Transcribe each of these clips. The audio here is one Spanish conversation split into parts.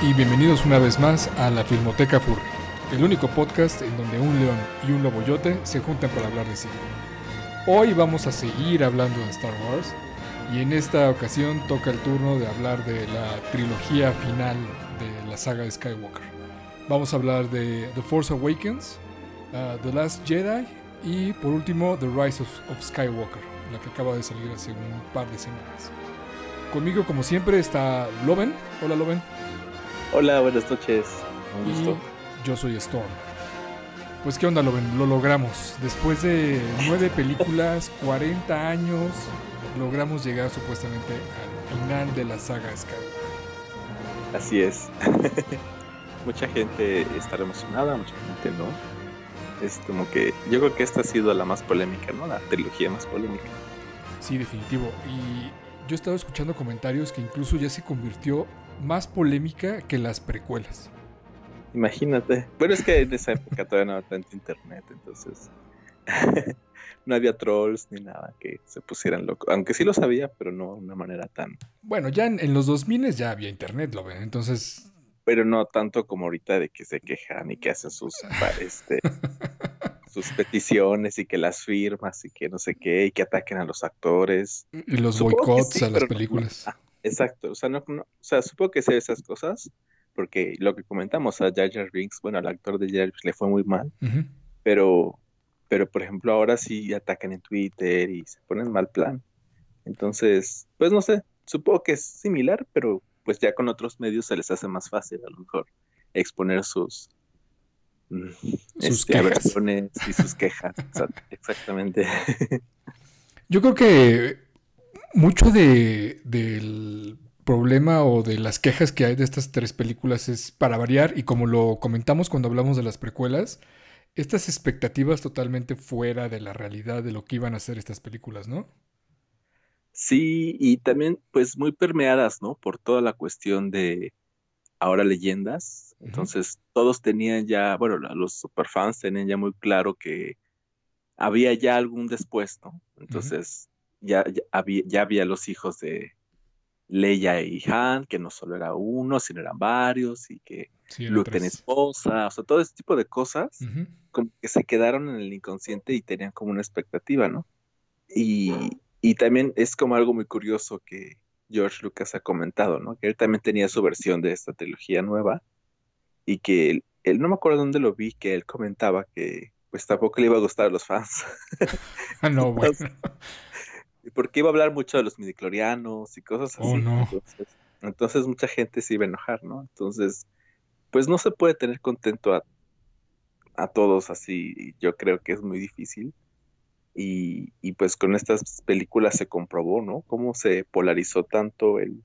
y bienvenidos una vez más a la Filmoteca Furry, el único podcast en donde un león y un loboyote se juntan para hablar de cine. Hoy vamos a seguir hablando de Star Wars y en esta ocasión toca el turno de hablar de la trilogía final de la saga de Skywalker. Vamos a hablar de The Force Awakens, uh, The Last Jedi y por último The Rise of, of Skywalker, la que acaba de salir hace un par de semanas. Conmigo, como siempre, está Loven. Hola, Loven. Hola, buenas noches. Un gusto. Y yo soy Storm. Pues, ¿qué onda, Loven? Lo logramos. Después de nueve películas, 40 años, logramos llegar supuestamente al final de la saga Skywalker. Así es. mucha gente estará emocionada, mucha gente no. Es como que yo creo que esta ha sido la más polémica, ¿no? La trilogía más polémica. Sí, definitivo. Y yo he estado escuchando comentarios que incluso ya se convirtió más polémica que las precuelas. Imagínate. Bueno, es que en esa época todavía no había tanto internet, entonces no había trolls ni nada que se pusieran locos. Aunque sí lo sabía, pero no de una manera tan. Bueno, ya en, en los 2000 ya había internet, lo ven. Entonces. Pero no tanto como ahorita de que se quejan y que hacen sus este, sus peticiones y que las firmas y que no sé qué, y que ataquen a los actores. Y los boicots sí, a las películas. No, exacto, o sea, no, no, o sea, supongo que sé esas cosas, porque lo que comentamos a Jar Jar Binks, bueno, al actor de Jar le fue muy mal, uh -huh. pero, pero por ejemplo ahora sí atacan en Twitter y se ponen mal plan. Entonces, pues no sé, supongo que es similar, pero pues ya con otros medios se les hace más fácil a lo mejor exponer sus sus este, quejas. y sus quejas, exactamente. Yo creo que mucho de, del problema o de las quejas que hay de estas tres películas es para variar y como lo comentamos cuando hablamos de las precuelas, estas expectativas totalmente fuera de la realidad de lo que iban a ser estas películas, ¿no? Sí, y también pues muy permeadas, ¿no? Por toda la cuestión de ahora leyendas. Entonces, uh -huh. todos tenían ya, bueno, los superfans tenían ya muy claro que había ya algún después, ¿no? Entonces. Ya, ya, había, ya había los hijos de Leia y Han, que no solo era uno, sino eran varios, y que sí, Luke tenía esposa, o sea, todo ese tipo de cosas, uh -huh. como que se quedaron en el inconsciente y tenían como una expectativa, ¿no? Y, y también es como algo muy curioso que George Lucas ha comentado, ¿no? Que él también tenía su versión de esta trilogía nueva y que él, él, no me acuerdo dónde lo vi, que él comentaba que pues tampoco le iba a gustar a los fans. ah, no, bueno. Porque iba a hablar mucho de los midiclorianos y cosas así. Oh, no. entonces, entonces, mucha gente se iba a enojar, ¿no? Entonces, pues no se puede tener contento a, a todos así, yo creo que es muy difícil. Y, y, pues con estas películas se comprobó, ¿no? Cómo se polarizó tanto el,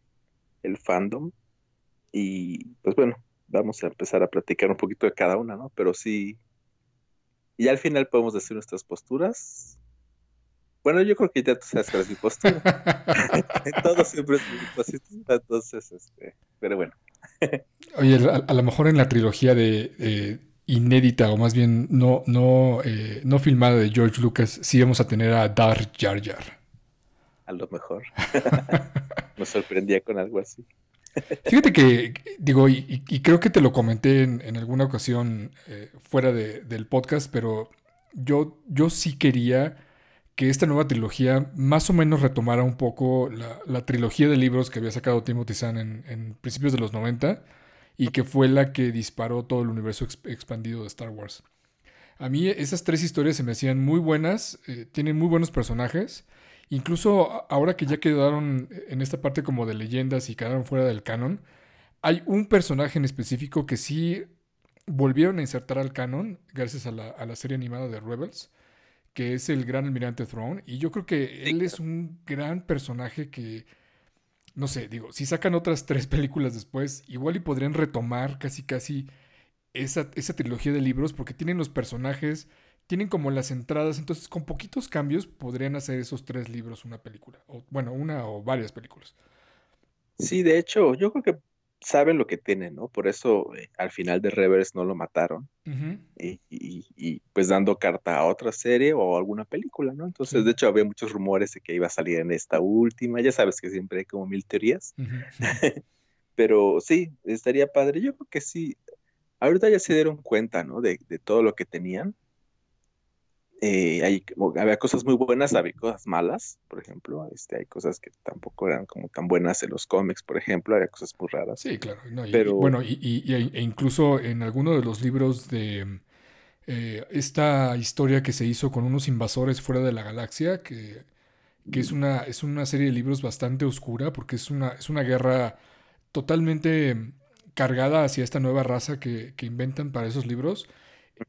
el, fandom. Y pues bueno, vamos a empezar a platicar un poquito de cada una, ¿no? Pero sí, y al final podemos decir nuestras posturas. Bueno, yo creo que ya tú sabes cuál es mi postura. Todo siempre es mi postura, entonces, este, pero bueno. Oye, a, a, lo mejor en la trilogía de... Eh inédita o más bien no, no, eh, no filmada de George Lucas, sí vamos a tener a Dar Jar Jar. A lo mejor. Me sorprendía con algo así. Fíjate que, digo, y, y, creo que te lo comenté en, en alguna ocasión eh, fuera de, del podcast, pero yo, yo sí quería que esta nueva trilogía más o menos retomara un poco la, trilogía de libros que había sacado Timothy Zahn en, principios de los 90 y que fue la que disparó todo el universo expandido de Star Wars. A mí esas tres historias se me hacían muy buenas, eh, tienen muy buenos personajes. Incluso ahora que ya quedaron en esta parte como de leyendas y quedaron fuera del canon, hay un personaje en específico que sí volvieron a insertar al canon gracias a la serie animada de Rebels, que es el gran almirante Throne. Y yo creo que él es un gran personaje que no sé, digo, si sacan otras tres películas después, igual y podrían retomar casi casi esa, esa trilogía de libros porque tienen los personajes, tienen como las entradas, entonces con poquitos cambios podrían hacer esos tres libros una película, o bueno, una o varias películas. Sí, de hecho, yo creo que saben lo que tienen, ¿no? Por eso eh, al final de Reverse no lo mataron. Uh -huh. y, y, y, pues dando carta a otra serie o alguna película, ¿no? Entonces, sí. de hecho, había muchos rumores de que iba a salir en esta última. Ya sabes que siempre hay como mil teorías. Uh -huh. Pero sí, estaría padre. Yo creo que sí. Ahorita ya se dieron cuenta, ¿no? De, de todo lo que tenían. Eh, hay, había cosas muy buenas, había cosas malas, por ejemplo. Este, hay cosas que tampoco eran como tan buenas en los cómics, por ejemplo. Había cosas muy raras. Sí, claro. pero... bueno, y, e incluso en alguno de los libros de eh, esta historia que se hizo con unos invasores fuera de la galaxia, que, que es, una, es una serie de libros bastante oscura, porque es una, es una guerra totalmente cargada hacia esta nueva raza que, que inventan para esos libros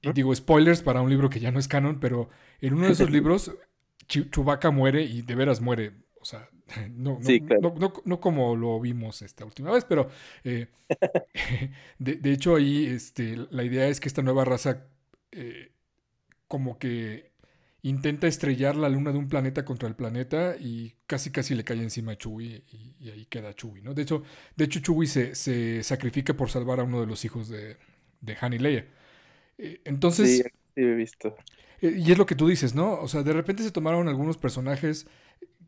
y digo spoilers para un libro que ya no es canon, pero en uno de esos libros Chewbacca muere y de veras muere. O sea, no, no, como lo vimos esta última vez, pero eh, de, hecho ahí este, la idea es que esta nueva raza eh, como que intenta estrellar la luna de un planeta contra el planeta y casi casi le cae encima a Chewie y, ahí queda Chewie, ¿no? De hecho, de hecho Chewie se, se, sacrifica por salvar a uno de los hijos de, de Han y Leia. Eh, entonces... Sí, sí, he visto. Eh, y es lo que tú dices, ¿no? O sea, de repente se tomaron algunos personajes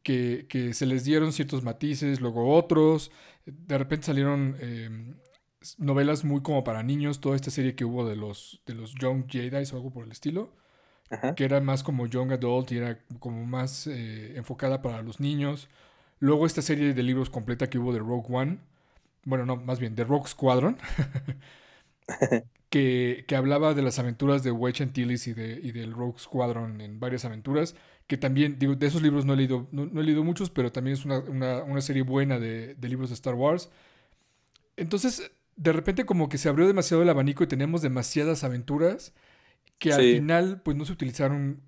que, se les dieron ciertos matices, luego otros. De repente salieron em, novelas muy como para niños, toda esta serie que hubo de los, de los Young Jedi o algo por el estilo. que era más como Young Adult y era como más eh, enfocada para los niños. Luego esta serie de libros completa que hubo de Rogue One. Bueno, no, más bien de Rogue Squadron. que, hablaba de las aventuras de Wedge Antilles y, de, y del Rogue Squadron en varias aventuras, que también, digo, de esos libros no he leído, no, he leído muchos, pero también es una, serie buena de, libros de Star Wars. Entonces, de repente como que se abrió demasiado el abanico y tenemos demasiadas aventuras que al final pues no se utilizaron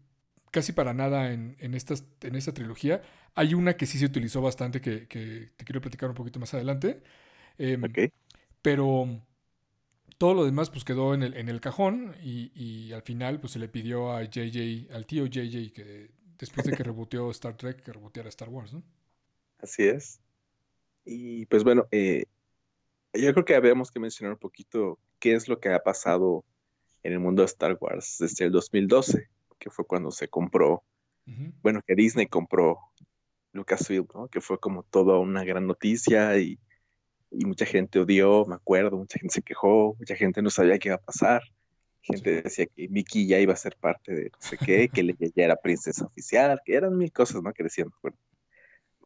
casi para nada en, en, estas, en esta trilogía. Hay una que sí se utilizó bastante que, te quiero platicar un poquito más adelante. Em, pero todo lo demás pues quedó en el, en el cajón y, al final pues se le pidió a JJ, al tío JJ que después de que reboteó Star Trek, que reboteara Star Wars, ¿no? Así es. Y pues bueno, eh, yo creo que habíamos que mencionar un poquito qué es lo que ha pasado en el mundo de Star Wars desde el 2012, que fue cuando se compró, bueno, que Disney compró Lucasfilm, ¿no? Que fue como toda una gran noticia y y mucha gente odió, me acuerdo, mucha gente se quejó, mucha gente no sabía qué iba a pasar. Gente decía que Mickey ya iba a ser parte de no sé qué, que ella ya era princesa oficial, que eran mil cosas, ¿no? Que decían,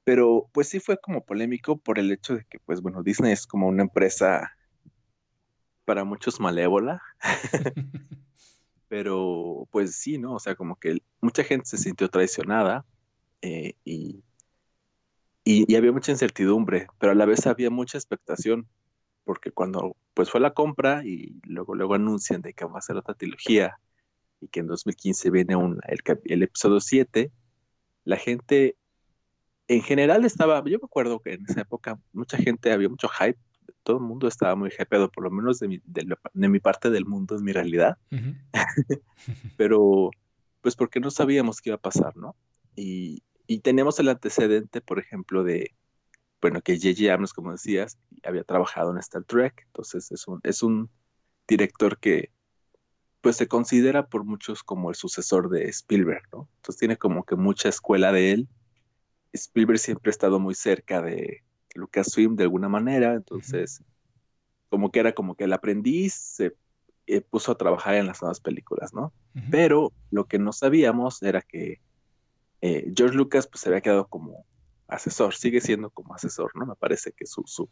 Pero pues sí fue como polémico por el hecho de que, pues bueno, Disney es como una empresa para muchos malévola. Pero pues sí, ¿no? O sea, como que mucha gente se sintió traicionada eh, y y, había mucha incertidumbre, pero a la vez había mucha expectación, porque cuando pues fue la compra y luego luego anuncian de que va a ser otra trilogía y que en 2015 viene un, el, episodio 7, la gente en general estaba, yo me acuerdo que en esa época mucha gente, había mucho hype, todo el mundo estaba muy hypeado, por lo menos de mi, de, mi parte del mundo, en mi realidad, pero pues porque no sabíamos qué iba a pasar, ¿no? Y, y tenemos el antecedente, por ejemplo, de, bueno, que J.J. Abrams, como decías, había trabajado en Star Trek, entonces es un, es un director que pues se considera por muchos como el sucesor de Spielberg, ¿no? Entonces tiene como que mucha escuela de él. Spielberg siempre ha estado muy cerca de Lucasfilm de alguna manera, entonces como que era como que el aprendiz se eh, puso a trabajar en las nuevas películas, ¿no? Pero lo que no sabíamos era que eh, George Lucas pues se había quedado como asesor, sigue siendo como asesor, ¿no? Me parece que su, su,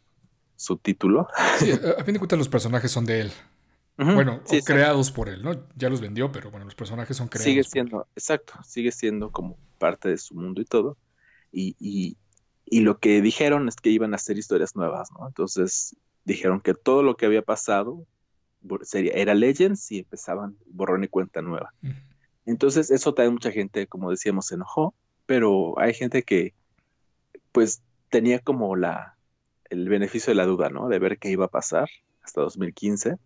su título. Sí, a fin de cuentas los personajes son de él. bueno, creados por él, ¿no? Ya los vendió, pero bueno, los personajes son creados. Sigue siendo, exacto, sigue siendo como parte de su mundo y todo. Y, y, y, lo que dijeron es que iban a hacer historias nuevas, ¿no? Entonces dijeron que todo lo que había pasado sería, era Legends y empezaban borrón y cuenta nueva. Entonces, eso también mucha gente, como decíamos, se enojó, pero hay gente que, pues, tenía como la, el beneficio de la duda, ¿no? De ver qué iba a pasar hasta 2015.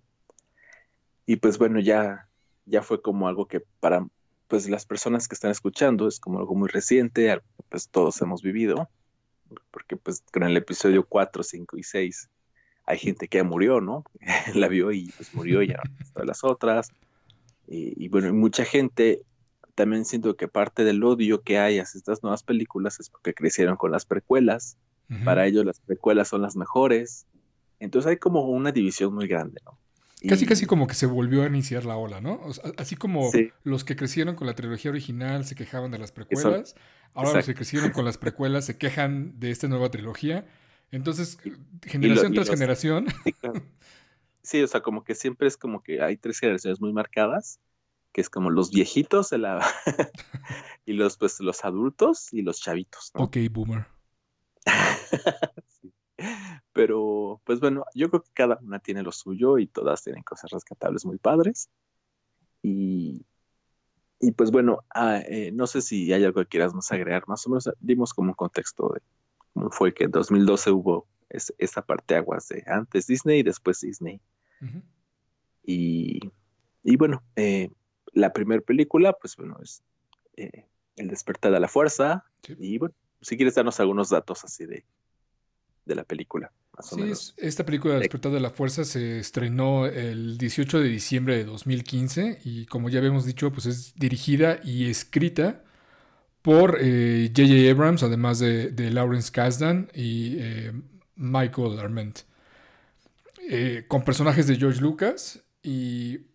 Y pues bueno, ya, ya fue como algo que para pues las personas que están escuchando es como algo muy reciente, pues todos hemos vivido, porque pues con el episodio 4, 5 y 6 hay gente que ya murió, ¿no? la vio y pues murió y ya todas las otras. Y, bueno, mucha gente también siento que parte del odio que hay hacia estas nuevas películas es porque crecieron con las precuelas. Para ellos las precuelas son las mejores. Entonces hay como una división muy grande, ¿no? Casi, casi como que se volvió a iniciar la ola, ¿no? así como los que crecieron con la trilogía original se quejaban de las precuelas, ahora los que crecieron con las precuelas se quejan de esta nueva trilogía. Entonces, generación tras generación. Sí, o sea, como que siempre es como que hay tres generaciones muy marcadas, que es como los viejitos de la y los pues los adultos y los chavitos. Ok, boomer. Pero, pues bueno, yo creo que cada una tiene lo suyo y todas tienen cosas rescatables muy padres. Y, y pues bueno, ah, eh, no sé si hay algo que quieras más agregar. Más o menos dimos como un contexto de cómo fue que en 2012 hubo esa parte aguas de antes Disney y después Disney. Y, y, bueno, eh, la primera película, pues bueno, es eh, El despertar de la fuerza. Y bueno, si quieres darnos algunos datos así de, de la película. Más o menos. esta película, El despertar de la fuerza, se estrenó el 18 de diciembre de 2015 y como ya habíamos dicho, pues es dirigida y escrita por J.J. Eh, Abrams, además de, Lawrence Kasdan y eh, Michael Arment. Eh, con personajes de George Lucas y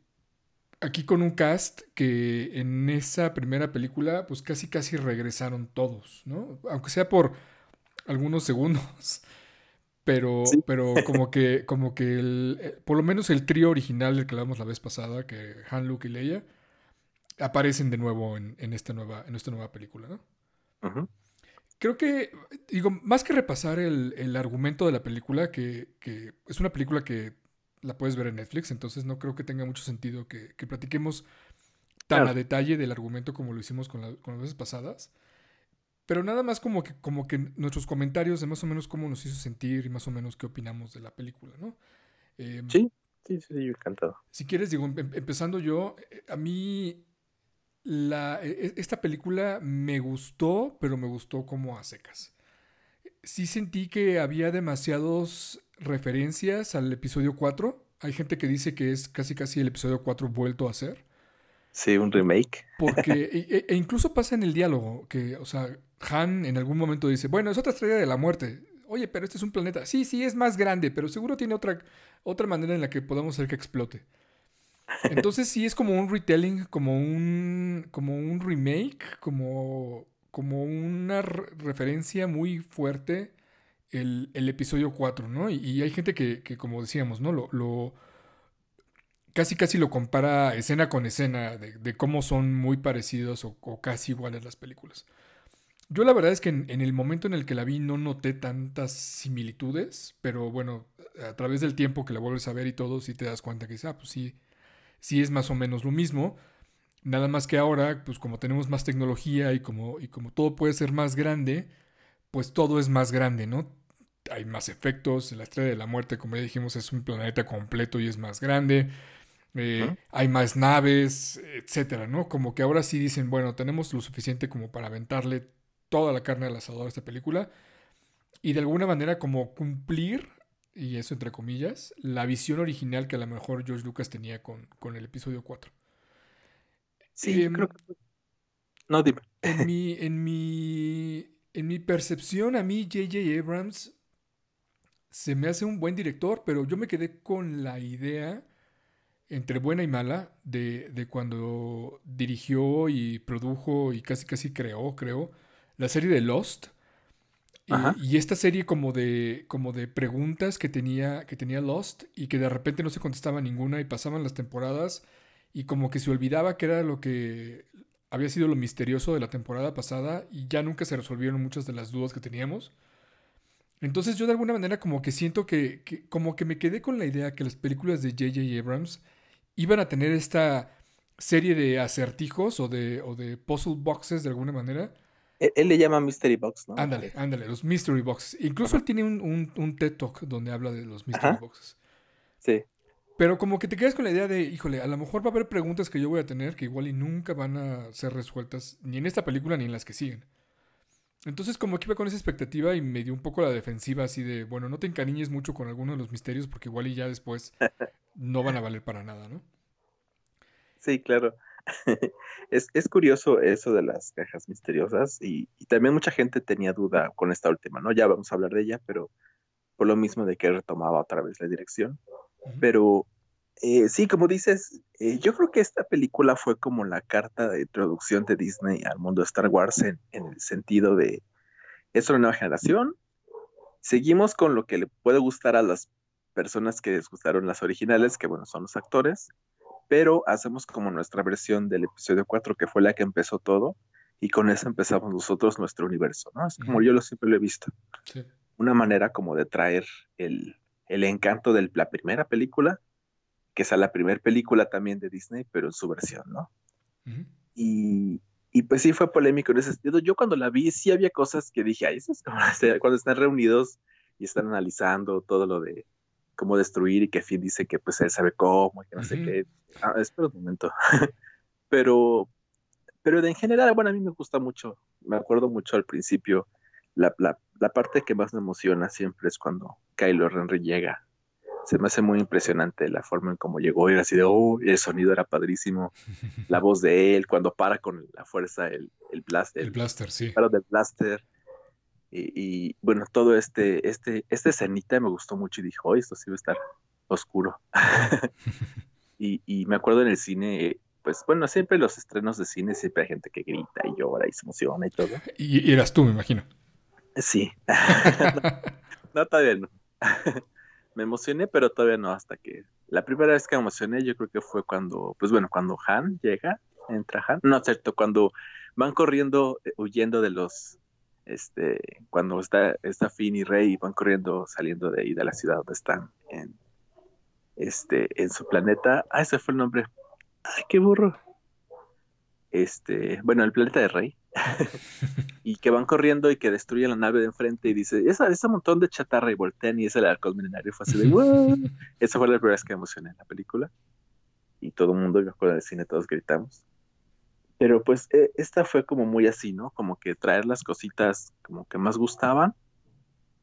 aquí con un cast que en esa primera película pues casi casi regresaron todos, ¿no? Aunque sea por algunos segundos. Pero, pero como que, como que el, eh, por lo menos el trío original del que hablamos la vez pasada, que Han, Luke y Leia, aparecen de nuevo en, esta, nueva, en esta nueva película, ¿no? Creo que, digo, más que repasar el, argumento de la película, que, es una película que la puedes ver en Netflix, entonces no creo que tenga mucho sentido que, platiquemos tan a detalle del argumento como lo hicimos con, con las veces pasadas. Pero nada más como que, como que nuestros comentarios de más o menos cómo nos hizo sentir y más o menos qué opinamos de la película, ¿no? Em, sí, sí, sí, encantado. Si quieres, digo, em, empezando yo, eh, a mí la, e, e, esta película me gustó, pero me gustó como a secas. Sí sentí que había demasiadas referencias al episodio 4. Hay gente que dice que es casi casi el episodio 4 vuelto a ser. Sí, un remake. Porque, e, e, incluso pasa en el diálogo, que, o sea, Han en algún momento dice, bueno, es otra estrella de la muerte. Oye, pero este es un planeta. Sí, sí, es más grande, pero seguro tiene otra, otra manera en la que podamos hacer que explote. Entonces sí es como un retelling, como un, como un remake, como, como una referencia muy fuerte el, el, episodio 4, ¿no? Y, hay gente que, que, como decíamos, ¿no? Lo, casi casi lo compara escena con escena de, cómo son muy parecidos o, casi iguales las películas. Yo la verdad es que en, el momento en el que la vi no noté tantas similitudes, pero bueno, a través del tiempo que la vuelves a ver y todo, sí te das cuenta que ah, pues sí, sí es más o menos lo mismo. Nada más que ahora, pues como tenemos más tecnología y como, y como todo puede ser más grande, pues todo es más grande, ¿no? Hay más efectos, la estrella de la muerte, como ya dijimos, es un planeta completo y es más grande eh, hay más naves, etcétera, ¿no? Como que ahora sí dicen, bueno, tenemos lo suficiente como para aventarle toda la carne al asador a esta película y de alguna manera como cumplir, y eso entre comillas, la visión original que a lo mejor George Lucas tenía con, el episodio 4. Sí, em, creo que... No, dime. En mi, en mi, en mi percepción, a mí J.J. Abrams se me hace un buen director, pero yo me quedé con la idea entre buena y mala de, cuando dirigió y produjo y casi casi creó, creo, la serie de Lost. Y, esta serie como de, como de preguntas que tenía, que tenía Lost y que de repente no se contestaba ninguna y pasaban las temporadas y como que se olvidaba que era lo que había sido lo misterioso de la temporada pasada y ya nunca se resolvieron muchas de las dudas que teníamos. Entonces yo de alguna manera como que siento que, que como que me quedé con la idea que las películas de J.J. Abrams iban a tener esta serie de acertijos o de, o de puzzle boxes de alguna manera. Él, le llama Mystery Box, ¿no? Ándale, ándale, los Mystery Boxes. Incluso él tiene un, un, TED Talk donde habla de los Mystery Boxes. Sí. Pero como que te quedas con la idea de, híjole, a lo mejor va a haber preguntas que yo voy a tener que igual y nunca van a ser resueltas ni en esta película ni en las que siguen. Entonces como que iba con esa expectativa y me dio un poco la defensiva así de, bueno, no te encariñes mucho con alguno de los misterios porque igual y ya después no van a valer para nada, ¿no? Sí, claro. es, es, curioso eso de las cajas misteriosas y, también mucha gente tenía duda con esta última, ¿no? Ya vamos a hablar de ella, pero por lo mismo de que retomaba otra vez la dirección. Pero eh, sí, como dices, eh, yo creo que esta película fue como la carta de introducción de Disney al mundo de Star Wars en, el sentido de, es una nueva generación, seguimos con lo que le puede gustar a las personas que les gustaron las originales, que bueno, son los actores, pero hacemos como nuestra versión del episodio 4, que fue la que empezó todo, y con eso empezamos nosotros nuestro universo, ¿no? Es como yo lo siempre lo he visto. Sí una manera como de traer el, encanto de la primera película, que es la primera película también de Disney, pero en su versión, ¿no? y, pues sí fue polémico en ese sentido. Yo cuando la vi sí había cosas que dije, ay, eso es como cuando están reunidos y están analizando todo lo de cómo destruir y que Finn dice que pues él sabe cómo y que no sé qué. Ah, espera un momento. pero, pero en general, bueno, a mí me gusta mucho, me acuerdo mucho al principio la, la, parte que más me emociona siempre es cuando Kylo Ren llega. Se me hace muy impresionante la forma en cómo llegó y era así de, oh, el sonido era padrísimo. La voz de él, cuando para con la fuerza, el, el blaster. El blaster, sí. Claro, del blaster. Y, bueno, todo este, este, esta escenita me gustó mucho y dijo, oh, esto sí va a estar oscuro. y, y me acuerdo en el cine, pues bueno, siempre los estrenos de cine siempre hay gente que grita y llora y se emociona y todo. y eras tú, me imagino. Sí. no, todavía no. me emocioné, pero todavía no, hasta que la primera vez que me emocioné yo creo que fue cuando, pues bueno, cuando Han llega, entra Han, no, cierto, cuando van corriendo, eh, huyendo de los, este, cuando está, está Finn y Rey van corriendo, saliendo de ahí de la ciudad donde están, en, este, en su planeta, ah, ese fue el nombre, ay, qué burro, este, bueno, el planeta de Rey, y que van corriendo y que destruyen la nave de enfrente y dice, esa, ese montón de chatarra y voltean y es el arco milenario fue así de, Esa fue la primera vez que me emocioné en la película. Y todo el mundo, yo recuerdo del cine, todos gritamos. Pero pues e, esta fue como muy así, ¿no? Como que traer las cositas como que más gustaban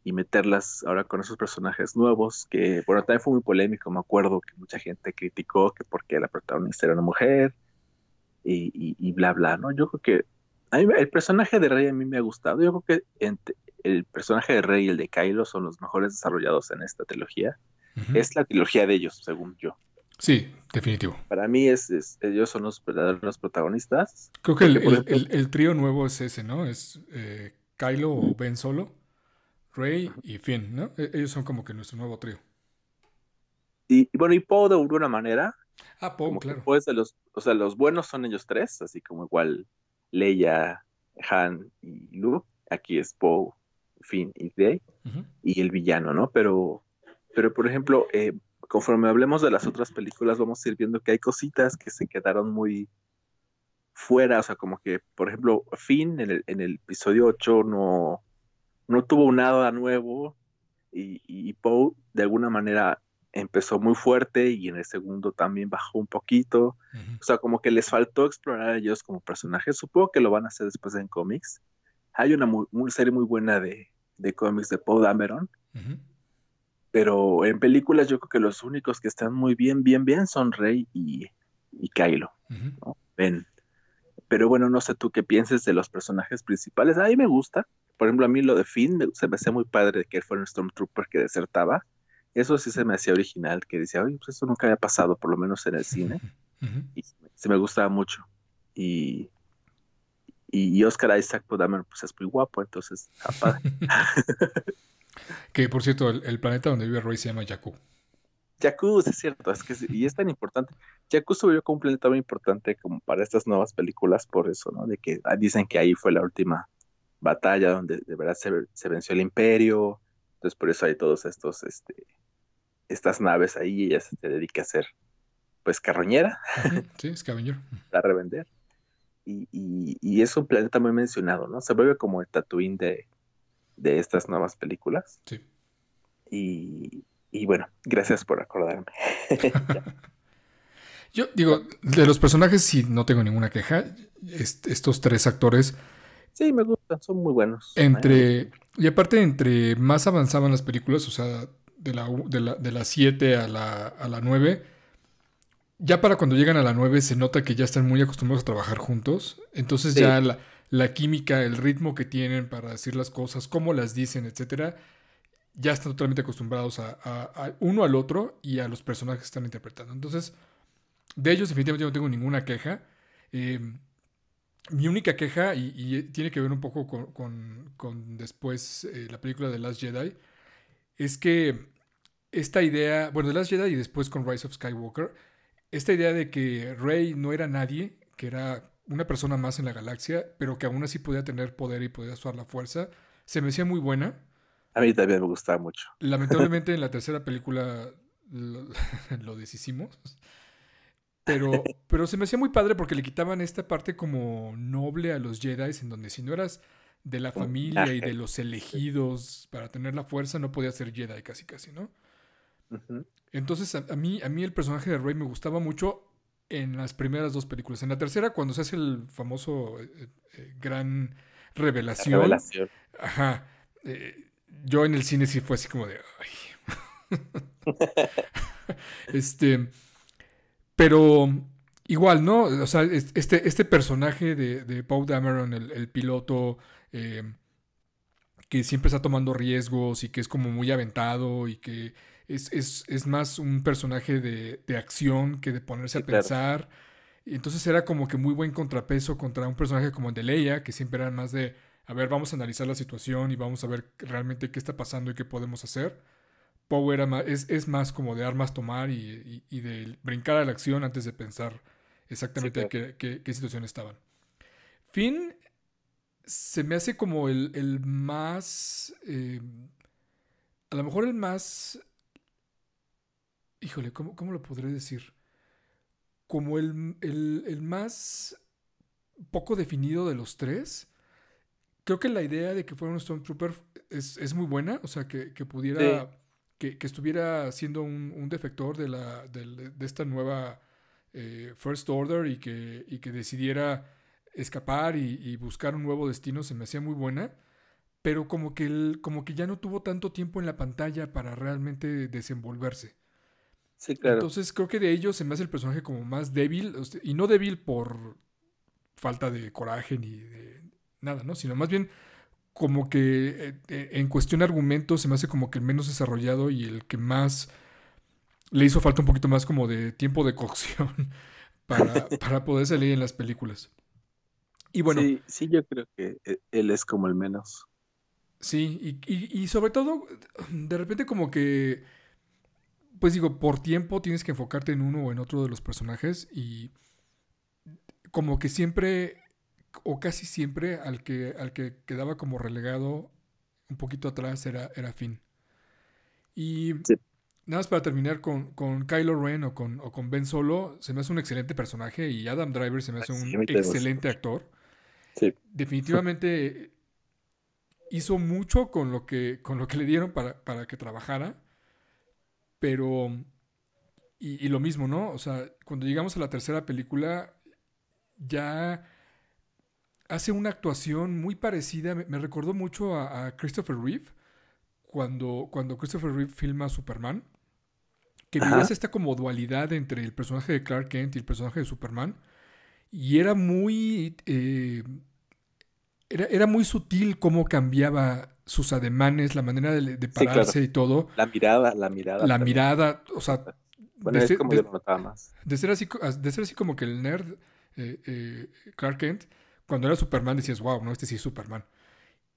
y meterlas ahora con esos personajes nuevos, que bueno, también fue muy polémico, me acuerdo que mucha gente criticó que porque la protagonista era una mujer y, y bla, bla, ¿no? Yo creo que el personaje de Rey a mí me ha gustado. Yo creo que el personaje de Rey y el de Kylo son los mejores desarrollados en esta trilogía. Es la trilogía de ellos, según yo. Sí, definitivo. Para mí es, ellos son los verdaderos protagonistas. Creo que el, trío nuevo es ese, ¿no? Es eh, Kylo o Ben Solo, Rey y Finn, ¿no? E, ellos son como que nuestro nuevo trío. Y, bueno, y Poe de alguna manera. Ah, Poe, claro. Pues de los, o sea, los buenos son ellos tres, así como igual Leia, Han y Luke. Aquí es Poe, Finn y Rey. Y el villano, ¿no? Pero, pero por ejemplo, eh, conforme hablemos de las otras películas, vamos a ir viendo que hay cositas que se quedaron muy fuera. O sea, como que, por ejemplo, Finn en el, en el episodio 8 no, no tuvo nada nuevo. Y, y Poe, de alguna manera, empezó muy fuerte y en el segundo también bajó un poquito. O sea, como que les faltó explorar a ellos como personajes. Supongo que lo van a hacer después en cómics. Hay una, serie muy buena de, cómics de Paul Dameron. Pero en películas yo creo que los únicos que están muy bien, bien, bien son Rey y, y Kylo. Pero bueno, no sé tú qué pienses de los personajes principales. A mí me gusta. Por ejemplo, a mí lo de Finn se me hace muy padre que él fuera un Stormtrooper que desertaba eso sí se me hacía original, que decía, oye, pues eso nunca había pasado, por lo menos en el cine. Y se me gustaba mucho. Y, y Oscar Isaac Podamer, pues es muy guapo, entonces, que por cierto, el, planeta donde vive Roy se llama Jakku. Jakku, es cierto, es que y es tan importante. Jakku se vio como un planeta muy importante como para estas nuevas películas, por eso, ¿no? De que ah, dicen que ahí fue la última batalla donde de verdad se, se venció el imperio, entonces por eso hay todos estos, este, estas naves ahí y ella se dedica a ser pues carroñera. Sí, es caballero. Para revender. Y, y, es un planeta muy mencionado, ¿no? Se vuelve como el Tatooine de, de estas nuevas películas. Sí. Y, y bueno, gracias por acordarme. Yo digo, de los personajes sí no tengo ninguna queja. estos tres actores. Sí, me gustan, son muy buenos. Entre. Y aparte, entre más avanzaban las películas, o sea, de la, de la, de 7 a la, a la 9, ya para cuando llegan a la 9 se nota que ya están muy acostumbrados a trabajar juntos. Entonces ya la, química, el ritmo que tienen para decir las cosas, cómo las dicen, etcétera, ya están totalmente acostumbrados a, uno al otro y a los personajes que están interpretando. Entonces, de ellos definitivamente no tengo ninguna queja. Em, mi única queja, y, tiene que ver un poco con, después eh, la película de Last Jedi, es que esta idea, bueno, de Last Jedi y después con Rise of Skywalker, esta idea de que Rey no era nadie, que era una persona más en la galaxia, pero que aún así podía tener poder y podía usar la fuerza, se me hacía muy buena. A mí también me gustaba mucho. Lamentablemente en la tercera película lo, lo deshicimos. Pero, pero se me hacía muy padre porque le quitaban esta parte como noble a los Jedi, en donde si no eras de la familia y de los elegidos para tener la fuerza, no podías ser Jedi casi casi, ¿no? Entonces a, mí, a mí el personaje de Rey me gustaba mucho en las primeras dos películas. En la tercera, cuando se hace el famoso eh, eh, gran revelación. revelación. Ajá. Eh, yo en el cine sí fue así como de. este. Pero igual, ¿no? O sea, este, este personaje de, de Paul Dameron, el, piloto, que siempre está tomando riesgos y que es como muy aventado y que es, más un personaje de, acción que de ponerse a pensar. Y entonces era como que muy buen contrapeso contra un personaje como el de Leia, que siempre era más de, a ver, vamos a analizar la situación y vamos a ver realmente qué está pasando y qué podemos hacer. Poe es, más como de armas tomar y, de brincar a la acción antes de pensar exactamente qué, situación estaban. Finn se me hace como el, más... Eh, a lo mejor el más... Híjole, ¿cómo, cómo lo podré decir? Como el, el, más poco definido de los tres. Creo que la idea de que fuera un Stormtrooper es, es muy buena, o sea, que, pudiera que, estuviera siendo un, defector de, la, de, esta nueva eh, First Order y que, y que decidiera escapar y, buscar un nuevo destino se me hacía muy buena, pero como que, él, como que ya no tuvo tanto tiempo en la pantalla para realmente desenvolverse. Sí, claro. Entonces creo que de ellos se me hace el personaje como más débil, y no débil por falta de coraje ni de nada, ¿no? Sino más bien como que eh, en cuestión de argumentos se me hace como que el menos desarrollado y el que más le hizo falta un poquito más como de tiempo de cocción para, para poder salir en las películas. Y bueno. Sí, sí, yo creo que eh, él es como el menos. Sí, y, y, sobre todo, de repente como que, pues digo, por tiempo tienes que enfocarte en uno o en otro de los personajes y como que siempre o casi siempre al que, al que quedaba como relegado un poquito atrás era, era Finn. Y nada más para terminar con, con Kylo Ren o con, o con Ben Solo, se me hace un excelente personaje y Adam Driver se me hace un excelente actor. Definitivamente hizo mucho con lo que, con lo que le dieron para, para que trabajara, pero... Y, y, lo mismo, ¿no? O sea, cuando llegamos a la tercera película, ya hace una actuación muy parecida, me, recordó mucho a, Christopher Reeve, cuando, cuando Christopher Reeve filma Superman, que veías esta como dualidad entre el personaje de Clark Kent y el personaje de Superman, y era muy... Eh, era, era, muy sutil cómo cambiaba sus ademanes, la manera de, pararse y todo. La mirada, la mirada. La mirada, o sea... Bueno, es como yo lo notaba más. De ser, así, de ser así como que el nerd eh, eh, Clark Kent cuando era Superman decías, wow, no, este sí es Superman.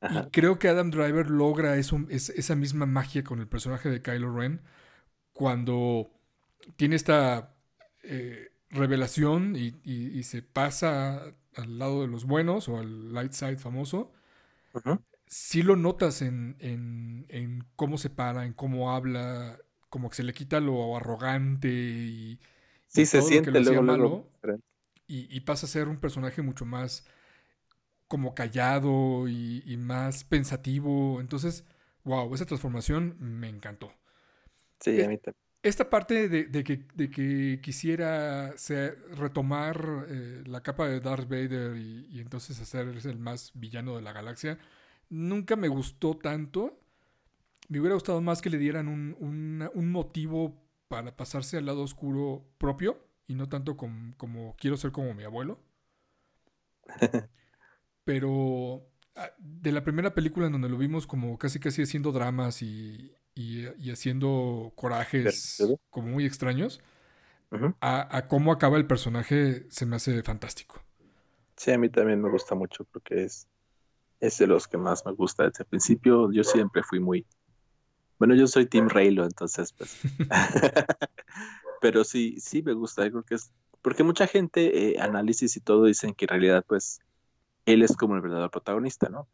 Y creo que Adam Driver logra eso, esa misma magia con el personaje de Kylo Ren cuando tiene esta eh, revelación y, se pasa al lado de los buenos o al light side famoso. Sí lo notas en, en, cómo se para, en cómo habla, como que se le quita lo arrogante y, sí, se siente luego, malo, y, pasa a ser un personaje mucho más como callado y, más pensativo. Entonces, wow, esa transformación me encantó. Sí, a mí también. Esta parte de, que, quisiera retomar eh, la capa de Darth Vader y, entonces hacerse el más villano de la galaxia, nunca me gustó tanto. Me hubiera gustado más que le dieran un, motivo para pasarse al lado oscuro propio y no tanto como quiero ser como mi abuelo. Pero ah, de la primera película en donde lo vimos como casi casi haciendo dramas y, y, haciendo corajes como muy extraños, a, cómo acaba el personaje se me hace fantástico. Sí, a mí también me gusta mucho porque es, es de los que más me gusta desde el principio. Yo siempre fui muy... Bueno, yo soy Team Raylo, entonces pues... Pero sí, sí me gusta, creo que es... Porque mucha gente, eh, análisis y todo, dicen que en realidad pues él es como el verdadero protagonista, ¿no?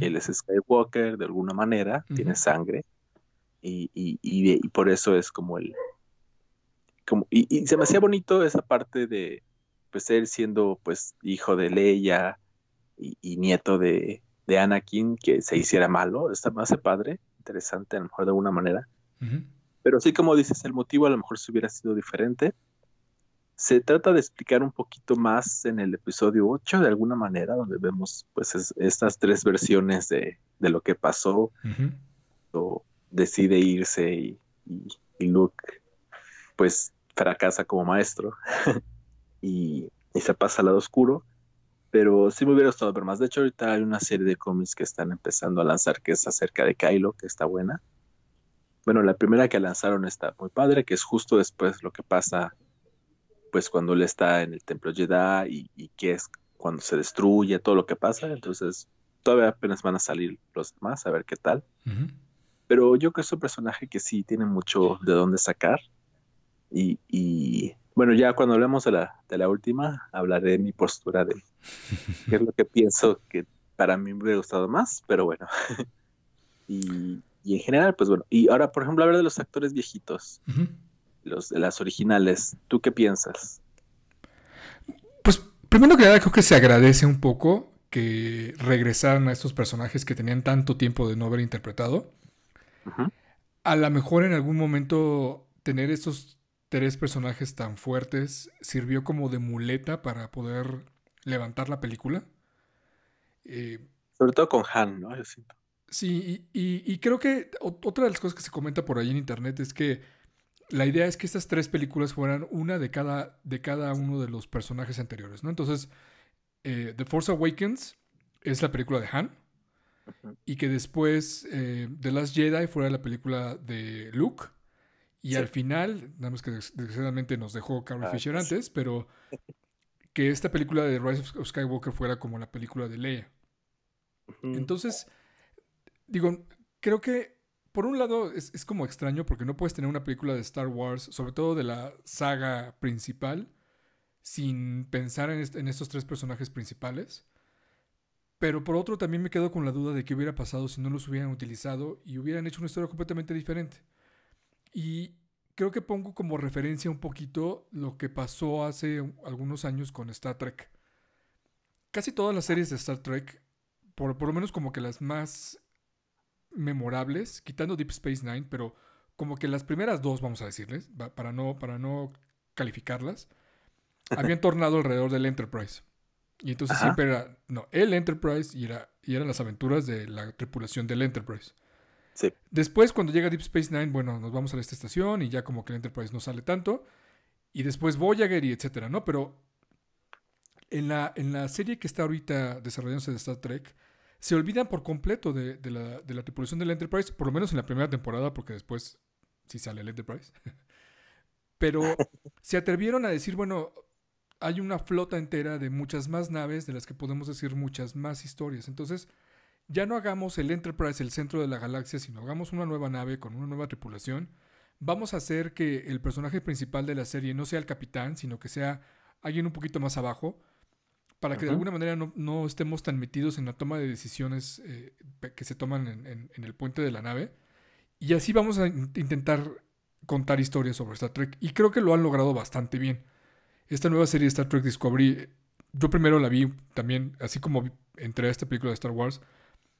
Él es Skywalker de alguna manera, tiene sangre, y, y, y, por eso es como el... Como, y, se me hacía bonito esa parte de, pues, él siendo, pues, hijo de Leia y, nieto de, de, Anakin, que se hiciera malo, está más padre, interesante a lo mejor de alguna manera. Pero sí, como dices, el motivo a lo mejor se hubiera sido diferente. Se trata de explicar un poquito más en el episodio 8, de alguna manera, donde vemos pues estas tres versiones de, de, lo que pasó decide irse y, Luke pues fracasa como maestro y, se pasa al lado oscuro. Pero sí me hubiera gustado ver más. De hecho, ahorita hay una serie de cómics que están empezando a lanzar que es acerca de Kylo, que está buena. Bueno, la primera que lanzaron está muy padre, que es justo después lo que pasa, pues cuando él está en el templo Jedi y, que es cuando se destruye, todo lo que pasa. Entonces, todavía apenas van a salir los demás, a ver qué tal. Pero yo creo que es un personaje que sí tiene mucho de dónde sacar. Y, bueno, ya cuando hablemos de la, de la última, hablaré de mi postura de qué es lo que pienso que para mí me hubiera gustado más, pero bueno. y, en general, pues bueno. Y ahora, por ejemplo, hablar de los actores viejitos, los de las originales, ¿tú qué piensas? Pues primero que nada, creo que se agradece un poco que regresaran a estos personajes que tenían tanto tiempo de no haber interpretado. A lo mejor en algún momento tener estos tres personajes tan fuertes sirvió como de muleta para poder levantar la película. Eh, Sobre todo con Han, ¿no? Sí, y, creo que otra de las cosas que se comenta por ahí en internet es que la idea es que estas tres películas fueran una de cada, de cada uno de los personajes anteriores, ¿no? Entonces, eh, The Force Awakens es la película de Han y que después eh, The Last Jedi fuera la película de Luke. Y al final, nada más que desgraciadamente nos dejó Carrie ah, Fisher antes, pero que esta película de Rise of Skywalker fuera como la película de Leia. Entonces, digo, creo que por un lado es, como extraño porque no puedes tener una película de Star Wars, sobre todo de la saga principal, sin pensar en, en estos tres personajes principales. Pero por otro también me quedo con la duda de qué hubiera pasado si no los hubieran utilizado y hubieran hecho una historia completamente diferente. Y creo que pongo como referencia un poquito lo que pasó hace algunos años con Star Trek. Casi todas las series de Star Trek, por, lo menos como que las más memorables, quitando Deep Space Nine, pero como que las primeras dos, vamos a decirles, para no, para no calificarlas, habían tornado alrededor del Enterprise. Y entonces siempre era, no, el Enterprise y, era, y eran las aventuras de la tripulación del Enterprise. Sí. Después, cuando llega Deep Space Nine, bueno, nos vamos a esta estación y ya como que el Enterprise no sale tanto. Y después Voyager y etcétera, ¿no? Pero en la, en la serie que está ahorita desarrollándose de Star Trek, se olvidan por completo de, de, la, de la tripulación del Enterprise, por lo menos en la primera temporada, porque después sí sale el Enterprise. Pero se atrevieron a decir, bueno, hay una flota entera de muchas más naves de las que podemos decir muchas más historias. Entonces, ya no hagamos el Enterprise el centro de la galaxia, sino hagamos una nueva nave con una nueva tripulación. Vamos a hacer que el personaje principal de la serie no sea el capitán, sino que sea alguien un poquito más abajo, para que de alguna manera no, estemos tan metidos en la toma de decisiones eh, que se toman en, en el puente de la nave. Y así vamos a intentar contar historias sobre Star Trek. Y creo que lo han logrado bastante bien. Esta nueva serie de Star Trek Discovery, yo primero la vi también, así como entré a esta película de Star Wars,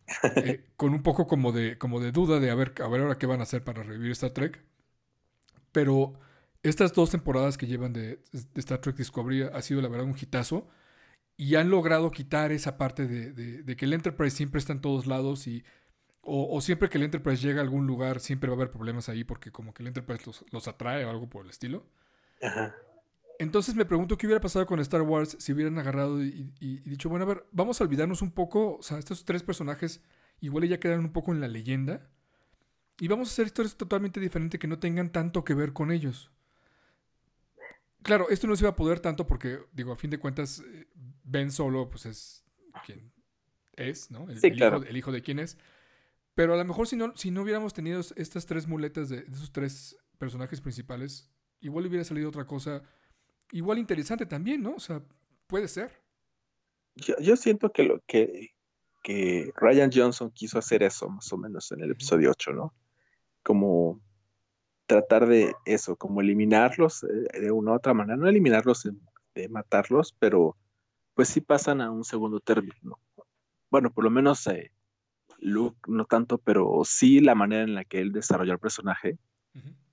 eh, con un poco como de, como de duda de a ver, a ver ahora qué van a hacer para revivir Star Trek. Pero estas dos temporadas que llevan de, Star Trek Discovery ha sido la verdad un hitazo. Y han logrado quitar esa parte de, que el Enterprise siempre está en todos lados y o, siempre que el Enterprise llega a algún lugar siempre va a haber problemas ahí porque como que el Enterprise los, los atrae o algo por el estilo. Ajá. Entonces me pregunto qué hubiera pasado con Star Wars si hubieran agarrado y, dicho, bueno, a ver, vamos a olvidarnos un poco, o sea, estos tres personajes igual ya quedaron un poco en la leyenda y vamos a hacer historias totalmente diferentes que no tengan tanto que ver con ellos. Claro, esto no se iba a poder tanto porque, digo, a fin de cuentas, eh, Ben Solo, pues es quien es, ¿no? El, hijo, de quién es. Pero a lo mejor si no, si no hubiéramos tenido estas tres muletas de, de esos tres personajes principales, igual hubiera salido otra cosa igual interesante también, ¿no? O sea, puede ser. Yo, siento que lo que, que Ryan Johnson quiso hacer eso, más o menos, en el episodio 8, ¿no? Como tratar de eso, como eliminarlos eh, de una u otra manera, no eliminarlos de, matarlos, pero pues sí pasan a un segundo término. Bueno, por lo menos eh, Luke no tanto, pero sí la manera en la que él desarrolló el personaje,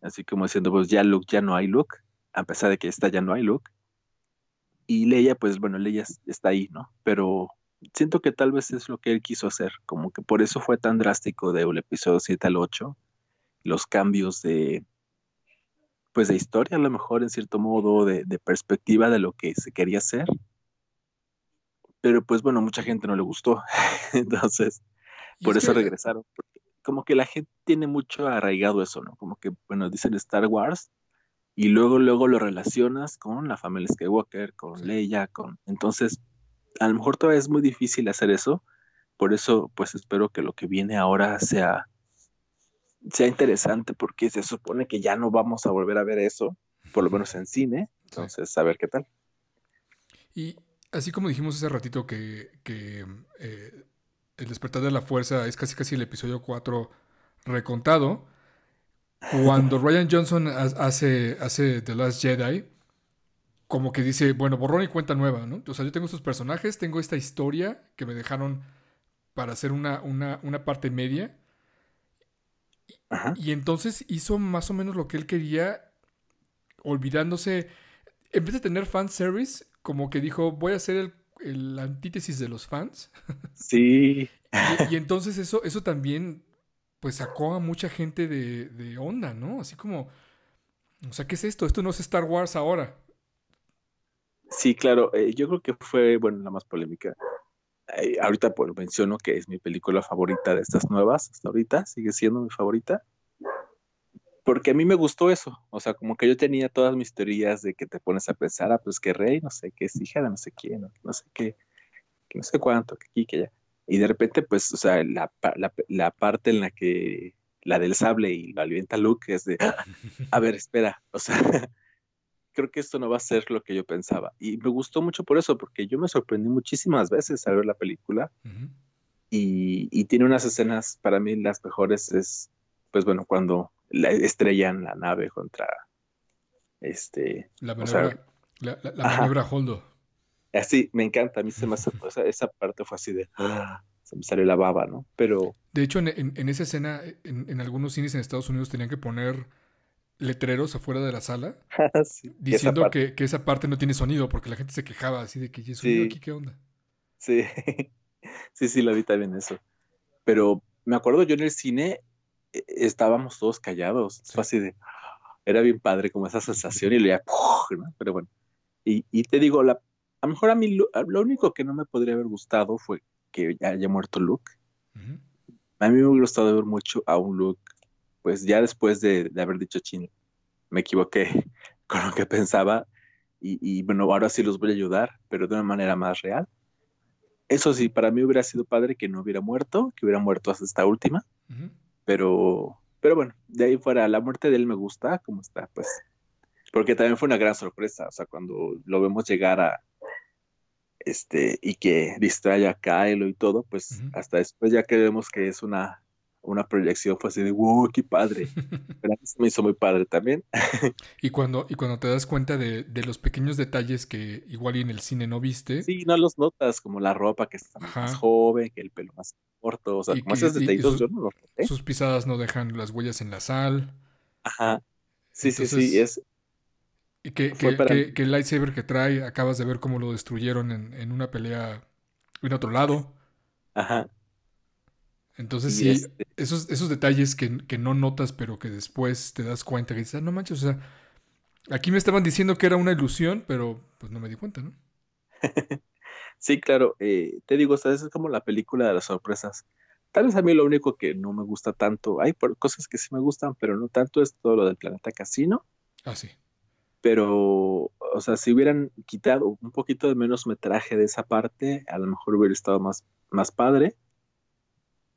así como diciendo, pues ya Luke, ya no hay Luke, a pesar de que esta ya no hay Luke. Y Leia, pues bueno, Leia está ahí, ¿no? Pero siento que tal vez es lo que él quiso hacer, como que por eso fue tan drástico de el episodio 7 al 8, los cambios de, pues de historia a lo mejor en cierto modo, de, perspectiva de lo que se quería hacer. Pero pues bueno, mucha gente no le gustó, entonces por eso regresaron. como que la gente tiene mucho arraigado eso, ¿no? Como que, bueno, dicen Star Wars, y luego, luego lo relacionas con la familia Skywalker, con Leia, con... Entonces, a lo mejor todavía es muy difícil hacer eso, por eso, pues espero que lo que viene ahora sea, sea interesante, porque se supone que ya no vamos a volver a ver eso, por lo menos en cine, entonces, a ver qué tal. Y así como dijimos hace ratito que, que eh, El despertar de la fuerza es casi casi el episodio 4 recontado, cuando Ryan Johnson hace, hace The Last Jedi, como que dice, bueno, borrón y cuenta nueva, ¿no? O sea, yo tengo estos personajes, tengo esta historia que me dejaron para hacer una, una, parte media. Y entonces hizo más o menos lo que él quería, olvidándose, en vez de tener fan service, como que dijo, voy a hacer el, antítesis de los fans. Sí. y, y, entonces eso, eso también pues sacó a mucha gente de, onda, ¿no? Así como, o sea, ¿qué es esto? Esto no es Star Wars ahora. Sí, claro, eh, yo creo que fue, bueno, la más polémica. Eh, ahorita pues menciono que es mi película favorita de estas nuevas, hasta ahorita sigue siendo mi favorita. Porque a mí me gustó eso, o sea, como que yo tenía todas mis teorías de que te pones a pensar, ah, pues que Rey, no sé, que es hija de no sé quién, no, sé qué, que no sé cuánto, que aquí, que allá. Y de repente, pues, o sea, la, la, parte en la que la del sable y lo alienta Luke es de, a ver, espera, o sea, creo que esto no va a ser lo que yo pensaba. Y me gustó mucho por eso, porque yo me sorprendí muchísimas veces al ver la película. y, y, tiene unas escenas, para mí las mejores es, pues bueno, cuando la estrellan la nave contra este... La maniobra, la, la, Holdo. Así, me encanta, a mí se me hace, esa parte fue así de, ah, se me salió la baba, ¿no? Pero... De hecho, en, esa escena, en, algunos cines en Estados Unidos tenían que poner letreros afuera de la sala ah, diciendo que, esa parte no tiene sonido porque la gente se quejaba así de que ¿y sonido aquí qué onda? Sí, sí, sí, lo vi también eso. Pero me acuerdo yo en el cine e, estábamos todos callados, fue así de, era bien padre como esa sensación y leía, ¿no? pero bueno. Y, y te digo, la, a lo mejor a mí lo, único que no me podría haber gustado fue que haya muerto Luke. A mí me hubiera gustado ver mucho a un Luke, pues ya después de, haber dicho chin, me equivoqué con lo que pensaba y, bueno, ahora sí los voy a ayudar, pero de una manera más real. Eso sí, para mí hubiera sido padre que no hubiera muerto, que hubiera muerto hasta esta última, pero, pero bueno, de ahí fuera, la muerte de él me gusta, como está, pues, porque también fue una gran sorpresa, o sea, cuando lo vemos llegar a, este, y que distrae a Kylo y todo, pues hasta después ya que vemos que es una, una proyección, fue así de, wow, qué padre. Pero a mí se me hizo muy padre también. y, cuando, y cuando te das cuenta de, los pequeños detalles que igual y en el cine no viste. Sí, no los notas, como la ropa que está más joven, que el pelo más corto, o sea, como esos detallitos yo no los noté. Sus pisadas no dejan las huellas en la sal. Ajá. Sí, sí, sí, es, y que, que, el lightsaber que trae, acabas de ver cómo lo destruyeron en, una pelea en otro lado. Ajá. Entonces sí, este esos, esos detalles que, no notas, pero que después te das cuenta que dices, ah, no manches, o sea, Aquí me estaban diciendo que era una ilusión, pero pues no me di cuenta, ¿no? sí, claro. Eh, te digo, ¿sabes? es como la película de las sorpresas. Tal vez a mí lo único que no me gusta tanto, hay cosas que sí me gustan, pero no tanto es todo lo del planeta casino. Ah, sí. Pero, o sea, si hubieran quitado un poquito de menos metraje de esa parte, a lo mejor hubiera estado más, más padre.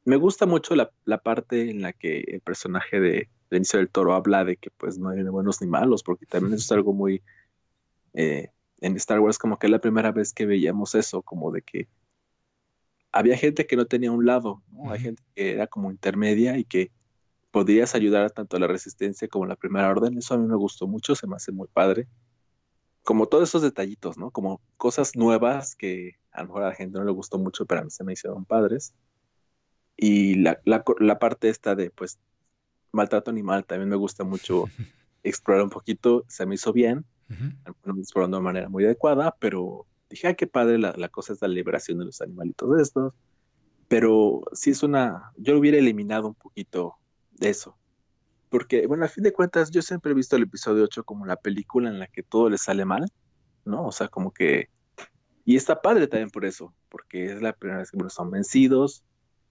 Me gusta mucho la, parte en la que el personaje de Benicio del Toro habla de que pues no hay ni buenos ni malos, porque también eso es algo muy... Eh, en Star Wars como que es la primera vez que veíamos eso, como de que había gente que no tenía un lado, hay gente que era como intermedia y que podías ayudar tanto a la resistencia como a la primera orden. Eso a mí me gustó mucho, se me hace muy padre. Como todos esos detallitos, ¿no? Como cosas nuevas que a lo mejor a la gente no le gustó mucho, pero a mí se me hicieron padres. Y la, la parte esta de, pues, maltrato animal también me gusta mucho explorar un poquito, se me hizo bien, explorando de manera muy adecuada, pero dije, ay, qué padre, la, la cosa es la liberación de los animalitos de estos. Pero sí es una, yo hubiera eliminado un poquito eso. Porque, bueno, a fin de cuentas, yo siempre he visto el episodio 8 como la película en la que todo le sale mal, ¿no? O sea, como que... Y está padre también por eso, porque es la primera vez que bueno, son vencidos,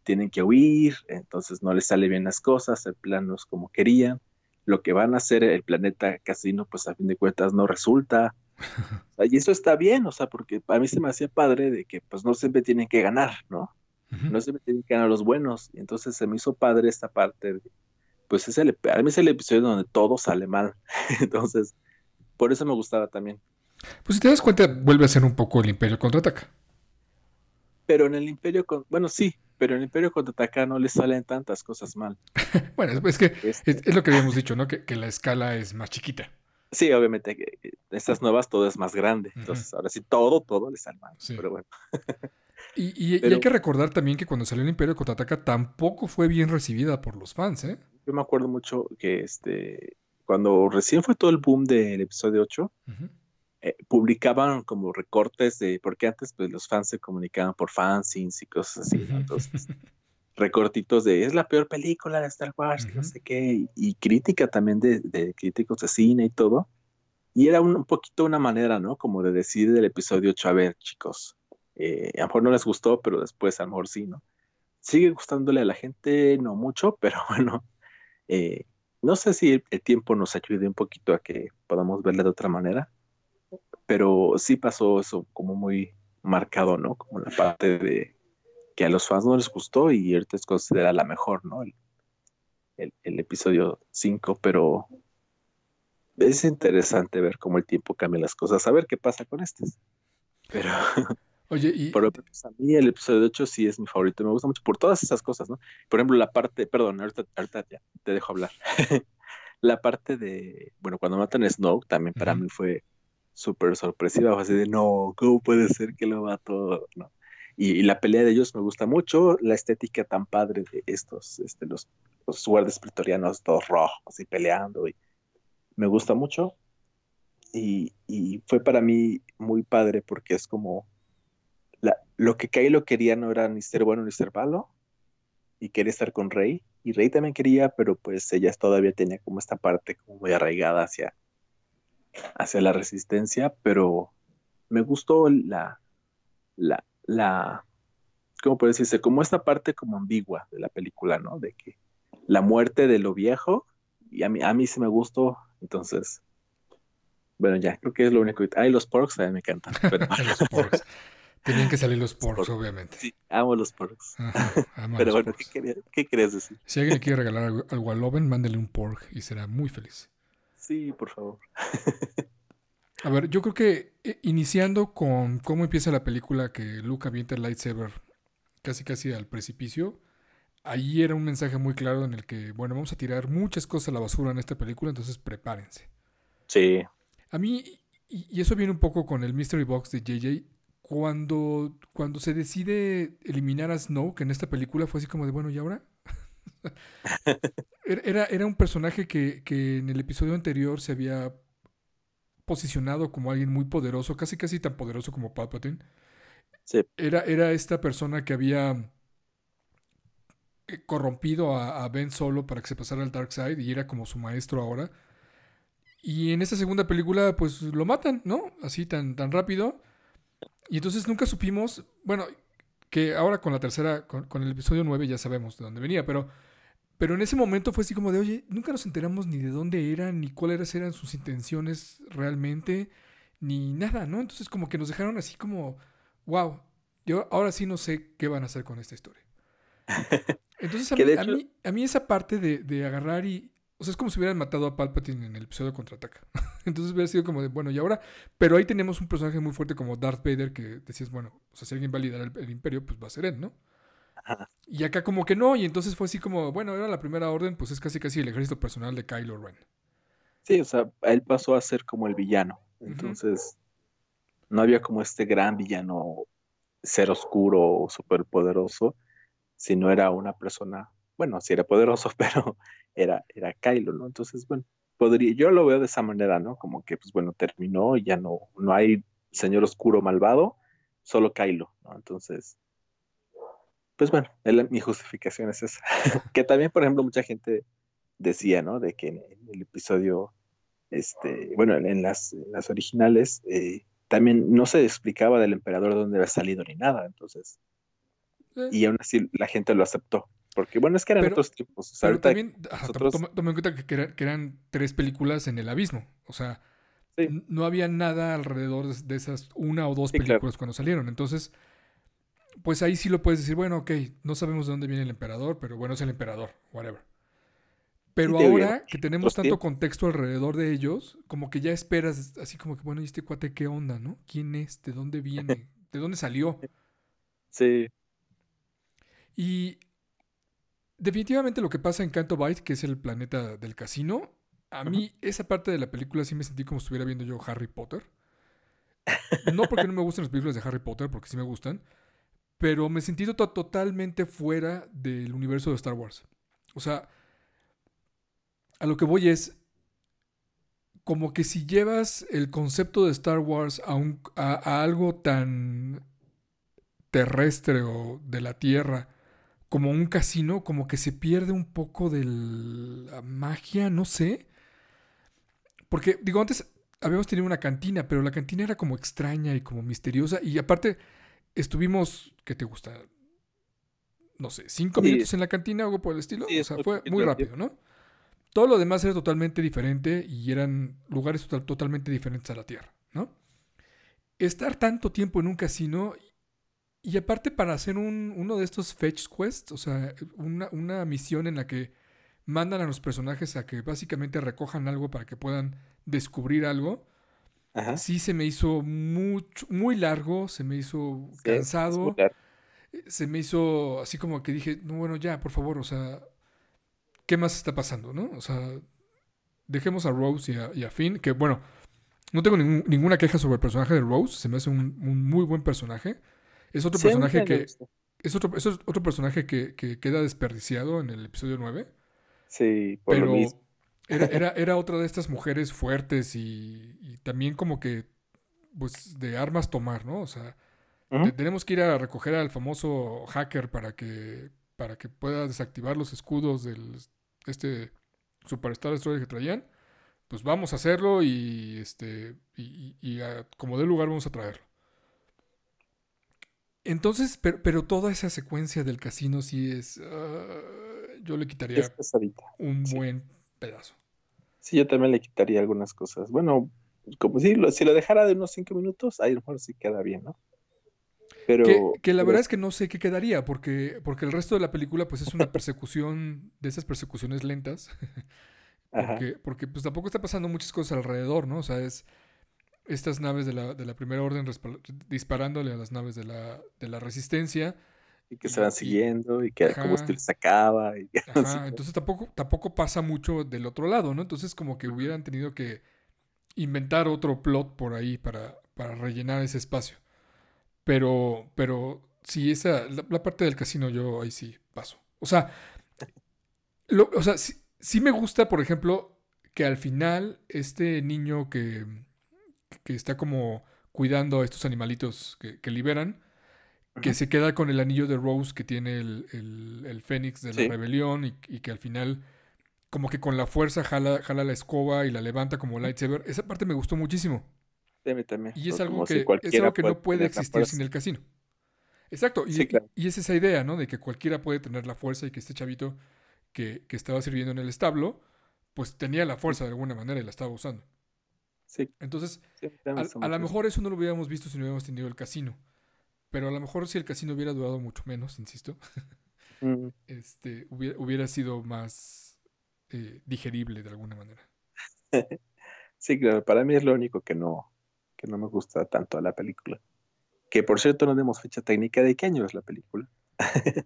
tienen que huir, entonces no les sale bien las cosas, el plan no es como querían, lo que van a hacer el planeta casino, pues a fin de cuentas no resulta, y eso está bien, o sea, porque a mí se me hacía padre de que pues no siempre tienen que ganar, ¿no? No siempre tienen que ganar los buenos. Y entonces se me hizo padre esta parte de, pues es el, a mí es el episodio donde todo sale mal. entonces, por eso me gustaba también. Pues si te das cuenta, vuelve a ser un poco el Imperio contraataca. Pero en el Imperio, con, bueno, sí, pero en el Imperio contraataca no le salen tantas cosas mal. bueno, es que este es, lo que habíamos dicho, ¿no? Que, que la escala es más chiquita. Sí, obviamente, estas nuevas todo es más grande. Entonces, ahora sí, todo, todo le sale mal. Pero bueno. y, y, hay que recordar también que cuando salió el Imperio Contraataca tampoco fue bien recibida por los fans, ¿eh? Yo me acuerdo mucho que este cuando recién fue todo el boom del episodio 8, eh, publicaban como recortes de, porque antes pues los fans se comunicaban por fanzines y cosas así, Entonces, recortitos de es la peor película de Star Wars, no sé qué, y, crítica también de, críticos de cine y todo. Y era un, poquito una manera, ¿no? Como de decir del episodio 8, a ver, chicos, eh, a lo mejor no les gustó, pero después a lo mejor sí, ¿no? Sigue gustándole a la gente, no mucho, pero bueno, eh, no sé si el, tiempo nos ayude un poquito a que podamos verla de otra manera, pero sí pasó eso como muy marcado, ¿no? Como la parte de que a los fans no les gustó y ahorita es la mejor, ¿no? El, episodio 5, pero es interesante ver cómo el tiempo cambia las cosas, a ver qué pasa con estos. Pero, oye, y ejemplo, a mí el episodio 8 sí es mi favorito, me gusta mucho por todas esas cosas, ¿no? Por ejemplo, la parte, perdón, ahorita, ahorita ya te dejo hablar. la parte de, bueno, cuando matan a Snoke también para mí fue súper sorpresiva, así de, no, ¿cómo puede ser que lo mató? ¿no? Y, la pelea de ellos me gusta mucho, la estética tan padre de estos, este, los, los guardias pretorianos todos rojos y peleando, y me gusta mucho. Y, y, fue para mí muy padre porque es como la, lo que Kylo quería no era ni ser bueno ni ser malo, y quería estar con Rey, y Rey también quería, pero pues ella todavía tenía como esta parte como muy arraigada hacia, hacia la resistencia, pero me gustó la, la, la, ¿cómo puede decirse? Como esta parte como ambigua de la película, ¿no? De que la muerte de lo viejo, y a mí, a mí sí me gustó, entonces, bueno, ya, creo que es lo único. Ay, los porks, a mí me encantan. los porks. Tenían que salir los porks, obviamente. Sí, amo los porks. pero bueno, ¿qué, querías decir? Si alguien quiere regalar algo, al Loven, mándele un pork y será muy feliz. Sí, por favor. A ver, yo creo que eh, iniciando con cómo empieza la película que Luke avienta el lightsaber casi casi al precipicio, ahí era un mensaje muy claro en el que, bueno, vamos a tirar muchas cosas a la basura en esta película, entonces prepárense. Sí. A mí, y, eso viene un poco con el Mystery Box de JJ, cuando, cuando se decide eliminar a Snow, que en esta película fue así como de, bueno, ¿y ahora? era, era un personaje que, que en el episodio anterior se había posicionado como alguien muy poderoso, casi casi tan poderoso como Palpatine. Era, era esta persona que había eh, corrompido a, Ben Solo para que se pasara al Dark Side y era como su maestro ahora. Y en esta segunda película, pues lo matan, ¿no? Así tan, tan rápido. Y entonces nunca supimos, bueno, que ahora con la tercera, con, con el episodio 9 ya sabemos de dónde venía, pero, pero en ese momento fue así como de, oye, nunca nos enteramos ni de dónde eran, ni cuáles eran sus intenciones realmente, ni nada, ¿no? Entonces como que nos dejaron así como, wow, yo ahora sí no sé qué van a hacer con esta historia. Entonces a, mí, a, mí, a mí, esa parte de, de, agarrar y... O sea, es como si hubieran matado a Palpatine en el episodio Contraataca. Entonces hubiera sido como de, bueno, y ahora... Pero ahí tenemos un personaje muy fuerte como Darth Vader que decías, bueno, o sea, si alguien va a liderar el, el imperio, pues va a ser él, ¿no? Ajá. Y acá como que no, y entonces fue así como, bueno, era la primera orden, pues es casi casi el ejército personal de Kylo Ren. Sí, o sea, él pasó a ser como el villano. Entonces, uh -huh. no había como este gran villano ser oscuro o superpoderoso, sino era una persona, bueno, sí era poderoso, pero era, era Kylo, ¿no? Entonces, bueno, podría, yo lo veo de esa manera, ¿no? Como que, pues bueno, terminó y ya no, no hay señor oscuro malvado, solo Kylo, ¿no? Entonces, pues bueno, el, mi justificación es esa. que también, por ejemplo, mucha gente decía, ¿no? De que en, en el episodio, este, bueno, en las, en las originales, eh, también no se explicaba del emperador de dónde había salido ni nada, entonces. Eh. Y aún así la gente lo aceptó. Porque bueno, es que eran pero, otros tiempos. O sea, pero también, nosotros... toma, toma, en cuenta que, era, que, eran tres películas en el abismo. O sea, sí. no había nada alrededor de esas una o dos sí, películas claro. cuando salieron. Entonces, pues ahí sí lo puedes decir, bueno, ok, no sabemos de dónde viene el emperador, pero bueno, es el emperador, whatever. Pero ahora que tenemos tanto contexto alrededor de ellos, como que ya esperas, así como que, bueno, ¿y este cuate qué onda, no? ¿Quién es? ¿De dónde viene? ¿De dónde salió? Sí. Y definitivamente lo que pasa en Canto Bight, que es el planeta del casino, a mí esa parte de la película sí me sentí como si estuviera viendo yo Harry Potter. No porque no me gusten las películas de Harry Potter, porque sí me gustan, pero me sentí to totalmente fuera del universo de Star Wars. O sea, a lo que voy es como que si llevas el concepto de Star Wars a, un, a, a algo tan terrestre o de la Tierra como un casino, como que se pierde un poco de la magia, no sé. Porque, digo, antes habíamos tenido una cantina, pero la cantina era como extraña y como misteriosa. Y aparte, estuvimos, ¿qué te gusta? No sé, cinco sí. minutos en la cantina algo por el estilo. Sí, o sea, fue muy rápido, ¿no? Todo lo demás era totalmente diferente y eran lugares total, totalmente diferentes a la Tierra, ¿no? Estar tanto tiempo en un casino y aparte para hacer un, uno de estos fetch quests, o sea, una, una, misión en la que mandan a los personajes a que básicamente recojan algo para que puedan descubrir algo, Ajá. sí se me hizo mucho, muy largo, se me hizo sí, cansado, se me hizo así como que dije, no, bueno, ya, por favor, o sea, ¿qué más está pasando, no? O sea, dejemos a Rose y a, y a Finn, que bueno, no tengo ningún, ninguna queja sobre el personaje de Rose, se me hace un, un muy buen personaje. Es otro personaje que. Es otro, es otro personaje que, que, queda desperdiciado en el episodio 9. Sí, por pero lo mismo. Era, era, era, otra de estas mujeres fuertes y, y, también como que, pues, de armas tomar, ¿no? O sea, uh -huh. tenemos que ir a recoger al famoso hacker para que, para que pueda desactivar los escudos del este Superstar Destroyer que traían. Pues vamos a hacerlo y, este, y, y a, como de lugar vamos a traerlo. Entonces, pero, pero, toda esa secuencia del casino sí es. Uh, yo le quitaría un sí. buen pedazo. Sí, yo también le quitaría algunas cosas. Bueno, como si lo, si lo dejara de unos cinco minutos, ahí a lo mejor sí queda bien, ¿no? Pero. Que, que la pero... verdad es que no sé qué quedaría, porque, porque el resto de la película, pues es una persecución, de esas persecuciones lentas. porque, porque, pues tampoco está pasando muchas cosas alrededor, ¿no? O sea, es estas naves de la, de la primera orden disparándole a las naves de la, de la resistencia. Y que se van siguiendo y que ajá, el combustible se acaba. Y ajá, entonces tampoco, tampoco pasa mucho del otro lado, ¿no? Entonces como que hubieran tenido que inventar otro plot por ahí para, para rellenar ese espacio. Pero, pero sí, esa, la, la, parte del casino yo ahí sí paso. O sea, lo, o sea, sí, sí me gusta, por ejemplo, que al final este niño que que está como cuidando a estos animalitos que, que liberan, que se queda con el anillo de Rose que tiene el, el, el Fénix de la sí. rebelión y, y, que al final como que con la fuerza jala, jala la escoba y la levanta como lightsaber. Esa parte me gustó muchísimo. también. Y es algo, que, es algo que no puede existir sin el casino. Exacto, y, y, es esa idea, ¿no? De que cualquiera puede tener la fuerza y que este chavito que, que estaba sirviendo en el establo, pues tenía la fuerza de alguna manera y la estaba usando. Sí. Entonces, a, lo mejor eso no lo hubiéramos visto si no hubiéramos tenido el casino. Pero a lo mejor si el casino hubiera durado mucho menos, insisto, mm. este, hubiera, sido más eh, digerible de alguna manera. sí, claro, para mí es lo único que no, que no me gusta tanto a la película. Que por cierto no demos fecha técnica de qué año es la película.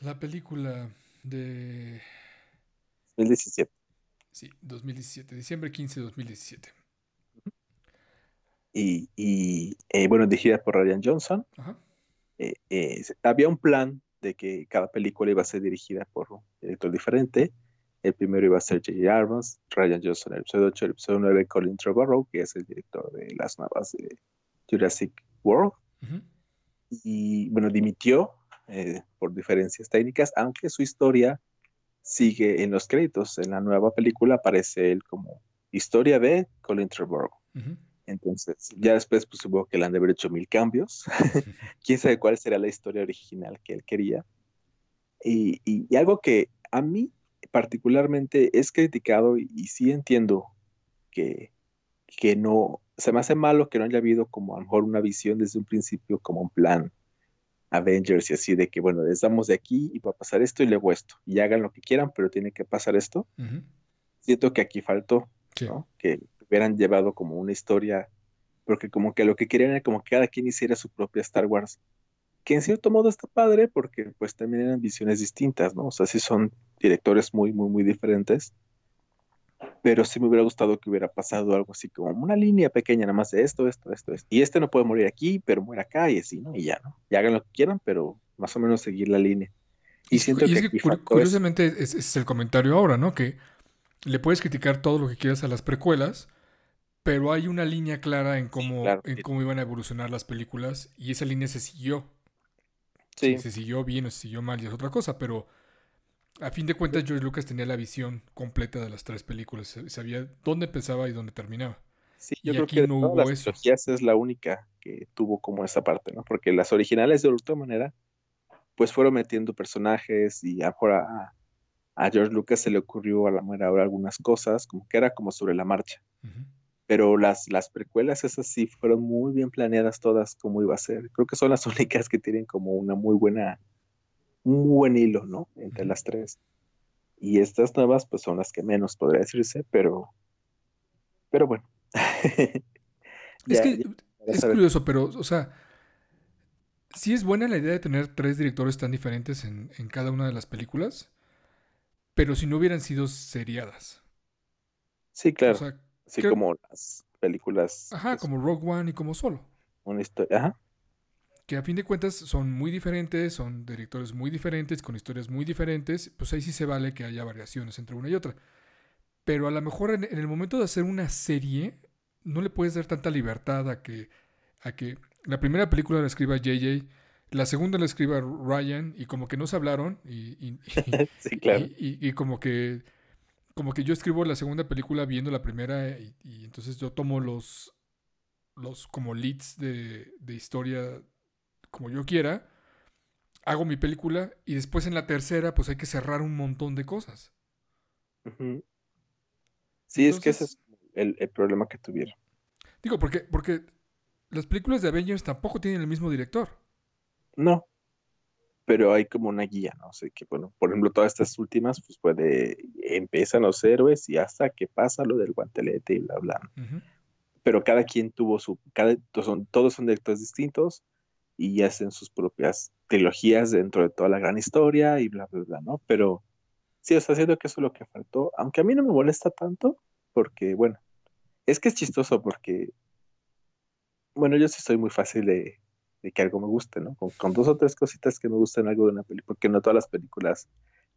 la película de... 2017. Sí, 2017, diciembre 15 de 2017. Y, y eh, bueno, dirigida por Ryan Johnson. Eh, eh, había un plan de que cada película iba a ser dirigida por un director diferente. El primero iba a ser J.J. Abrams, Ryan Johnson el episodio 8, el episodio 9, Colin Trevorrow, que es el director de las nuevas de Jurassic World. Y bueno, dimitió por diferencias técnicas, aunque su historia sigue en los créditos. En la nueva película aparece él como historia de Colin Trevorrow. Entonces, ya después pues supongo que le han de haber hecho mil cambios. Quién sabe cuál será la historia original que él quería. Y, y, algo que a mí particularmente es criticado y, sí entiendo que, que no, se me hace malo que no haya habido como a lo mejor una visión desde un principio como un plan Avengers y así de que, bueno, estamos de aquí y va a pasar esto y luego esto. Y hagan lo que quieran, pero tiene que pasar esto. Siento que aquí faltó, ¿no? Que hubieran llevado como una historia, porque como que lo que querían era como que cada quien hiciera su propia Star Wars. Que en cierto modo está padre, porque pues también eran visiones distintas, ¿no? O sea, sí son directores muy, muy, muy diferentes pero sí me hubiera gustado que hubiera pasado algo así como una línea pequeña nada más de esto, esto, esto, esto. Y este no puede morir aquí, pero muere acá y así, ¿no? Y ya, ¿no? Y hagan lo que quieran, pero más o menos seguir la línea. Y, siento que, curiosamente es, es, el comentario ahora, ¿no? Que le puedes criticar todo lo que quieras a las precuelas, pero hay una línea clara en cómo, en cómo iban a evolucionar las películas y esa línea se siguió. Sí. se siguió bien o se siguió mal y es otra cosa, pero a fin de cuentas, George Lucas tenía la visión completa de las tres películas. Sabía dónde empezaba y dónde terminaba. Sí, yo creo que no hubo las eso. es la única que tuvo como esa parte, ¿no? Porque las originales, de otra manera, pues fueron metiendo personajes y ahora a, George Lucas se le ocurrió a la manera ahora algunas cosas, como que era como sobre la marcha. Pero las, las precuelas, esas sí fueron muy bien planeadas todas como iba a ser. Creo que son las únicas que tienen como una muy buena un buen hilo, ¿no? Entre las tres. Y estas nuevas, pues son las que menos podría decirse, pero, pero bueno. es que es curioso, pero, o sea, sí es buena la idea de tener tres directores tan diferentes en, cada una de las películas, pero si no hubieran sido seriadas. Sí, claro. Así como las películas. Ajá, como Rogue One y como Solo. Una historia, ajá que a fin de cuentas son muy diferentes, son directores muy diferentes, con historias muy diferentes, pues ahí sí se vale que haya variaciones entre una y otra. Pero a lo mejor en, el momento de hacer una serie, no le puedes dar tanta libertad a que, a que la primera película la escriba JJ, la segunda la escriba Ryan, y como que no se hablaron, y, y, como que como que yo escribo la segunda película viendo la primera, y, entonces yo tomo los los como leads de, de historia como yo quiera, hago mi película y después en la tercera pues hay que cerrar un montón de cosas. Sí, es que ese es el, problema que tuvieron. Digo, porque, porque las películas de Avengers tampoco tienen el mismo director. No, pero hay como una guía, ¿no? sé que, bueno, por ejemplo, todas estas últimas, pues puede, empiezan los héroes y hasta que pasa lo del guantelete y bla, bla. Pero cada quien tuvo su, cada, son, todos son directores distintos, y hacen sus propias trilogías dentro de toda la gran historia y bla, bla, bla, ¿no? Pero sí, o sea, siento que eso es lo que faltó, aunque a mí no me molesta tanto, porque, bueno, es que es chistoso porque, bueno, yo sí soy muy fácil de, que algo me guste, ¿no? Con, dos o tres cositas que me gustan algo de una película, porque no todas las películas,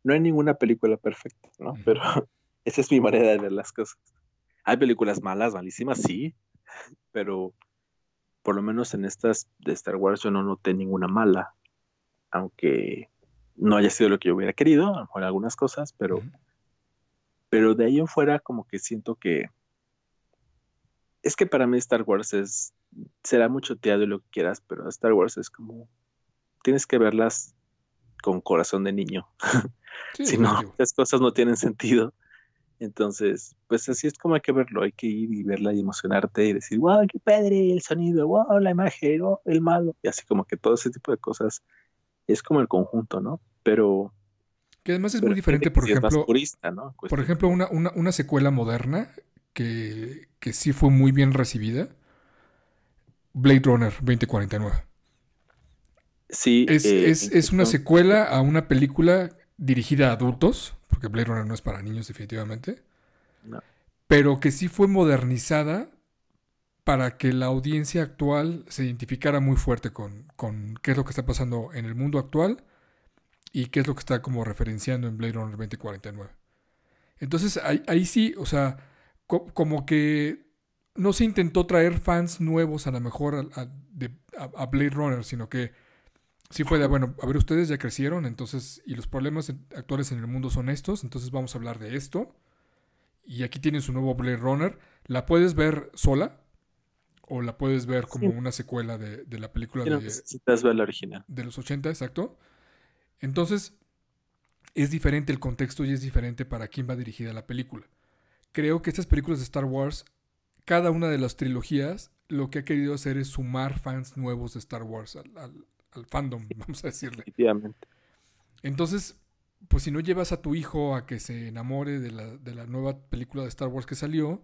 no hay ninguna película perfecta, ¿no? Pero esa es mi manera de ver las cosas. Hay películas malas, malísimas, sí, pero por lo menos en estas de Star Wars yo no noté ninguna mala, aunque no haya sido lo que yo hubiera querido, a lo mejor algunas cosas, pero, Pero de ahí en fuera como que siento que es que para mí Star Wars es será mucho teatro y lo que quieras, pero Star Wars es como tienes que verlas con corazón de niño. si no, las cosas no tienen sentido. Entonces, pues así es como hay que verlo, hay que ir y verla y emocionarte y decir, wow, qué padre, el sonido, wow, la imagen, wow, el malo, y así como que todo ese tipo de cosas es como el conjunto, ¿no? Pero... Que además es muy diferente, por ejemplo, por ejemplo, una, una, una, secuela moderna que, que sí fue muy bien recibida, Blade Runner 2049. Sí. Es, eh, es, es una secuela a una película dirigida a adultos, porque Blade Runner no es para niños definitivamente, pero que sí fue modernizada para que la audiencia actual se identificara muy fuerte con, qué es lo que está pasando en el mundo actual y qué es lo que está como referenciando en Blade Runner 2049. Entonces ahí, sí, o sea, como que no se intentó traer fans nuevos a lo mejor a Blade Runner, sino que sí fue de, bueno, a ver, ustedes ya crecieron, entonces, y los problemas actuales en el mundo son estos, entonces vamos a hablar de esto. Y aquí tienen su nuevo Blade Runner. La puedes ver sola o la puedes ver como una secuela de, la película de, necesitas ver la original. de los 80, exacto. Entonces, es diferente el contexto y es diferente para quién va dirigida la película. Creo que estas películas de Star Wars, cada una de las trilogías, lo que ha querido hacer es sumar fans nuevos de Star Wars al, al fandom, vamos a decirle. Efectivamente. Entonces, pues si no llevas a tu hijo a que se enamore de la, de la nueva película de Star Wars que salió,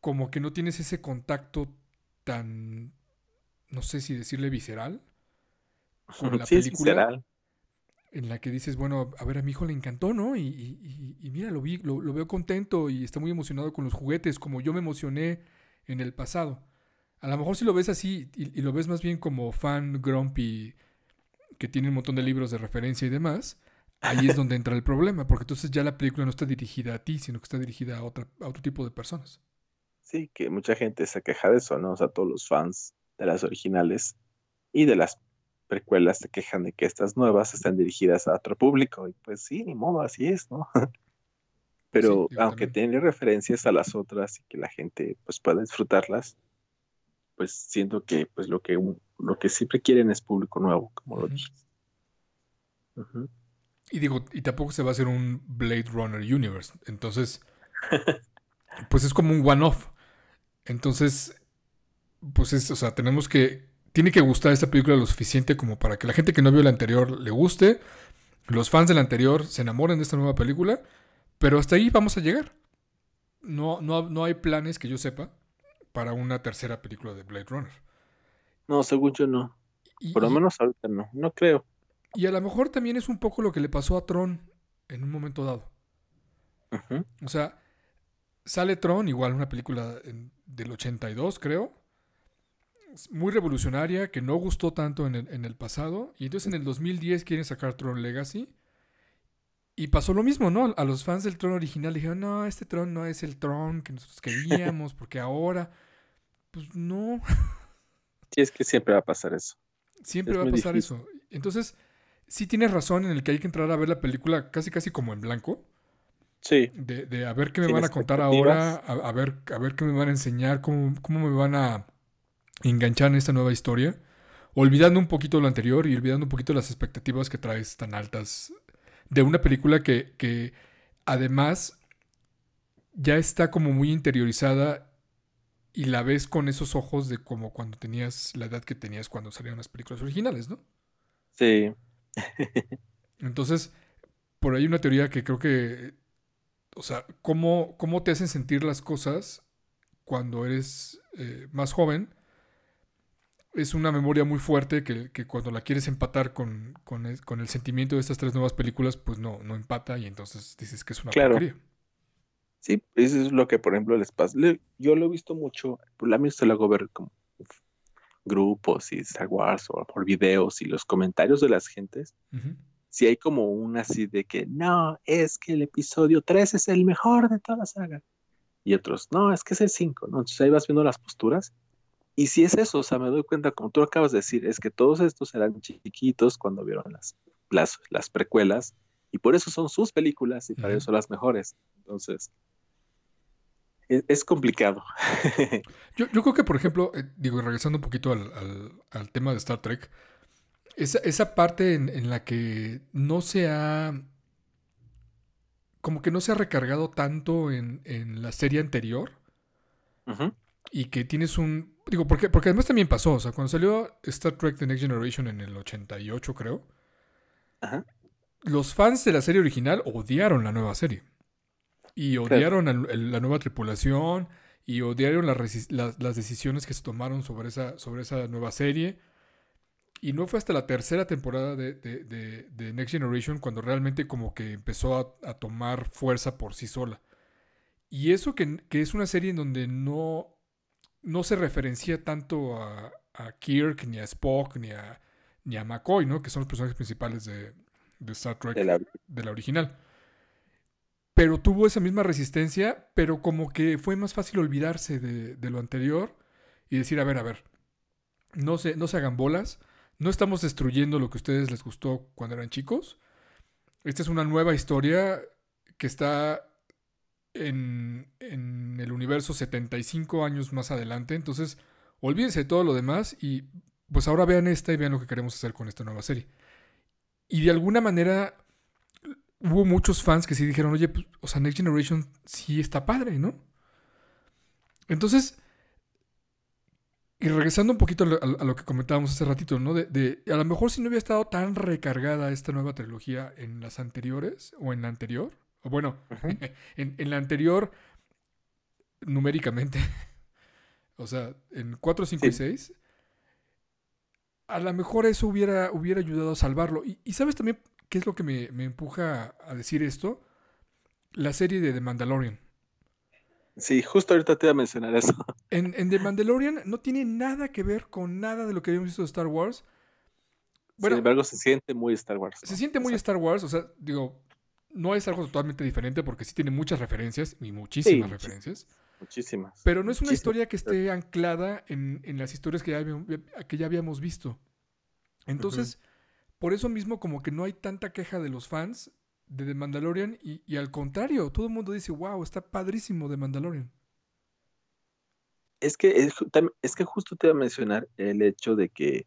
como que no tienes ese contacto tan, no sé si decirle visceral, con la película. En la que dices, bueno, a ver, a mi hijo le encantó, ¿no? Y, y, mira, lo, vi, lo, veo contento y está muy emocionado con los juguetes, como yo me emocioné en el pasado. A lo mejor si lo ves así y, lo ves más bien como fan grumpy que tiene un montón de libros de referencia y demás, ahí es donde entra el problema, porque entonces ya la película no está dirigida a ti, sino que está dirigida a, otra, otro tipo de personas. Sí, que mucha gente se queja de eso, ¿no? O sea, todos los fans de las originales y de las precuelas se quejan de que estas nuevas están dirigidas a otro público. Y pues sí, ni modo, así es, ¿no? Pero aunque tiene referencias a las otras y que la gente pues pueda disfrutarlas, pues siento que pues lo que lo que siempre quieren es público nuevo, como lo dije. Y digo, y tampoco se va a hacer un Blade Runner Universe. Entonces, pues es como un one-off. Entonces, pues es, o sea, tenemos que. Tiene que gustar esta película lo suficiente como para que la gente que no vio la anterior le guste. Los fans de la anterior se enamoren de esta nueva película. Pero hasta ahí vamos a llegar. No, no, no hay planes que yo sepa para una tercera película de Blade Runner. No, según yo no. Por lo menos ahorita no, no creo. Y a lo mejor también es un poco lo que le pasó a Tron en un momento dado. O sea, sale Tron, igual una película del 82, creo. Muy revolucionaria, que no gustó tanto en el, en el pasado. Y entonces en el 2010 quieren sacar Tron Legacy. Y pasó lo mismo, ¿no? A los fans del Tron original dijeron, no, este Tron no es el Tron que nosotros queríamos, porque ahora, pues no. Sí, es que siempre va a pasar eso. Siempre va a pasar eso. Entonces, sí tienes razón en el que hay que entrar a ver la película casi casi como en blanco. Sí. De, de a ver qué me van a contar ahora, a, ver, a ver qué me van a enseñar, cómo, cómo me van a enganchar en esta nueva historia. Olvidando un poquito lo anterior y olvidando un poquito las expectativas que traes tan altas de una película que, además ya está como muy interiorizada y la ves con esos ojos de como cuando tenías la edad que tenías cuando salieron las películas originales, ¿no? Sí. Entonces, por ahí una teoría que creo que, o sea, cómo, cómo te hacen sentir las cosas cuando eres eh, más joven es una memoria muy fuerte que, cuando la quieres empatar con, el, sentimiento de estas tres nuevas películas, pues no, no empata y entonces dices que es una claro. Sí, eso es lo que, por ejemplo, les pasa. yo lo he visto mucho, por la misma lo hago ver como grupos y Star Wars o por videos y los comentarios de las gentes. Si hay como una así de que no, es que el episodio 3 es el mejor de toda la saga. Y otros, no, es que es el 5, ¿no? Entonces ahí vas viendo las posturas y si es eso, o sea, me doy cuenta, como tú acabas de decir, es que todos estos eran chiquitos cuando vieron las, las, las precuelas Y por eso son sus películas y para eso son las mejores. Entonces, es, complicado. yo, creo que, por ejemplo, eh, digo, regresando un poquito al, tema de Star Trek, esa, esa parte en, la que no se ha. Como que no se ha recargado tanto en, la serie anterior. Y que tienes un. Digo, porque, porque además también pasó. O sea, cuando salió Star Trek The Next Generation en el 88, creo. Los fans de la serie original odiaron la nueva serie. Y odiaron a, la nueva tripulación y odiaron las decisiones que se tomaron sobre esa, sobre esa nueva serie. Y no fue hasta la tercera temporada de, Next Generation cuando realmente como que empezó a, tomar fuerza por sí sola. Y eso que, es una serie en donde no, no se referencia tanto a, Kirk, ni a Spock, ni a, ni a McCoy, ¿no? Que son los personajes principales de, Star Trek, de la original pero tuvo esa misma resistencia, pero como que fue más fácil olvidarse de, lo anterior y decir, a ver, a ver, no se, no se hagan bolas, no estamos destruyendo lo que a ustedes les gustó cuando eran chicos. Esta es una nueva historia que está en, el universo 75 años más adelante, entonces olvídense de todo lo demás y pues ahora vean esta y vean lo que queremos hacer con esta nueva serie. Y de alguna manera hubo muchos fans que sí dijeron, oye, pues, o sea, Next Generation sí está padre, ¿no? Entonces, y regresando un poquito a lo, que comentábamos hace ratito, ¿no? De, a lo mejor si no hubiera estado tan recargada esta nueva trilogía en las anteriores o en la anterior, o bueno, en, la anterior numéricamente, o sea, en 4, 5 y 6, a lo mejor eso hubiera, hubiera ayudado a salvarlo. y sabes también ¿Qué es lo que me, empuja a decir esto? La serie de The Mandalorian. Sí, justo ahorita te iba a mencionar eso. En, The Mandalorian no tiene nada que ver con nada de lo que habíamos visto de Star Wars. Bueno, Sin embargo, se siente muy Star Wars. Se siente muy Star Wars, o sea, digo, no es algo totalmente diferente porque sí tiene muchas referencias y muchísimas referencias. Muchísimas. Pero no es una historia que esté anclada en, las historias que ya, habíamos, que ya habíamos visto. Entonces, por eso mismo como que no hay tanta queja de los fans de The Mandalorian y, al contrario, todo el mundo dice, wow, está padrísimo The Mandalorian. Es que, es, que justo te iba a mencionar el hecho de que,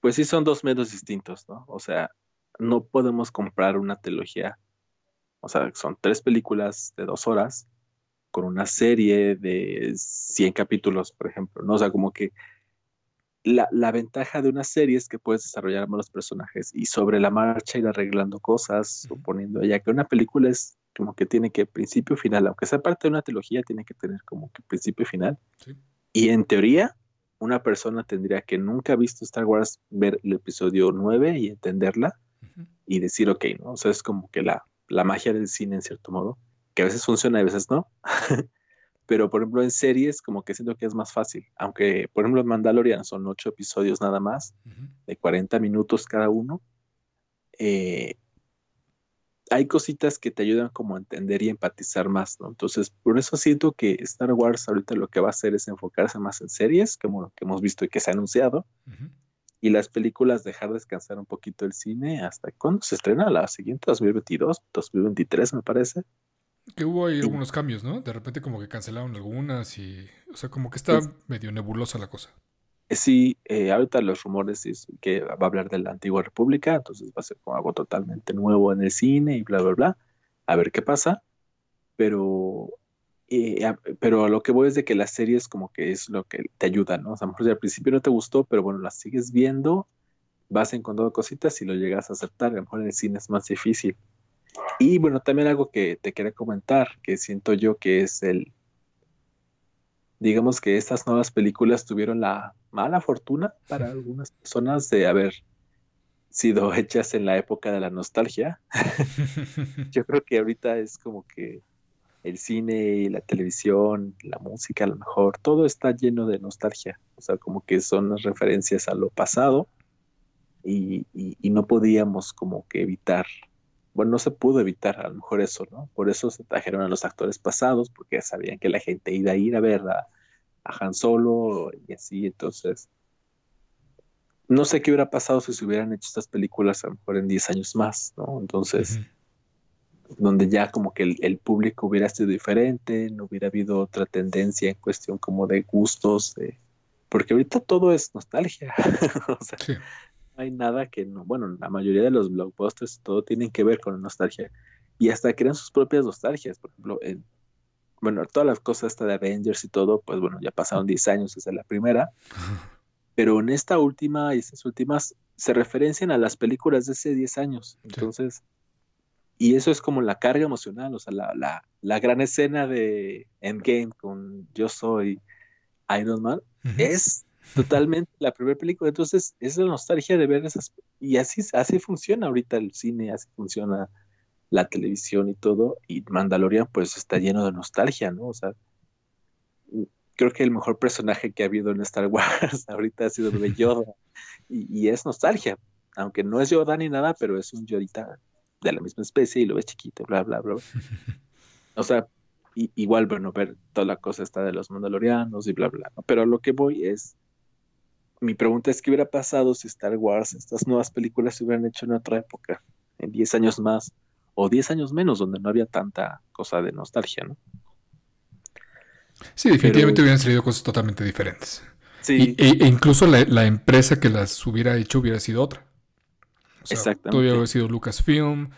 pues sí son dos medios distintos, ¿no? O sea, no podemos comprar una trilogía, o sea, son tres películas de dos horas con una serie de 100 capítulos, por ejemplo, ¿no? O sea, como que la, ventaja de una serie es que puedes desarrollar más los personajes y sobre la marcha ir arreglando cosas, suponiendo ya que una película es como que tiene que principio final, aunque sea parte de una trilogía, tiene que tener como que principio final. Y en teoría, una persona tendría que nunca ha visto Star Wars ver el episodio 9 y entenderla y decir, ok, ¿no? O sea, es como que la, la magia del cine en cierto modo, que a veces funciona y a veces no. pero por ejemplo en series como que siento que es más fácil, aunque por ejemplo en Mandalorian son ocho episodios nada más, de 40 minutos cada uno, eh, hay cositas que te ayudan como a entender y empatizar más, ¿no? Entonces, por eso siento que Star Wars ahorita lo que va a hacer es enfocarse más en series, como lo que hemos visto y que se ha anunciado, y las películas dejar descansar un poquito el cine hasta cuándo se estrena la siguiente, 2022, 2023 me parece. Que hubo ahí algunos cambios, ¿no? De repente como que cancelaron algunas y... O sea, como que está medio nebulosa la cosa. Eh, sí, eh, ahorita los rumores es que va a hablar de la antigua república, entonces va a ser como algo totalmente nuevo en el cine y bla, bla, bla. A ver qué pasa. Pero, eh, pero lo que voy es de que las series como que es lo que te ayuda, ¿no? O sea, a lo mejor al principio no te gustó, pero bueno, las sigues viendo, vas encontrando cositas y lo llegas a aceptar. A lo mejor en el cine es más difícil. Y bueno, también algo que te quería comentar, que siento yo que es el, digamos que estas nuevas películas tuvieron la mala fortuna para algunas personas de haber sido hechas en la época de la nostalgia. yo creo que ahorita es como que el cine la televisión, la música a lo mejor, todo está lleno de nostalgia. O sea, como que son referencias a lo pasado y, y no podíamos como que evitar bueno, no se pudo evitar a lo mejor eso, ¿no? Por eso se trajeron a los actores pasados, porque sabían que la gente iba a ir a ver a, Han Solo y así, entonces. no sé qué hubiera pasado si se hubieran hecho estas películas a lo mejor en 10 años más, ¿no? Entonces, donde ya como que el, público hubiera sido diferente, no hubiera habido otra tendencia en cuestión como de gustos, porque ahorita todo es nostalgia. o sea, no hay nada que no, bueno, la mayoría de los blockbusters todo tienen que ver con la nostalgia y hasta crean sus propias nostalgias, por ejemplo, en, bueno, todas las cosas esta de Avengers y todo, pues bueno, ya pasaron 10 años desde la primera, pero en esta última y estas últimas se referencian a las películas de hace 10 años, entonces... Y eso es como la carga emocional, o sea, la, la, la gran escena de Endgame con Yo Soy Iron Man es totalmente la primera película. Entonces, es la nostalgia de ver esas. Y así, así funciona ahorita el cine, así funciona la televisión y todo. Y Mandalorian, pues está lleno de nostalgia, ¿no? O sea, creo que el mejor personaje que ha habido en Star Wars ahorita ha sido de Yoda. Y, y, es nostalgia, aunque no es Yoda ni nada, pero es un Yodita de la misma especie y lo ves chiquito, bla, bla, bla. o sea, igual, bueno, ver toda la cosa está de los mandalorianos y bla, bla. Pero lo que voy es, mi pregunta es, ¿qué hubiera pasado si Star Wars, estas nuevas películas se hubieran hecho en otra época, en 10 años más o 10 años menos, donde no había tanta cosa de nostalgia, ¿no? Sí, definitivamente hubieran salido cosas totalmente diferentes. Sí. E, e, incluso la, la, empresa que las hubiera hecho hubiera sido otra. Exactamente. Todavía hubiera sido Lucasfilm.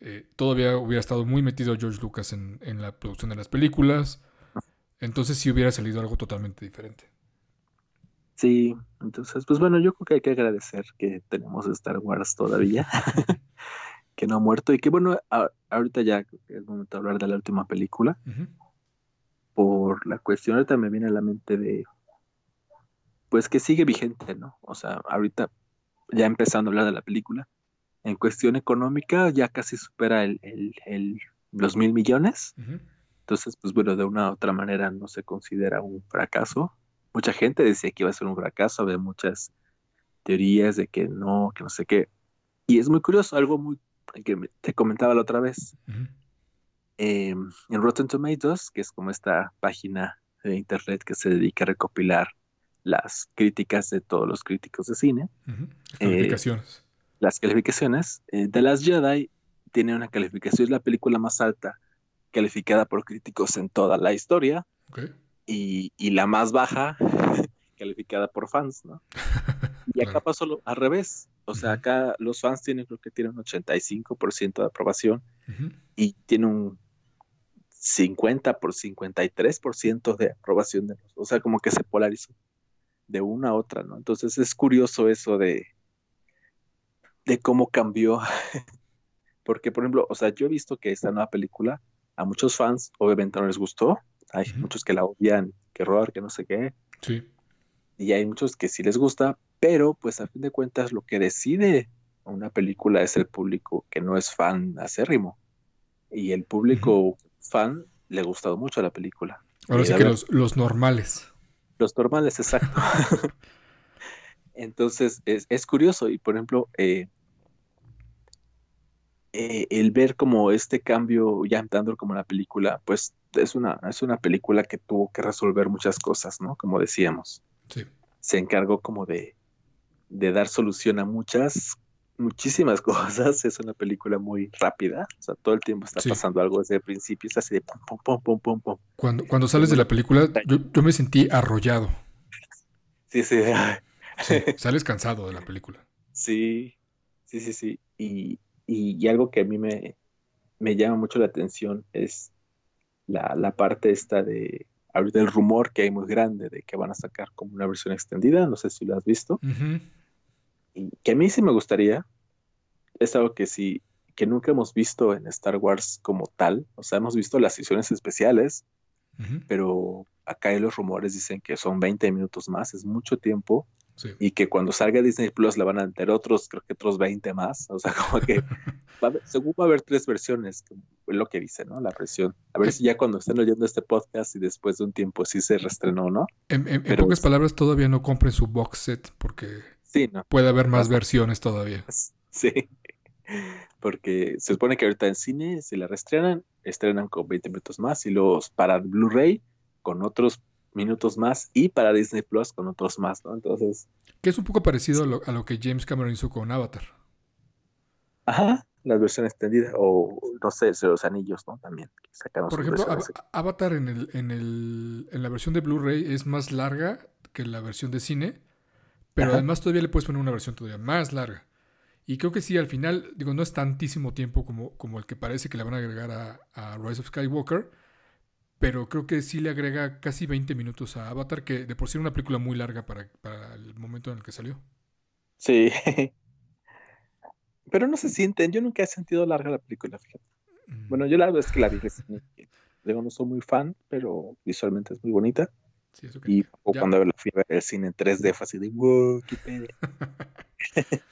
Eh, todavía hubiera estado muy metido George Lucas en, la producción de las películas. Entonces sí hubiera salido algo totalmente diferente. Sí, entonces, pues bueno, yo creo que hay que agradecer que tenemos Star Wars todavía, que no ha muerto y que bueno, ahorita ya es momento de hablar de la última película. Por la cuestión, ahorita me viene a la mente de, pues que sigue vigente, ¿no? O sea, ahorita ya empezando a hablar de la película, en cuestión económica ya casi supera el, los mil millones. Entonces, pues bueno, de una u otra manera no se considera un fracaso. Mucha gente decía que iba a ser un fracaso, había muchas teorías de que no, que no sé qué. Y es muy curioso, algo muy que te comentaba la otra vez. Em, en Rotten Tomatoes, que es como esta página de internet que se dedica a recopilar las críticas de todos los críticos de cine. Las calificaciones. Eh, las calificaciones. de eh, las Jedi tiene una calificación, es la película más alta calificada por críticos en toda la historia. Y, la más baja calificada por fans, ¿no? Y acá pasó al revés. O sea, acá los fans tienen, creo que tienen un 85% de aprobación y tiene un 50 por 53% de aprobación de los, o sea, como que se polarizó de una a otra, ¿no? Entonces es curioso eso de, de cómo cambió. Porque, por ejemplo, o sea, yo he visto que esta nueva película a muchos fans obviamente no les gustó. Hay muchos que la odian, que robar, que no sé qué. Sí. Y hay muchos que sí les gusta, pero pues a fin de cuentas lo que decide una película es el público que no es fan acérrimo. Y el público fan le ha gustado mucho la película. Ahora sí que los, los normales. Los normales, exacto. Entonces, es, curioso y, por ejemplo, eh, eh, el ver como este cambio, ya entrando como la película, pues es una, es una película que tuvo que resolver muchas cosas, ¿no? Como decíamos. Sí. Se encargó como de, de dar solución a muchas, muchísimas cosas. Es una película muy rápida. O sea, todo el tiempo está pasando algo desde el principio. Es así de pum, pum, pum, pum, pum, pum. Cuando, cuando sales de la película, yo, me sentí arrollado. Sí, sí. Sales cansado de la película. Sí, sí, sí, sí. Y, y, algo que a mí me, me, llama mucho la atención es la, la parte esta de ahorita el rumor que hay muy grande de que van a sacar como una versión extendida. No sé si lo has visto que a mí sí me gustaría, es algo que sí, que nunca hemos visto en Star Wars como tal, o sea, hemos visto las sesiones especiales, pero acá hay los rumores dicen que son 20 minutos más, es mucho tiempo, y que cuando salga Disney Plus le van a meter otros, creo que otros 20 más, o sea, como que según va a haber tres versiones, es lo que dice, ¿no? La versión. A ver si ya cuando estén oyendo este podcast y después de un tiempo sí se restrenó, ¿no? En, en pocas palabras, todavía no compren su box set porque Sí, no. Puede haber más versiones todavía. Sí. Porque se supone que ahorita en cine, si la reestrenan, estrenan con 20 minutos más y los para Blu-ray con otros minutos más y para Disney Plus con otros más, ¿no? Entonces... Que es un poco parecido a, lo, que James Cameron hizo con Avatar. Ajá, la versión extendida o no sé, los anillos, ¿no? También. Por ejemplo, Avatar en, el, en, el, en la versión de Blu-ray es más larga que la versión de cine, pero además todavía le puedes poner una versión todavía más larga. Y creo que sí, al final, digo, no es tantísimo tiempo como, como el que parece que le van a agregar a, a Rise of Skywalker, pero creo que sí le agrega casi 20 minutos a Avatar, que de por sí era una película muy larga para, para el momento en el que salió. Sí. Pero no se sienten, yo nunca he sentido larga la película, fíjate. Mm. Bueno, yo la verdad es que la vi Digo, no soy muy fan, pero visualmente es muy bonita. Sí, eso que y cuando la fui a ver el cine en 3D fue así de, wow, qué pedo.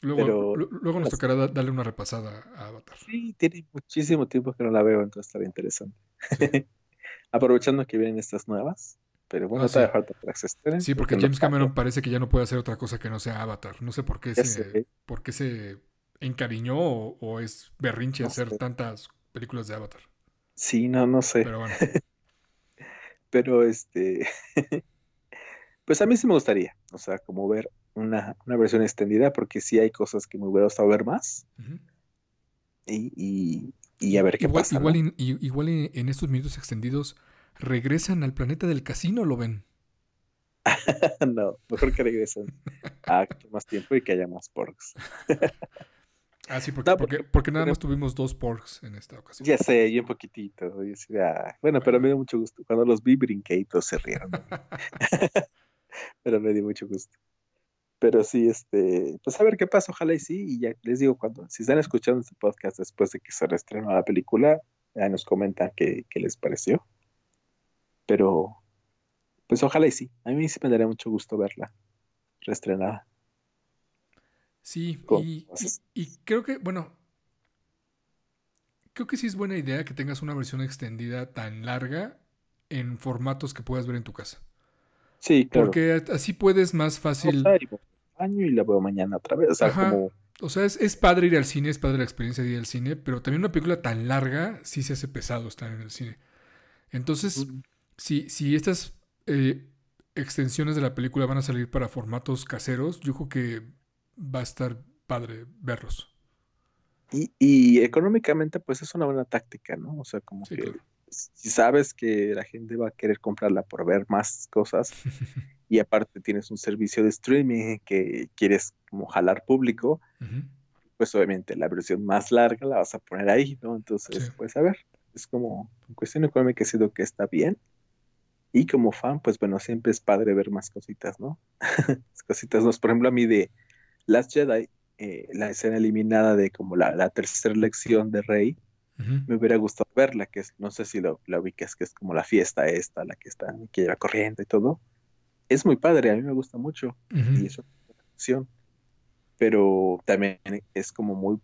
Luego, luego nos pues tocará darle una repasada a Avatar. Sí, tiene muchísimo tiempo que no la veo, entonces estaría interesante. Aprovechando que vienen estas nuevas. Pero bueno, ah, todavía falta para que. Sí, porque James Cameron parece que ya no puede hacer otra cosa que no sea Avatar. No sé por qué, se, por qué se encariñó o, es berrinche hacer tantas películas de Avatar. Sí, no, no sé. Pero bueno. Pero este. pues a mí sí me gustaría. O sea, como ver una, versión extendida, porque sí hay cosas que me hubiera gustado ver más. y, y, a ver qué igual, pasa. Igual, igual en estos minutos extendidos regresan al planeta del casino, ¿lo ven? no, mejor que regresen a más tiempo y que haya más porks. Ah, sí, porque, porque, nada más tuvimos dos porks en esta ocasión. Ya sé, y un poquitito. bueno, pero me dio mucho gusto. Cuando los vi brinqué y todos se rieron. pero me dio mucho gusto. Pero sí, este, pues a ver qué pasa, ojalá y sí, y ya les digo, cuando, si están escuchando este podcast después de que se reestrenó la película, ya nos comentan qué, qué les pareció. Pero, pues ojalá y sí, a mí sí me daría mucho gusto verla reestrenada. Sí, y, creo que, bueno, creo que sí es buena idea que tengas una versión extendida tan larga en formatos que puedas ver en tu casa. Sí, claro. Porque así puedes más fácil año y la veo mañana otra vez. O sea, como... O sea, es, padre ir al cine, es padre la experiencia de ir al cine, pero también una película tan larga sí se hace pesado estar en el cine. Entonces, si, si estas eh, extensiones de la película van a salir para formatos caseros, yo creo que va a estar padre verlos. Y, y económicamente, pues es una buena táctica, ¿no? O sea, como que si sabes que la gente va a querer comprarla por ver más cosas y aparte tienes un servicio de streaming que quieres como jalar público, pues obviamente la versión más larga la vas a poner ahí, ¿no? Entonces, pues a ver, es como en cuestión económica ha sido que está bien. Y como fan, pues bueno, siempre es padre ver más cositas, ¿no? cositas, ¿no? Por ejemplo, a mí de Last Jedi, eh, la escena eliminada de como la, la tercera lección de Rey, me hubiera gustado verla, que es, no sé si lo, la ubicas, que es como la fiesta esta, la que está, que lleva corriendo y todo. Es muy padre, a mí me gusta mucho. Y es una acción. Pero también es como muy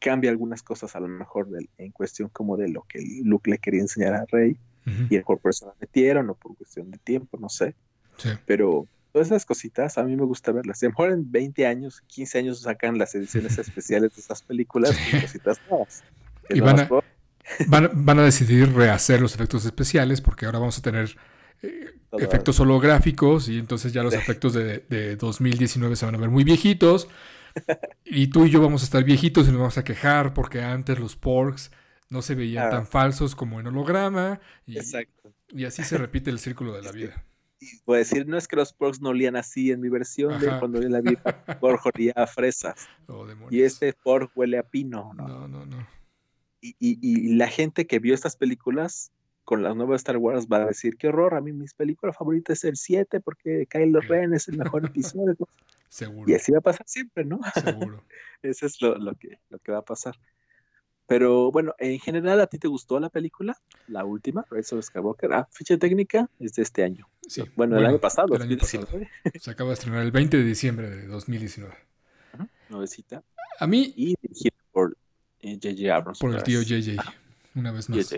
cambia algunas cosas a lo mejor en cuestión como de lo que Luke le quería enseñar a Rey y el por eso la metieron o por cuestión de tiempo, no sé. Pero todas esas cositas a mí me gusta verlas. A lo mejor en 20 años, 15 años sacan las ediciones especiales de esas películas y cositas nuevas y van a, van, a, decidir rehacer los efectos especiales porque ahora vamos a tener eh, efectos holográficos y entonces ya los efectos de, 2019 se van a ver muy viejitos. Y tú y yo vamos a estar viejitos y nos vamos a quejar porque antes los porks no se veían ah. tan falsos como en holograma. Y, Exacto. y así se repite el círculo de la vida. Y voy a decir, no es que los porks no olían así en mi versión de cuando yo la vi, pork olía a fresas. Oh, y este pork huele a pino. no, no. no y, la gente que vio estas películas con las nuevas Star Wars va a decir, qué horror, a mí mis películas favoritas es el 7 porque Kylo Ren es el mejor episodio. Seguro. Y así va a pasar siempre, ¿no? Seguro. Eso es lo, que, lo que va a pasar. Pero bueno, en general, ¿a ti te gustó la película? La última, Rise of Skywalker. Ah, ficha técnica es de este año. Sí. Bueno, el año pasado, el año pasado. Se acaba de estrenar el 20 de diciembre de 2019. Nuevecita. A mí. Y por J.J. Abrams. Por el tío J.J. Una vez más.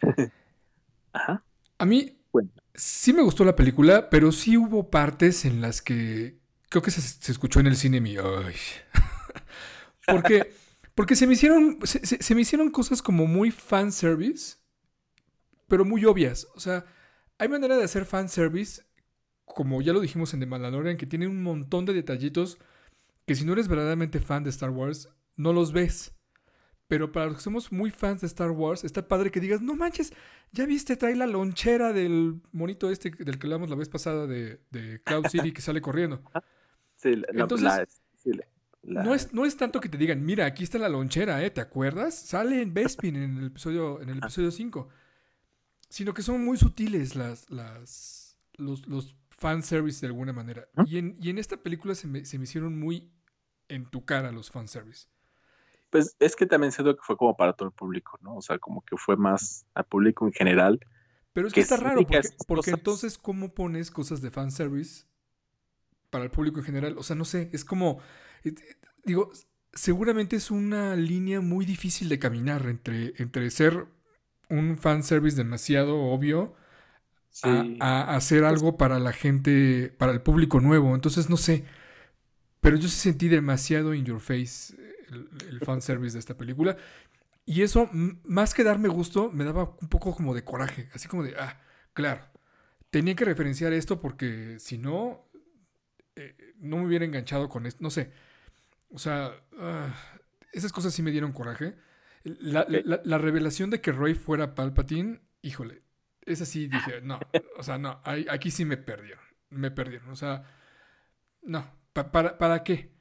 Ajá. A mí sí me gustó la película, pero sí hubo partes en las que creo que se, escuchó en el cine mi. porque, porque se me hicieron. Se, me hicieron cosas como muy fanservice, pero muy obvias. O sea, hay manera de hacer fanservice, como ya lo dijimos en The Mandalorian, que tiene un montón de detallitos que si no eres verdaderamente fan de Star Wars, no los ves. Pero para los que somos muy fans de Star Wars, está padre que digas, no manches, ya viste, trae la lonchera del monito este del que hablamos la vez pasada de, de Cloud City que sale corriendo. Sí, la, Entonces, la- sí, la- No es, no es tanto que te digan, mira, aquí está la lonchera, ¿eh? ¿Te acuerdas? Sale en Bespin en el episodio, en el episodio 5. Sino que son muy sutiles las, las, los, los fanservice de alguna manera. Y en, y en esta película se me, se me hicieron muy en tu cara los fanservice. Pues es que también siento que fue como para todo el público, ¿no? O sea, como que fue más al público en general. Pero es que Que está raro, porque, porque entonces, ¿cómo pones cosas de fanservice para el público en general? O sea, no sé, es como. Digo, seguramente es una línea muy difícil de caminar entre, entre ser un fanservice demasiado obvio a, Sí. a hacer algo para la gente, para el público nuevo. Entonces, no sé. Pero yo sí sentí demasiado in your face el, el fanservice de esta película. Y eso, más que darme gusto, me daba un poco como de coraje. Así como de, ah, claro, tenía que referenciar esto porque si no, eh, no me hubiera enganchado con esto. No sé. O sea, ah, esas cosas sí me dieron coraje. La, Ok. la- la revelación de que Roy fuera Palpatine, híjole, esa sí dije, no, o sea, no, aquí sí me perdieron, me perdieron, o sea, no, pa- para, ¿para qué?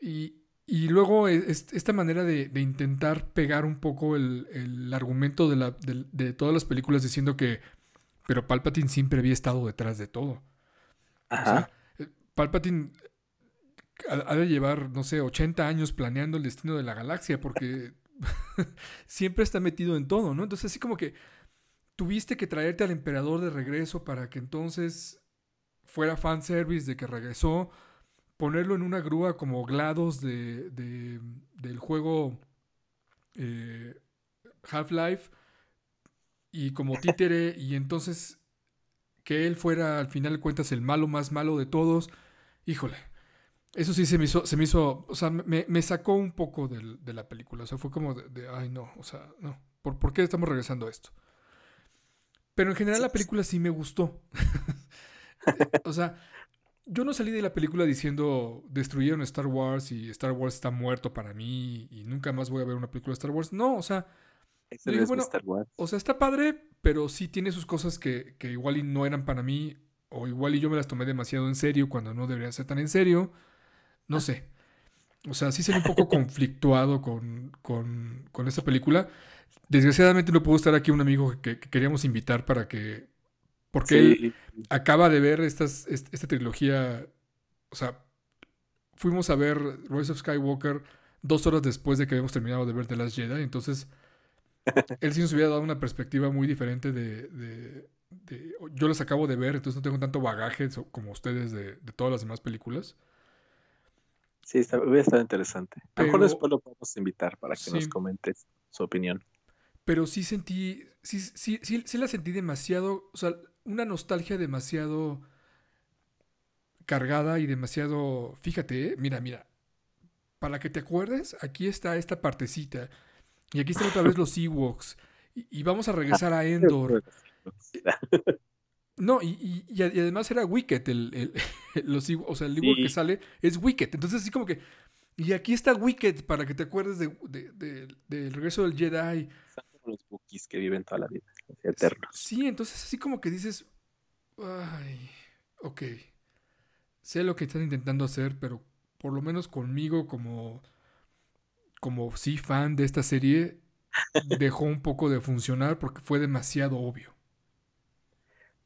Y, y luego e- es- esta manera de, de intentar pegar un poco el, el argumento de, la, de, de todas las películas diciendo que, pero Palpatine siempre había estado detrás de todo. O Ajá. sea, eh, Palpatine ha, de llevar, no sé, 80 años planeando el destino de la galaxia porque siempre está metido en todo, ¿no? Entonces, así como que tuviste que traerte al emperador de regreso para que entonces fuera fanservice de que regresó, ponerlo en una grúa como GLaDOS de, de- del juego eh, Half-Life y como títere y entonces que él fuera al final de cuentas el malo más malo de todos, híjole, eso sí se me hizo, se me hizo, o sea, me, me sacó un poco de la película, o sea, fue como de, de, ay no, o sea, no, ¿por, por qué estamos regresando a esto? Pero en general la película sí me gustó. o sea, yo no salí de la película diciendo destruyeron Star Wars y Star Wars está muerto para mí y nunca más voy a ver una película de Star Wars. No, o sea, no digo, es bueno, Star Wars. o sea, está padre, pero sí tiene sus cosas que, que igual y no eran para mí, o igual y yo me las tomé demasiado en serio cuando no debería ser tan en serio. No sé. O sea, sí salí un poco conflictuado con, con, con esta película. Desgraciadamente no pudo estar aquí un amigo que, que queríamos invitar para que... Porque él acaba de ver estas, est- esta trilogía. O sea, fuimos a ver Rise of Skywalker dos horas después de que habíamos terminado de ver The Last Jedi. Entonces, él sí nos hubiera dado una perspectiva muy diferente de. de- de- yo las acabo de ver, entonces no tengo tanto bagaje como ustedes de, de todas las demás películas. Sí, está, hubiera estado interesante. A lo mejor después lo podemos invitar para que nos comentes su opinión. Pero sí sentí. Sí, sí, sí, sí la sentí demasiado. O sea, una nostalgia demasiado cargada y demasiado. Fíjate, ¿eh? mira, mira. Para que te acuerdes, aquí está esta partecita. Y aquí están otra vez los Ewoks. Y, y vamos a regresar a Endor. No, y, y- además era Wicket, el, el- los o sea, el Sí. que sale es Wicket. Entonces, así como que. Y aquí está Wicket para que te acuerdes de, de- de- del regreso del Jedi. Son los bookies que viven toda la vida, eternos. Sí, entonces así como que dices, ay, ok, sé lo que están intentando hacer, pero por lo menos conmigo como, como sí fan de esta serie, dejó un poco de funcionar porque fue demasiado obvio.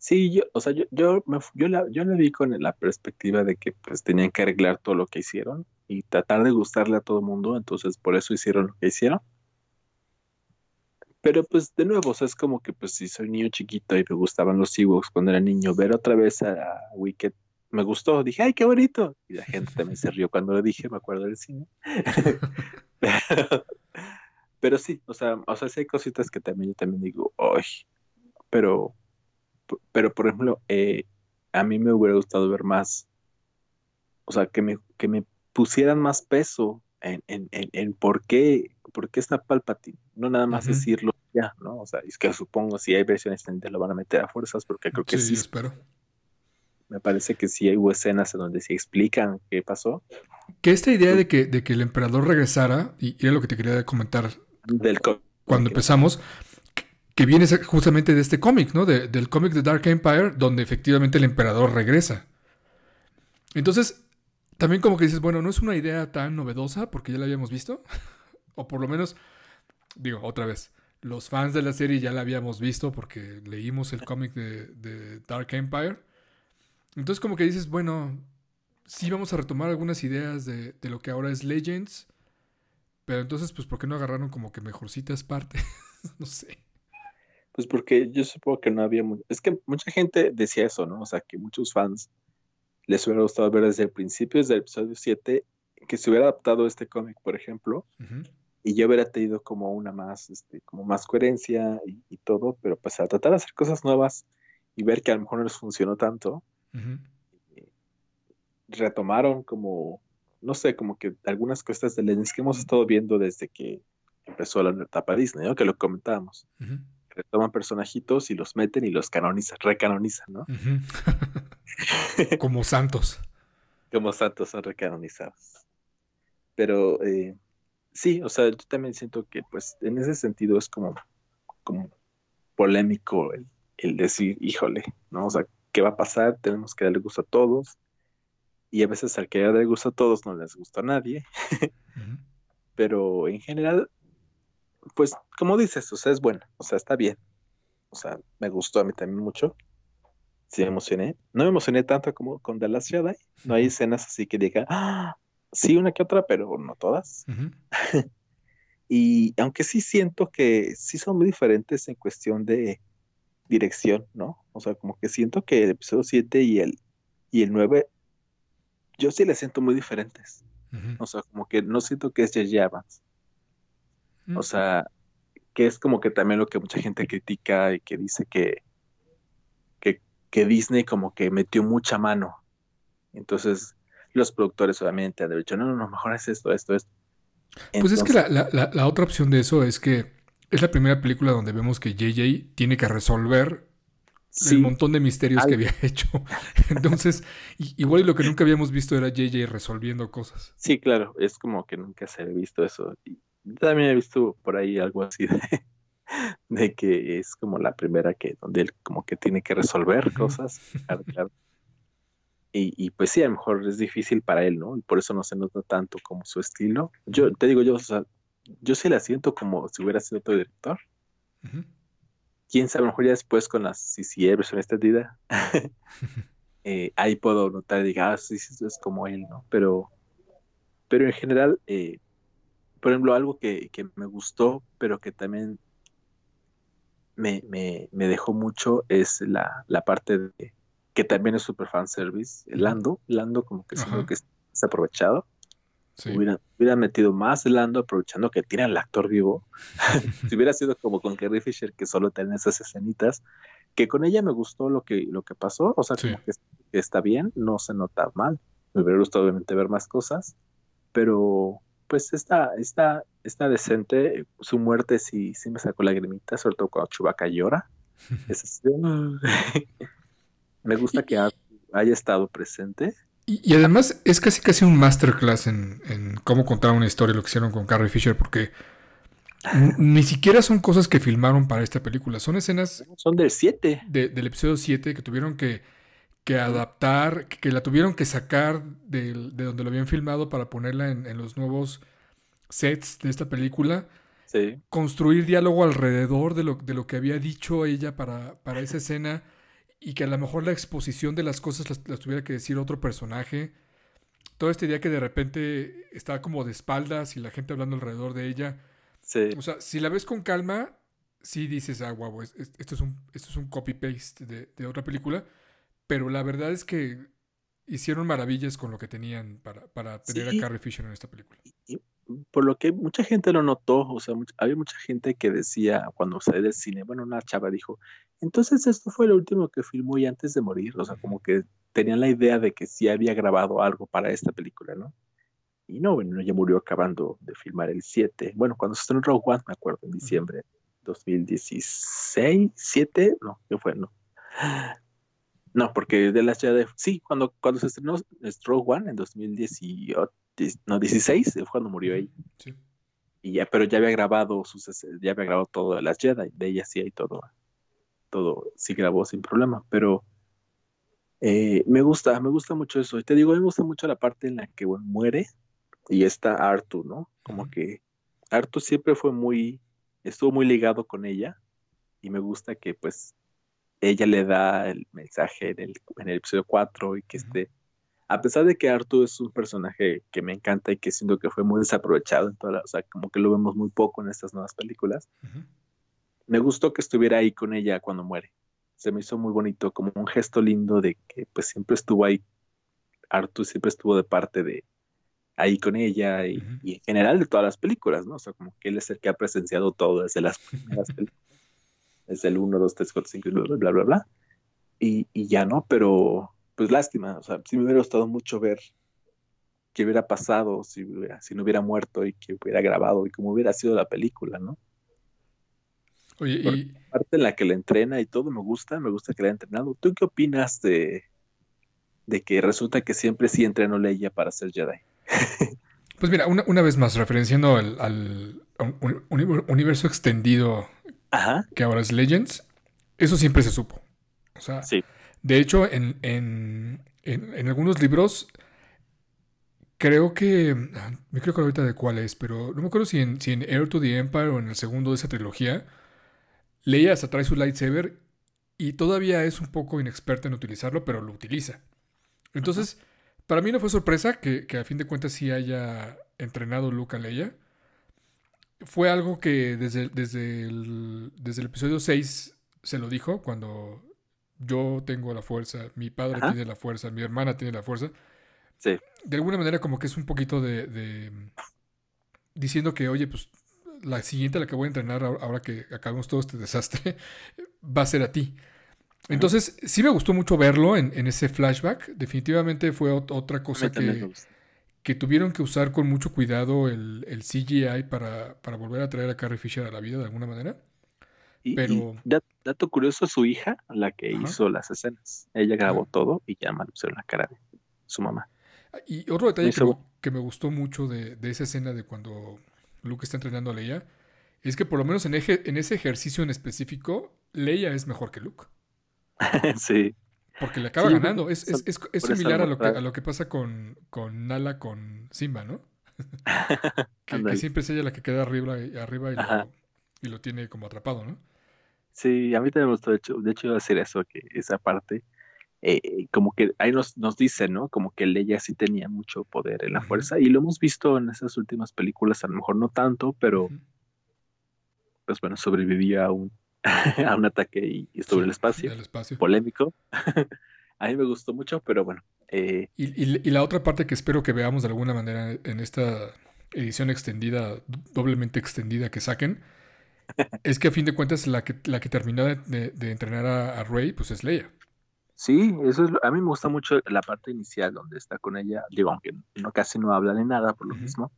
Sí, yo, o sea, yo, yo, me yo, la, yo vi con la perspectiva de que pues tenían que arreglar todo lo que hicieron y tratar de gustarle a todo el mundo, entonces por eso hicieron lo que hicieron. Pero pues de nuevo, o sea, es como que pues si soy niño chiquito y me gustaban los Ewoks cuando era niño, ver otra vez a, a Wicket me gustó, dije, ay, qué bonito. Y la gente también se rió cuando lo dije, me acuerdo del cine. Pero, sí, o sea, o sea, sí hay cositas que también yo también digo, ay, pero Pero, por ejemplo, eh, a mí me hubiera gustado ver más, o sea, que me, que me pusieran más peso en, en, en, en por qué, por qué está Palpatine. No nada más Ujú. decirlo ya, ¿no? O sea, es que supongo si hay versiones extendida lo van a meter a fuerzas, porque creo que sí. sí espero. Me parece que sí hubo escenas en donde se explican qué pasó. Que esta idea de que, de que el emperador regresara, y era lo que te quería comentar del cuando empezamos, que viene justamente de este cómic, ¿no? del cómic de Dark Empire, donde efectivamente el emperador regresa. Entonces, también como que dices, bueno, no es una idea tan novedosa porque ya la habíamos visto, o por lo menos, digo, otra vez, los fans de la serie ya la habíamos visto porque leímos el cómic de, Dark Empire. Entonces como que dices, bueno, sí vamos a retomar algunas ideas de, lo que ahora es Legends, pero entonces, pues, ¿por qué no agarraron como que mejorcitas partes? no sé. Pues porque yo supongo que no había mucho. Es que mucha gente decía eso, ¿no? O sea, que muchos fans les hubiera gustado ver desde el principio, desde el episodio 7, que se hubiera adaptado este cómic, por ejemplo, y yo hubiera tenido como una más, este, como más coherencia y, todo, pero pues a tratar de hacer cosas nuevas y ver que a lo mejor no les funcionó tanto, eh, retomaron como, no sé, como que algunas cosas de Legends que hemos estado viendo desde que empezó la etapa Disney, ¿no? Que lo comentábamos retoman personajitos y los meten y los canonizan, recanonizan, ¿no? Como santos. Como santos son recanonizados. Pero eh, sí, o sea, yo también siento que pues en ese sentido es como, como polémico el, el decir, híjole, ¿no? O sea, ¿qué va a pasar? Tenemos que darle gusto a todos. Y a veces al que darle gusto a todos no les gusta a nadie. Pero en general, pues, como dices, o sea, es buena, o sea, está bien. O sea, me gustó a mí también mucho. Sí, me emocioné. No me emocioné tanto como con The Last Jedi. No hay escenas así que diga, ah, sí, una que otra, pero no todas. y aunque sí siento que sí son muy diferentes en cuestión de dirección, ¿no? O sea, como que siento que el episodio 7 y el, y el 9, yo sí les siento muy diferentes. O sea, como que no siento que es J.J. Abrams. O sea, que es como que también lo que mucha gente critica y que dice que, que, Disney como que metió mucha mano. Entonces, los productores obviamente han dicho, no, no, no, mejor es esto, esto, esto. pues es que la, otra opción de eso es que es la primera película donde vemos que JJ tiene que resolver el montón de misterios que había hecho. Entonces, igual lo que nunca habíamos visto era JJ resolviendo cosas. Sí, claro, es como que nunca se había visto eso también he visto por ahí algo así de, que es como la primera que donde él como que tiene que resolver cosas. Y, pues sí, a lo mejor es difícil para él, ¿no? Y por eso no se nota tanto como su estilo. Yo te digo, yo, o sea, yo sí la siento como si hubiera sido otro director. Quién sabe, a lo mejor ya después con las CCE versión extendida, eh, ahí puedo notar y diga, ah, sí, sí, es como él, ¿no? Pero, pero en general, eh, por ejemplo, algo que, me gustó, pero que también me, dejó mucho es la, parte de que también es super fan service. Lando, Lando como que siento que es aprovechado. Hubiera, metido más Lando aprovechando que tiene al actor vivo. si hubiera sido como con Carrie Fisher, que solo tiene esas escenitas, que con ella me gustó lo que, lo que pasó, o sea, como que está bien, no se nota mal. Me hubiera gustado obviamente ver más cosas, pero pues está, está, está decente. Su muerte sí, sí me sacó lagrimita, sobre todo cuando Chubaca llora. me gusta que haya estado presente. Y, además es casi casi un masterclass en, cómo contar una historia, lo que hicieron con Carrie Fisher, porque ni siquiera son cosas que filmaron para esta película, son escenas... Son del 7. del episodio 7 que tuvieron que que adaptar, que la tuvieron que sacar de, donde lo habían filmado para ponerla en, los nuevos sets de esta película. Sí. Construir diálogo alrededor de lo, de lo que había dicho ella para, para, esa escena y que a lo mejor la exposición de las cosas las, tuviera que decir otro personaje. Todo este día que de repente estaba como de espaldas y la gente hablando alrededor de ella. Sí. O sea, si la ves con calma, sí dices, ah, guau, esto, es un, esto es un copy-paste de, de otra película pero la verdad es que hicieron maravillas con lo que tenían para, para tener a Carrie Fisher en esta película. por lo que mucha gente lo notó, o sea, había mucha gente que decía cuando salió del cine, bueno, una chava dijo, entonces esto fue lo último que filmó y antes de morir, o sea, como que tenían la idea de que sí había grabado algo para esta película, ¿no? Y no, bueno, ella murió acabando de filmar el 7. Bueno, cuando se estrenó Rogue One, me acuerdo, en diciembre, 2016, 7, no, ¿qué fue? No. No, porque de las Jedi, sí, cuando, cuando se estrenó Stroke One en 2018, no, 16, fue cuando murió ella. Sí. Y ya, pero ya había grabado sus, ya había grabado todo de las Jedi, de ella sí hay todo, todo, sí grabó sin problema, pero eh, me gusta, me gusta mucho eso. Y te digo, me gusta mucho la parte en la que muere y está Artu, ¿no? Como que Artu siempre fue muy, estuvo muy ligado con ella y me gusta que pues ella le da el mensaje en el, en el episodio 4 y que esté, a pesar de que Artu es un personaje que me encanta y que siento que fue muy desaprovechado en toda o sea, como que lo vemos muy poco en estas nuevas películas, me gustó que estuviera ahí con ella cuando muere. Se me hizo muy bonito, como un gesto lindo de que pues siempre estuvo ahí, Artu siempre estuvo de parte de, ahí con ella y, en general de todas las películas, ¿no? O sea, como que él es el que ha presenciado todo desde las primeras películas, desde el 1, 2, 3, 4, 5, bla, bla, bla, bla. Y, y ya no, pero pues lástima, o sea, sí me hubiera gustado mucho ver qué hubiera pasado si, si no hubiera muerto y que hubiera grabado y cómo hubiera sido la película, ¿no? Oye, y... La parte en la que le entrena y todo me gusta, me gusta que le haya entrenado. ¿Tú qué opinas de, de que resulta que siempre sí entrenó Leia para ser Jedi? Pues mira, una, vez más, referenciando al, universo extendido que ahora es Legends, eso siempre se supo. O sea, de hecho, en, en, en, algunos libros, creo que, me creo que ahorita de cuál es, pero no me acuerdo si en, si en Air to the Empire o en el segundo de esa trilogía, Leia hasta trae su lightsaber y todavía es un poco inexperta en utilizarlo, pero lo utiliza. Entonces... Para mí no fue sorpresa que, a fin de cuentas sí haya entrenado Luke a Leia. Fue algo que desde, desde, el, desde el episodio 6 se lo dijo, cuando yo tengo la fuerza, mi padre tiene la fuerza, mi hermana tiene la fuerza. Sí. De alguna manera como que es un poquito de, diciendo que, oye, pues la siguiente a la que voy a entrenar ahora que acabamos todo este desastre va a ser a ti. Entonces, sí me gustó mucho verlo en, ese flashback. Definitivamente fue otra cosa que, que, tuvieron que usar con mucho cuidado el, CGI para, volver a traer a Carrie Fisher a la vida de alguna manera. Pero... dato curioso, su hija, la que hizo las escenas, ella grabó todo y ya mal pusieron la cara de su mamá. Y otro detalle que, me gustó mucho de, esa escena de cuando Luke está entrenando a Leia, es que por lo menos en, en ese ejercicio en específico, Leia es mejor que Luke. sí. Porque le acaba ganando. Es, similar a lo, que, a lo que pasa con, con Nala con Simba, ¿no? que, siempre es ella la que queda arriba, arriba y, lo, tiene como atrapado, ¿no? Sí, a mí también me gustó. De hecho, de hecho iba a decir eso, que esa parte, eh, como que ahí nos, nos dicen, ¿no? Como que ella sí tenía mucho poder en la fuerza. Y lo hemos visto en esas últimas películas, a lo mejor no tanto, pero pues bueno, sobrevivía a un a un ataque y, sobre el, espacio, Polémico. a mí me gustó mucho, pero bueno. Eh, y, la otra parte que espero que veamos de alguna manera en esta edición extendida, doblemente extendida que saquen, es que a fin de cuentas la que, la que terminó de, entrenar a, Rey, pues es Leia. Sí, eso es, a mí me gusta mucho la parte inicial donde está con ella, digo, aunque no casi no habla de nada por lo mismo,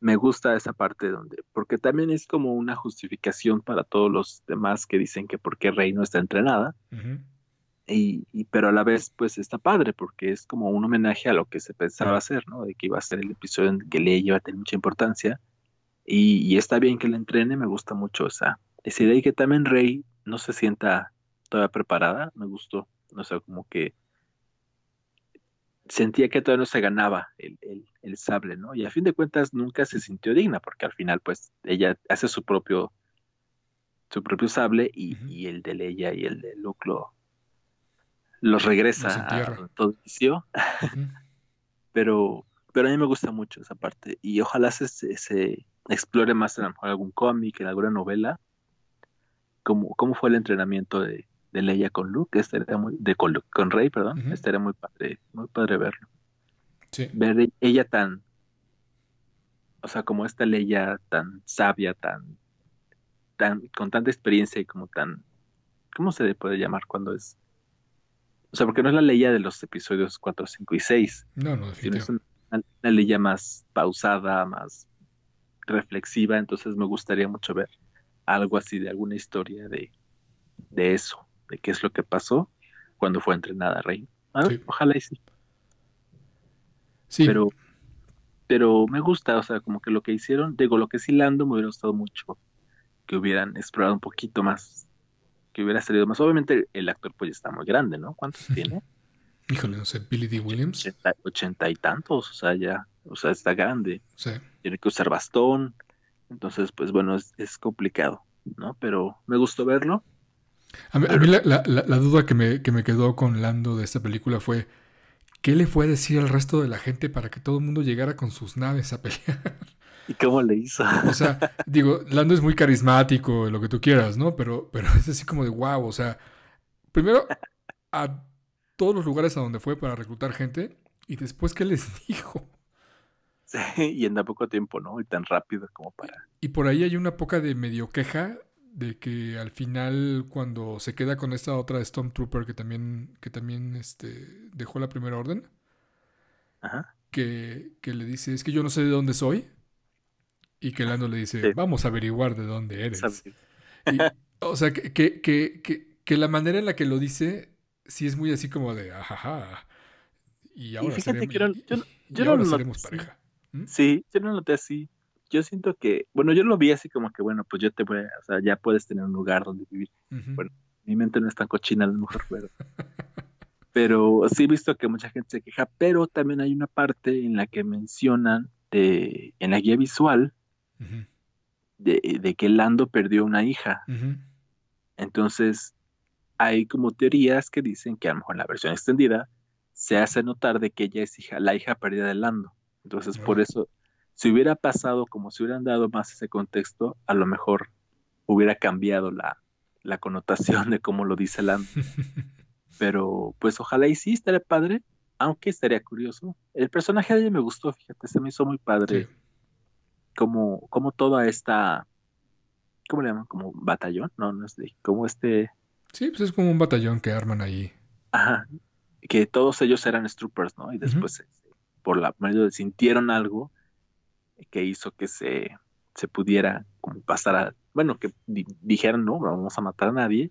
me gusta esa parte donde, porque también es como una justificación para todos los demás que dicen que porque Rey no está entrenada. y, pero a la vez, pues está padre, porque es como un homenaje a lo que se pensaba hacer, ¿no? De que iba a ser el episodio en que Leia iba a tener mucha importancia. Y, está bien que la entrene, me gusta mucho esa, esa idea y que también Rey no se sienta todavía preparada, me gustó. O sea, como que sentía que todavía no se ganaba el, el, sable, ¿no? Y a fin de cuentas nunca se sintió digna, porque al final, pues, ella hace su propio, su propio sable y, el de Leia y el de Luke lo, los regresa a todo inicio. pero, pero a mí me gusta mucho esa parte y ojalá se, se, explore más en algún cómic, en alguna novela, cómo, cómo fue el entrenamiento de, de Leia con Luke, este era muy, de con, con Rey, perdón, este era muy padre, muy padre verlo. Sí. Ver ella tan, o sea, como esta Leia tan sabia, tan, tan, con tanta experiencia y como tan, ¿cómo se le puede llamar cuando es? O sea, porque no es la Leia de los episodios 4, 5 y 6. No, no, sino es una, una Leia más pausada, más reflexiva, entonces me gustaría mucho ver algo así de alguna historia de, de eso, de qué es lo que pasó cuando fue entrenada Rey. Ojalá y sí. Sí. Pero, pero me gusta, o sea, como que lo que hicieron, digo, lo que sí Lando me hubiera gustado mucho que hubieran explorado un poquito más, que hubiera salido más. Obviamente el actor pues ya está muy grande, ¿no? ¿Cuántos tiene? Híjole, no sé, Billy D. Williams. Ochenta, y tantos, o sea, ya, o sea, está grande. Sí. Tiene que usar bastón. Entonces, pues bueno, es, es complicado, ¿no? Pero me gustó verlo. A mí, la, la, la, duda que me, que me quedó con Lando de esta película fue, ¿qué le fue a decir al resto de la gente para que todo el mundo llegara con sus naves a pelear? ¿Y cómo le hizo? O sea, digo, Lando es muy carismático, lo que tú quieras, ¿no? Pero, pero es así como de wow, o sea, primero a todos los lugares a donde fue para reclutar gente y después, ¿qué les dijo? Sí, y en tan poco tiempo, ¿no? Y tan rápido como para... Y por ahí hay una poca de medio queja de que al final cuando se queda con esta otra Stormtrooper que también, que también este, dejó la primera orden, Ajá. Que, que le dice, es que yo no sé de dónde soy, y que Lando le dice, vamos a averiguar de dónde eres. o sea, que, que, que, la manera en la que lo dice, sí es muy así como de, ajaja. Y ahora seremos, yo, no seremos pareja. ¿Mm? Sí, yo no lo noté así. Yo siento que, bueno, yo lo vi así como que, bueno, pues yo te voy, o sea, ya puedes tener un lugar donde vivir. Bueno, mi mente no es tan cochina a lo mejor, pero, pero sí he visto que mucha gente se queja, pero también hay una parte en la que mencionan de, en la guía visual de, que Lando perdió una hija. Entonces, hay como teorías que dicen que a lo mejor en la versión extendida se hace notar de que ella es hija, la hija perdida de Lando. Entonces, por eso, si hubiera pasado como si hubieran dado más ese contexto, a lo mejor hubiera cambiado la, la connotación de cómo lo dice Lando. Pero, pues ojalá y sí, estaría padre, aunque estaría curioso. El personaje de ella me gustó, fíjate, se me hizo muy padre como, como toda esta, ¿cómo le llaman? Como batallón, no, no es de, como este... Sí, pues es como un batallón que arman ahí. Ajá, que todos ellos eran troopers, ¿no? Y después, este, por la medio sintieron algo que hizo que se, se pudiera como pasar a, bueno, que dijeran, no, vamos a matar a nadie.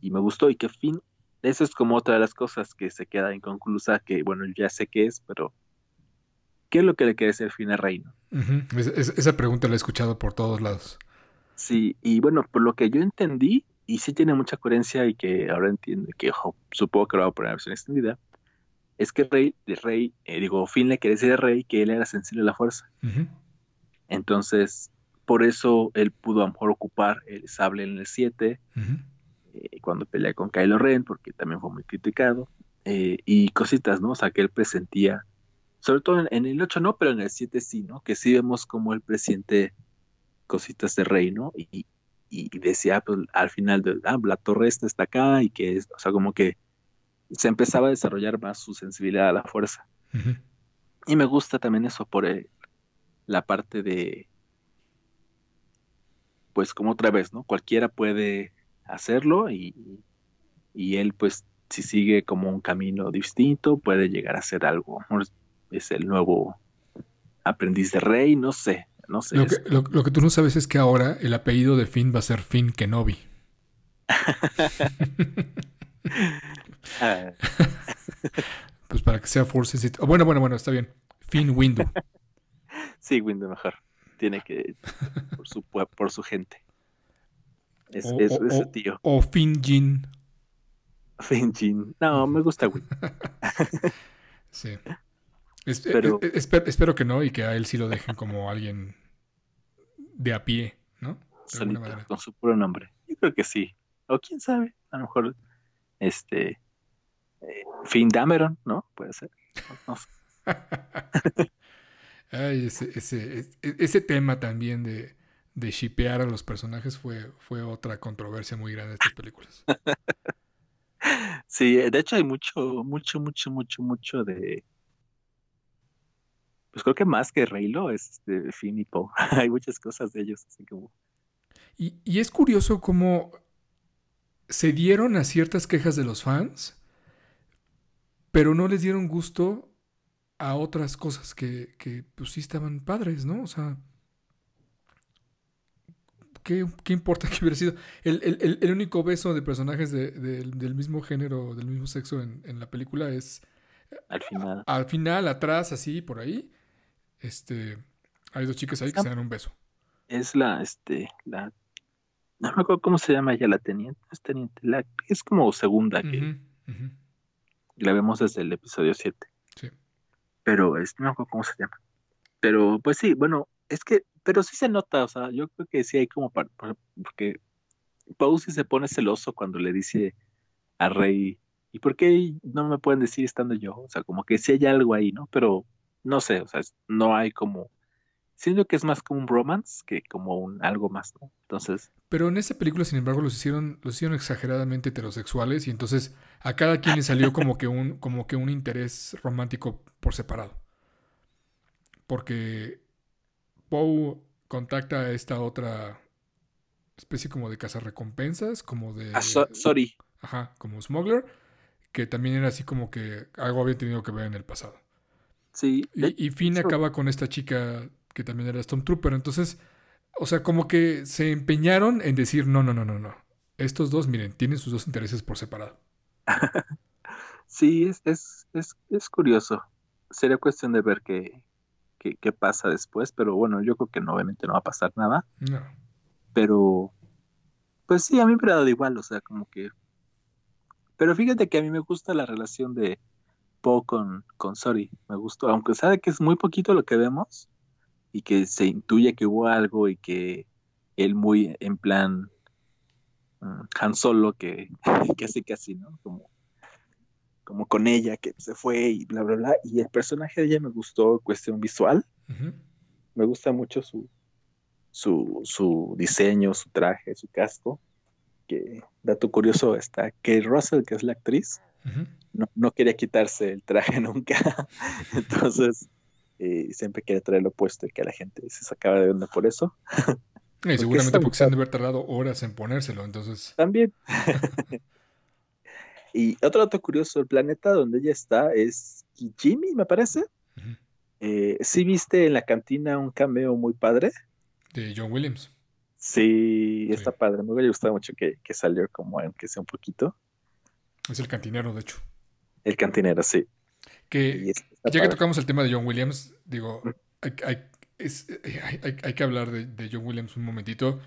Y me gustó y que fin, eso es como otra de las cosas que se queda inconclusa, que bueno, ya sé qué es, pero ¿qué es lo que le quiere decir fin a Reino? esa pregunta la he escuchado por todos lados. Sí, y bueno, por lo que yo entendí, y sí tiene mucha coherencia y que ahora entiendo, que supongo que lo va a poner en versión extendida, es que Rey, de Rey, eh, digo, Finn le quiere decir Rey que él era sensible a la fuerza. Entonces, por eso él pudo a lo mejor ocupar el sable en el 7, eh, cuando pelea con Kylo Ren, porque también fue muy criticado, eh, y cositas, ¿no? O sea, que él presentía sobre todo en, el 8 no, pero en el 7 sí, ¿no? Que sí vemos como el presidente cositas de rey, ¿no? Y, decía pues, al final de, ah, la torre esta está acá y que, es, o sea, como que se empezaba a desarrollar más su sensibilidad a la fuerza. Y me gusta también eso por la parte de, pues como otra vez, ¿no? Cualquiera puede hacerlo y, y él pues si sigue como un camino distinto puede llegar a ser algo es el nuevo aprendiz de rey, no sé, no sé. Lo que, lo, que, tú no sabes es que ahora el apellido de Finn va a ser Finn Kenobi. Ah. pues para que sea Force Bueno, bueno, bueno, está bien. Finn Windu. Sí, Windu mejor. Tiene que por su por su gente. Es, ese tío. O Finn Jin. Finn Jin. No, me gusta Windu. sí. Eh, eh, espero, que no y que a él sí lo dejen como alguien de a pie, ¿no? con su puro nombre. Yo creo que sí. O quién sabe, a lo mejor este eh, Finn Dameron, ¿no? Puede ser. Ay, ese, ese, ese, tema también de, de shipear a los personajes fue, fue otra controversia muy grande de estas películas. Sí, de hecho hay mucho, mucho, mucho, mucho, mucho de, pues creo que más que Reylo es este, Finn y Poe. Hay muchas cosas de ellos, así como... Y, es curioso cómo se dieron a ciertas quejas de los fans, pero no les dieron gusto a otras cosas que, que pues sí estaban padres, ¿no? O sea, ¿qué, importa que hubiera sido? El, único beso de personajes del mismo género, del mismo sexo en, la película es... Al final. Al final, atrás, así, por ahí. Este, hay dos chicas ahí que se dan un beso. Es la, este, la... No me acuerdo cómo se llama ella, la teniente. Es teniente, la, es como segunda que... vemos desde el episodio 7. Sí. Pero, es, no me acuerdo cómo se llama. Pero, pues sí, bueno, es que pero sí se nota, o sea, yo creo que sí hay como para, porque Pau se pone celoso cuando le dice a Rey, ¿y por qué no me pueden decir estando yo? O sea, como que sí hay algo ahí, ¿no? Pero no sé, o sea, no hay como, siento que es más como un romance que como un algo más, ¿no? Entonces... Pero en esa película, sin embargo, los hicieron, los hicieron exageradamente heterosexuales y entonces a cada quien le salió como que un, como que un interés romántico por separado. Porque Poe contacta a esta otra especie como de cazarrecompensas, como de... Ah, sorry. Ajá, como smuggler, que también era así como que algo había tenido que ver en el pasado. Sí. Y, Finn acaba con esta chica que también era Stormtrooper, entonces, o sea, como que se empeñaron en decir, no, no, no, no, no. Estos dos, miren, tienen sus dos intereses por separado. sí, es, es, es, es curioso. Sería cuestión de ver qué, qué, pasa después, pero bueno, yo creo que no, obviamente no va a pasar nada. No. Pero, pues sí, a mí me ha dado igual, o sea, como que... Pero fíjate que a mí me gusta la relación de Poe con, con Sori, me gustó, aunque sabe que es muy poquito lo que vemos y que se intuye que hubo algo y que él muy en plan mm, Han Solo que, hace casi, ¿no? Como como con ella que se fue y bla, bla, bla. Y el personaje de ella me gustó, cuestión visual. Me gusta mucho su, su, su, diseño, su traje, su casco. Que, dato curioso, está que Russell, que es la actriz, no, no, quería quitarse el traje nunca. Entonces, eh, siempre quiere traerlo puesto y que la gente se sacaba de onda por eso. Y seguramente porque se han de haber tardado horas en ponérselo, entonces. También. Y otro dato curioso, el planeta donde ella está es Kijimi, me parece. Eh, ¿Sí viste en la cantina un cameo muy padre? De John Williams. Sí, está padre. Me hubiera gustado mucho que, salió como aunque sea un poquito. Es el cantinero, de hecho. El cantinero, sí. Que ya que tocamos el tema de John Williams, digo, hay, que hablar de, de, John Williams un momentito.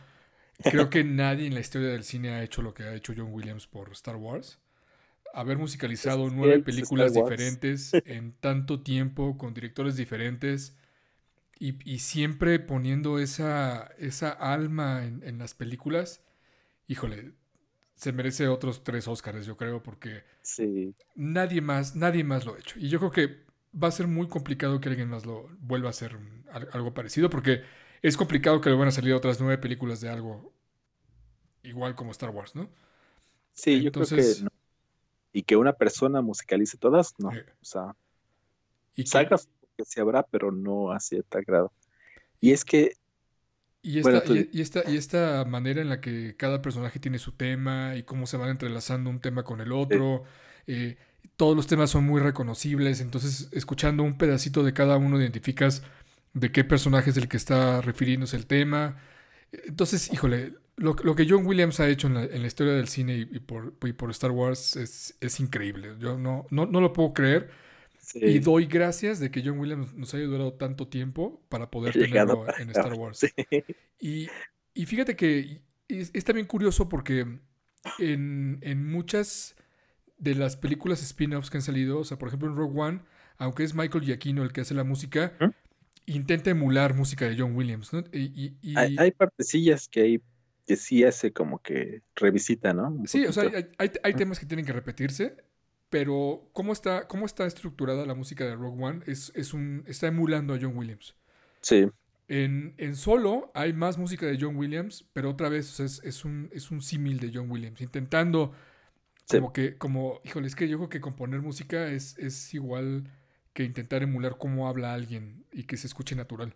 Creo que nadie en la historia del cine ha hecho lo que ha hecho John Williams por Star Wars. Haber musicalizado nueve películas diferentes en tanto tiempo con directores diferentes y, siempre poniendo esa, esa alma en, las películas, híjole, se merece otros tres Oscars, yo creo, porque nadie más, nadie más lo ha hecho. Y yo creo que va a ser muy complicado que alguien más lo vuelva a hacer algo parecido, porque es complicado que le van a salir otras nueve películas de algo igual como Star Wars, ¿no? Sí, yo creo que no y que una persona musicalice todas, no. Eh. O sea, y que se habrá, pero no así de tal grado. Y es que. Y esta, y, esta, y esta manera en la que cada personaje tiene su tema y cómo se van entrelazando un tema con el otro. Eh, todos los temas son muy reconocibles. Entonces, escuchando un pedacito de cada uno, identificas de qué personaje es el que está refiriéndose el tema. Entonces, híjole, lo, que John Williams ha hecho en la, historia del cine y, por, por, Star Wars es, increíble. Yo no, no, lo puedo creer. Y doy gracias de que John Williams nos haya durado tanto tiempo para poder tenerlo en Star Wars. Y, fíjate que es, también curioso porque en, muchas de las películas spin-offs que han salido, o sea, por ejemplo en Rogue One, aunque es Michael Giacchino el que hace la música, intenta emular música de John Williams, ¿no? Y, hay, hay, partecillas que hay que sí hace como que revisita, ¿no? sí, o sea, hay, temas que tienen que repetirse, pero cómo está, cómo está estructurada la música de Rogue One es, es un, está emulando a John Williams. Sí. En, solo hay más música de John Williams, pero otra vez es, un, es un símil de John Williams, intentando como que, como, híjole, es que yo creo que componer música es, es igual que intentar emular cómo habla alguien y que se escuche natural.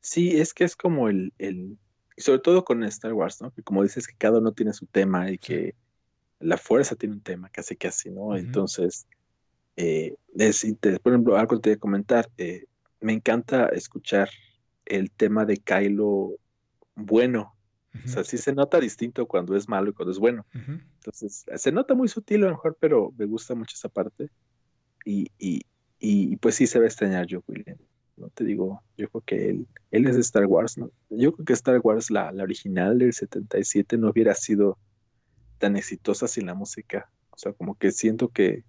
Sí, es que es como el, y sobre todo con Star Wars, ¿no? Que como dices, que cada uno tiene su tema y que la fuerza tiene un tema, casi que así, ¿no? Entonces, eh, por ejemplo, algo te voy a comentar, eh, me encanta escuchar el tema de Kylo bueno, O sea, sí se nota distinto cuando es malo y cuando es bueno. Entonces, se nota muy sutil a lo mejor, pero me gusta mucho esa parte. Y, y, y pues sí se va a extrañar Joe Williams. No te digo, yo creo que él, él es de Star Wars, ¿no? Yo creo que Star Wars, la, la original del 77, no hubiera sido tan exitosa sin la música. O sea, como que siento que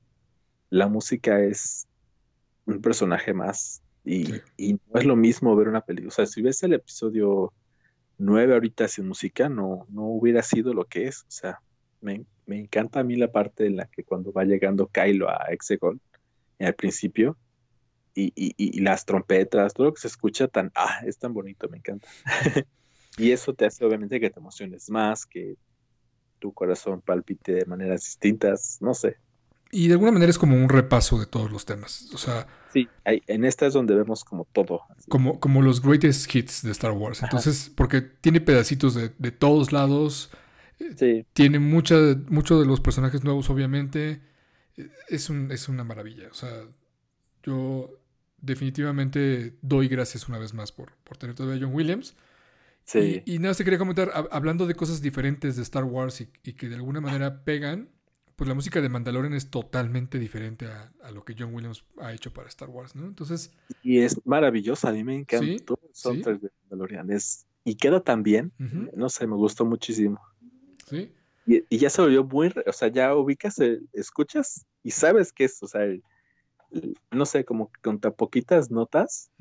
la música es un personaje más y, y, no es lo mismo ver una película. O sea, si ves el episodio 9 ahorita sin música, no, no hubiera sido lo que es. O sea, me, me encanta a mí la parte en la que cuando va llegando Kylo a Exegol al principio y, y, y, las trompetas, todo lo que se escucha tan, ah, es tan bonito, me encanta. y eso te hace obviamente que te emociones más, que tu corazón palpite de maneras distintas, no sé. Y de alguna manera es como un repaso de todos los temas. O sea. Sí, hay, en esta es donde vemos como todo. Como, como los greatest hits de Star Wars. Entonces, porque tiene pedacitos de, de todos lados. Sí. Tiene muchos de los personajes nuevos, obviamente. Es, un, es una maravilla. O sea, yo definitivamente doy gracias una vez más por, por tener todavía a John Williams. Sí. Y, nada, se quería comentar, hablando de cosas diferentes de Star Wars y, que de alguna manera pegan, pues la música de Mandalorian es totalmente diferente a, lo que John Williams ha hecho para Star Wars, ¿no? Entonces... Y es maravillosa, a mí me encantó ¿Sí? de Mandalorian. y queda tan bien, no sé, me gustó muchísimo. Sí. Y, ya se volvió muy, o sea, ya ubicas, escuchas y sabes qué es, o sea, no sé, como con tan poquitas notas,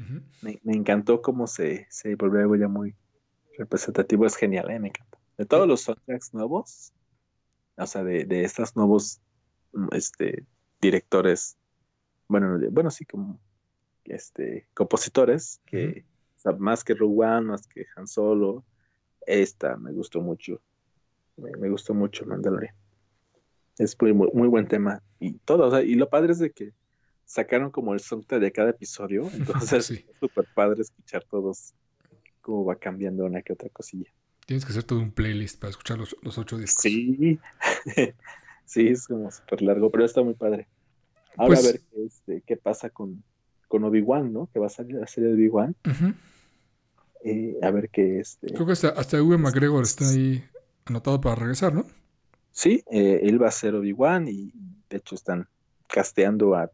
me, encantó cómo se, se volvió ya muy, representativo es genial, ¿eh? me encanta. De todos los soundtracks nuevos, o sea, de, de estos nuevos mm, este, directores, bueno, bueno, sí, como este, compositores, que más que Rowan, más que Han Solo, esta me gustó mucho. Me, gustó mucho Mandalorian. Es muy, muy, buen tema. Y todo, o sea, y lo padre es de que sacaron como el soundtrack de cada episodio, entonces es súper padre escuchar todos cómo va cambiando una que otra cosilla. Tienes que hacer todo un playlist para escuchar los, ocho discos. Sí, sí, es como súper largo, pero está muy padre. Ahora pues a ver qué, este, qué pasa con, con Obi-Wan, ¿no? Que va a salir la serie de Obi-Wan. Eh, a ver qué este. Creo que hasta, hasta Ewan McGregor está ahí anotado para regresar, ¿no? Sí, eh, él va a ser Obi-Wan y de hecho están casteando a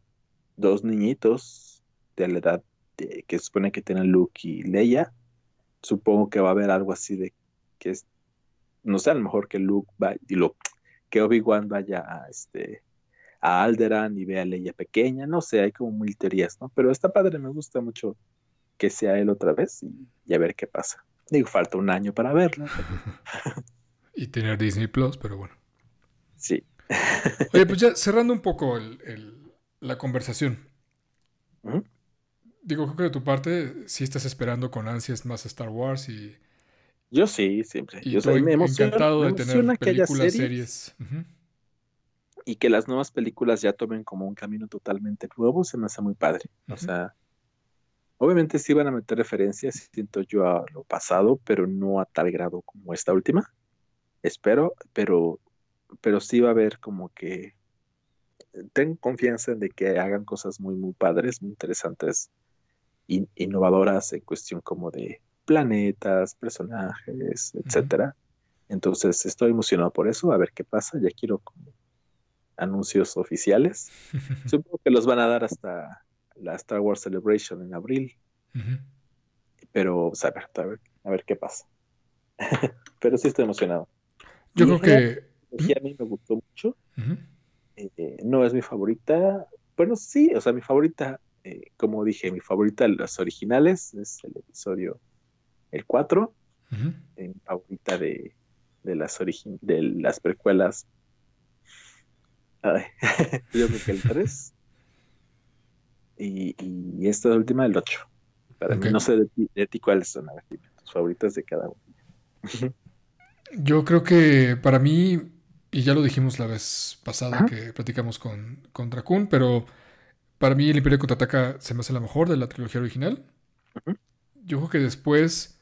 dos niñitos de la edad de, que supone que tienen Luke y Leia supongo que va a haber algo así de que es, no sé, a lo mejor que Luke va, y lo, que Obi-Wan vaya a este a Alderan y vea a Leia pequeña, no sé, hay como mil teorías, ¿no? Pero está padre, me gusta mucho que sea él otra vez y, a ver qué pasa. Digo, falta un año para verlo. y tener Disney Plus, pero bueno. Sí. Oye, pues ya cerrando un poco el, la conversación digo, creo que de tu parte sí estás esperando con ansias más Star Wars y... Yo sí, siempre. yo estoy encantado de tener películas, series. Y que las nuevas películas ya tomen como un camino totalmente nuevo, se me hace muy padre. O sea, obviamente sí van a meter referencias, siento yo, a lo pasado, pero no a tal grado como esta última. Espero, pero, pero sí va a haber como que tengo confianza en de que hagan cosas muy, muy padres, muy interesantes innovadoras en cuestión como de planetas, personajes, etcétera. Entonces estoy emocionado por eso, a ver qué pasa. Ya quiero como anuncios oficiales. Supongo que los van a dar hasta la Star Wars Celebration en abril. Pero a, ver, a, ver, qué pasa. Pero sí estoy emocionado. Yo creo que... A mí me gustó mucho. Eh, no es mi favorita. Bueno, sí, o sea, mi favorita eh, como dije, mi favorita de las originales es el episodio el 4. Mi favorita de, de las de las precuelas. yo creo que el 3. Y, y, esta última el 8. Para mí, no sé de ti, de ti cuáles son tus favoritas de cada uno. yo creo que para mí, y ya lo dijimos la vez pasada que platicamos con, con Dracun, pero para mí el Imperio Contraataca se me hace la mejor de la trilogía original. Yo creo que después...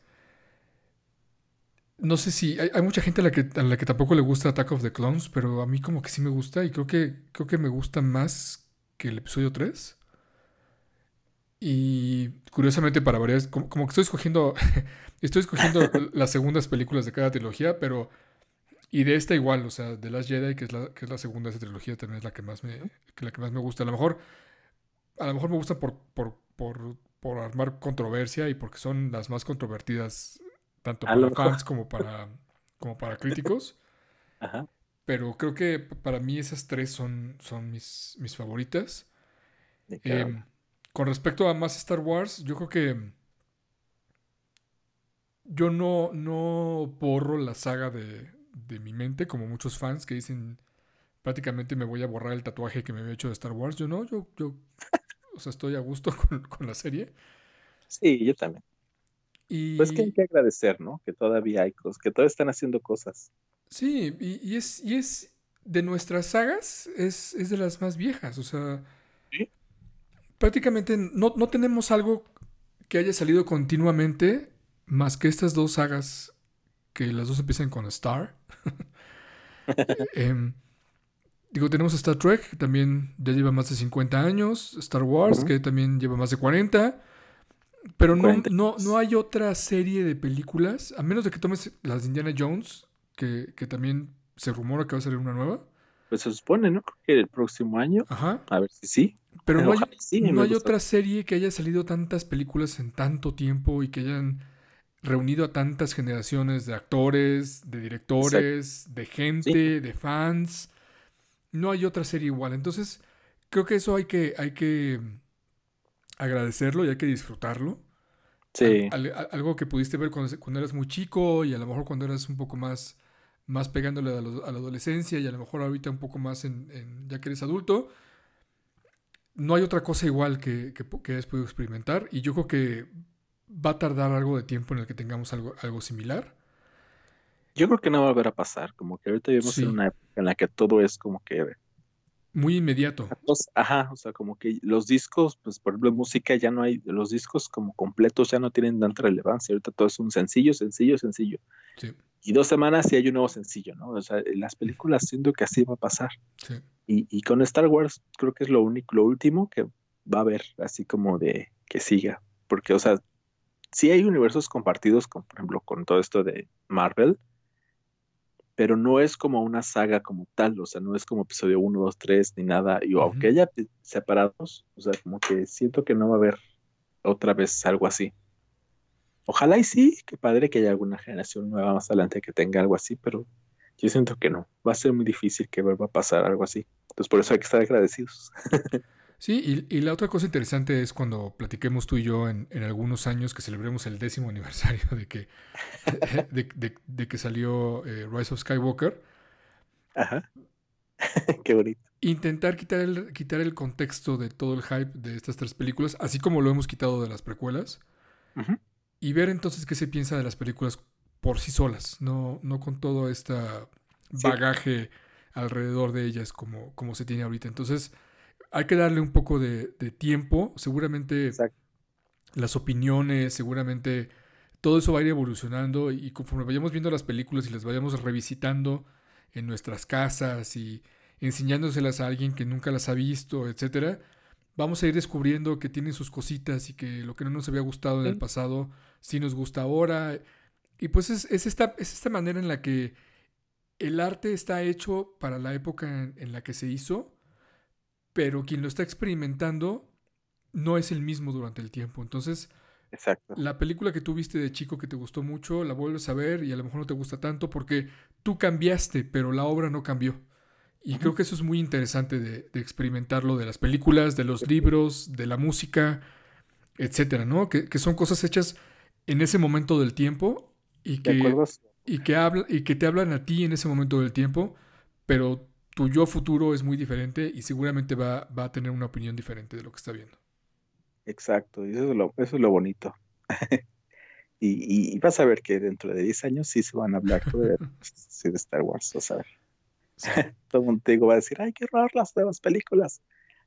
No sé si hay, mucha gente a la, que, a la que tampoco le gusta Attack of the Clones, pero a mí como que sí me gusta y creo que, creo que me gusta más que el episodio 3. Y curiosamente, para varias, como, que estoy escogiendo, estoy escogiendo las segundas películas de cada trilogía, pero. Y de esta igual, o sea, de Last Jedi, que es la, que es la segunda de esa trilogía, también es la que más me, la que más me gusta. A lo mejor, a lo mejor me gusta por, por, por, por armar controversia y porque son las más controvertidas, tanto para fans como para, como para críticos. Ajá. Pero creo que para mí esas tres son, son mis, mis favoritas. Eh, con respecto a más Star Wars, yo creo que yo no, no borro la saga de, mi mente, como muchos fans que dicen prácticamente me voy a borrar el tatuaje que me había hecho de Star Wars. Yo no, yo, yo o sea, estoy a gusto con, la serie. Sí, yo también. Y... Pues que hay que agradecer, ¿no? Que todavía hay cosas, que todavía están haciendo cosas. Sí, y, es, y es de nuestras sagas, es, es de las más viejas, o sea, prácticamente no, tenemos algo que haya salido continuamente más que estas dos sagas que las dos empiezan con Star. Em, digo, tenemos Star Trek, que también ya lleva más de 50 años, Star Wars, que también lleva más de 40, pero no, no, no hay otra serie de películas, a menos de que tomes las de Indiana Jones, que, que también se rumora que va a salir una nueva. Pues se supone, ¿no? Que el próximo año. Ajá. A ver si sí. Pero no hay, otra serie que haya salido tantas películas en tanto tiempo y que hayan reunido a tantas generaciones de actores, de directores, de gente, de fans. No hay otra serie igual. Entonces, creo que eso hay que, hay que agradecerlo y hay que disfrutarlo. Sí. algo que pudiste ver cuando, cuando, eras muy chico y a lo mejor cuando eras un poco más, más pegándole a, la adolescencia y a lo mejor ahorita un poco más en ya que eres adulto no hay otra cosa igual que, que, que, hayas podido experimentar y yo creo que va a tardar algo de tiempo en el que tengamos algo, algo similar. Yo creo que no va a volver a pasar, como que ahorita vivimos en una época en la que todo es como que... Muy inmediato. Ajá, o sea, como que los discos, pues por ejemplo, música ya no hay, los discos como completos ya no tienen tanta relevancia, ahorita todo es un sencillo, sencillo, sencillo. Sí. Y dos semanas y hay un nuevo sencillo, ¿no? O sea, las películas siento que así va a pasar. Sí. Y, con Star Wars creo que es lo único, lo último que va a haber, así como de que siga. Porque, o sea, sí hay universos compartidos, con, por ejemplo, con todo esto de Marvel, pero no es como una saga como tal, o sea, no es como episodio 1, 2, 3, ni nada. Y aunque haya separados, o sea, como que siento que no va a haber otra vez algo así. Ojalá y sí, que padre que haya alguna generación nueva más adelante que tenga algo así, pero yo siento que no. Va a ser muy difícil que vuelva a pasar algo así. Entonces por eso hay que estar agradecidos. Sí, y, la otra cosa interesante es cuando platiquemos tú y yo en, algunos años que celebremos el décimo aniversario de que, de, que salió eh, Rise of Skywalker. Ajá. Qué bonito. Intentar quitar el, quitar el contexto de todo el hype de estas tres películas, así como lo hemos quitado de las precuelas. Y ver entonces qué se piensa de las películas por sí solas, no, no con todo este bagaje alrededor de ellas como, como se tiene ahorita. Entonces, hay que darle un poco de, tiempo. Seguramente las opiniones, seguramente todo eso va a ir evolucionando y conforme vayamos viendo las películas y las vayamos revisitando en nuestras casas y enseñándoselas a alguien que nunca las ha visto, etcétera, vamos a ir descubriendo que tienen sus cositas y que lo que no nos había gustado en el pasado sí nos gusta ahora. Y pues es, esta, es esta manera en la que el arte está hecho para la época en, la que se hizo, pero quien lo está experimentando no es el mismo durante el tiempo. Entonces, la película que tú viste de chico que te gustó mucho, la vuelves a ver y a lo mejor no te gusta tanto porque tú cambiaste, pero la obra no cambió. Y creo que eso es muy interesante de, experimentarlo de las películas, de los libros, de la música, etcétera, ¿no? Que, que son cosas hechas en ese momento del tiempo y que, y que, habla, y que te hablan a ti en ese momento del tiempo, pero tu yo futuro es muy diferente y seguramente va, va a tener una opinión diferente de lo que está viendo. Exacto, y eso es lo, eso es lo bonito. y, vas a ver que dentro de 10 años sí se van a hablar de, de Star Wars, sea, todo el mundo te va a decir, ay, qué horror las nuevas películas.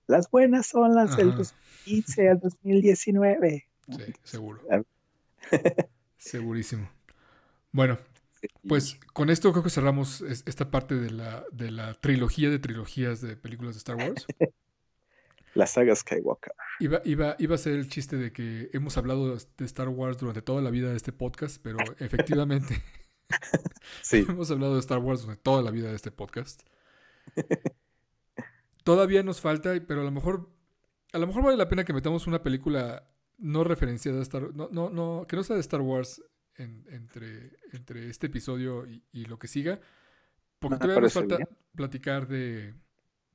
Las buenas son las del 2015 al 2019. Sí, seguro. Segurísimo. Bueno, pues con esto creo que cerramos esta parte de la, de la trilogía de trilogías de películas de Star Wars. La saga Skywalker. Iba, iba, iba a ser el chiste de que hemos hablado de Star Wars durante toda la vida de este podcast, pero efectivamente sí. hemos hablado de Star Wars durante toda la vida de este podcast. Todavía nos falta, pero a lo mejor a lo mejor vale la pena que metamos una película no referenciada a Star no, no, no, que no sea de Star Wars entre, entre este episodio y, lo que siga. Porque todavía nos falta platicar de,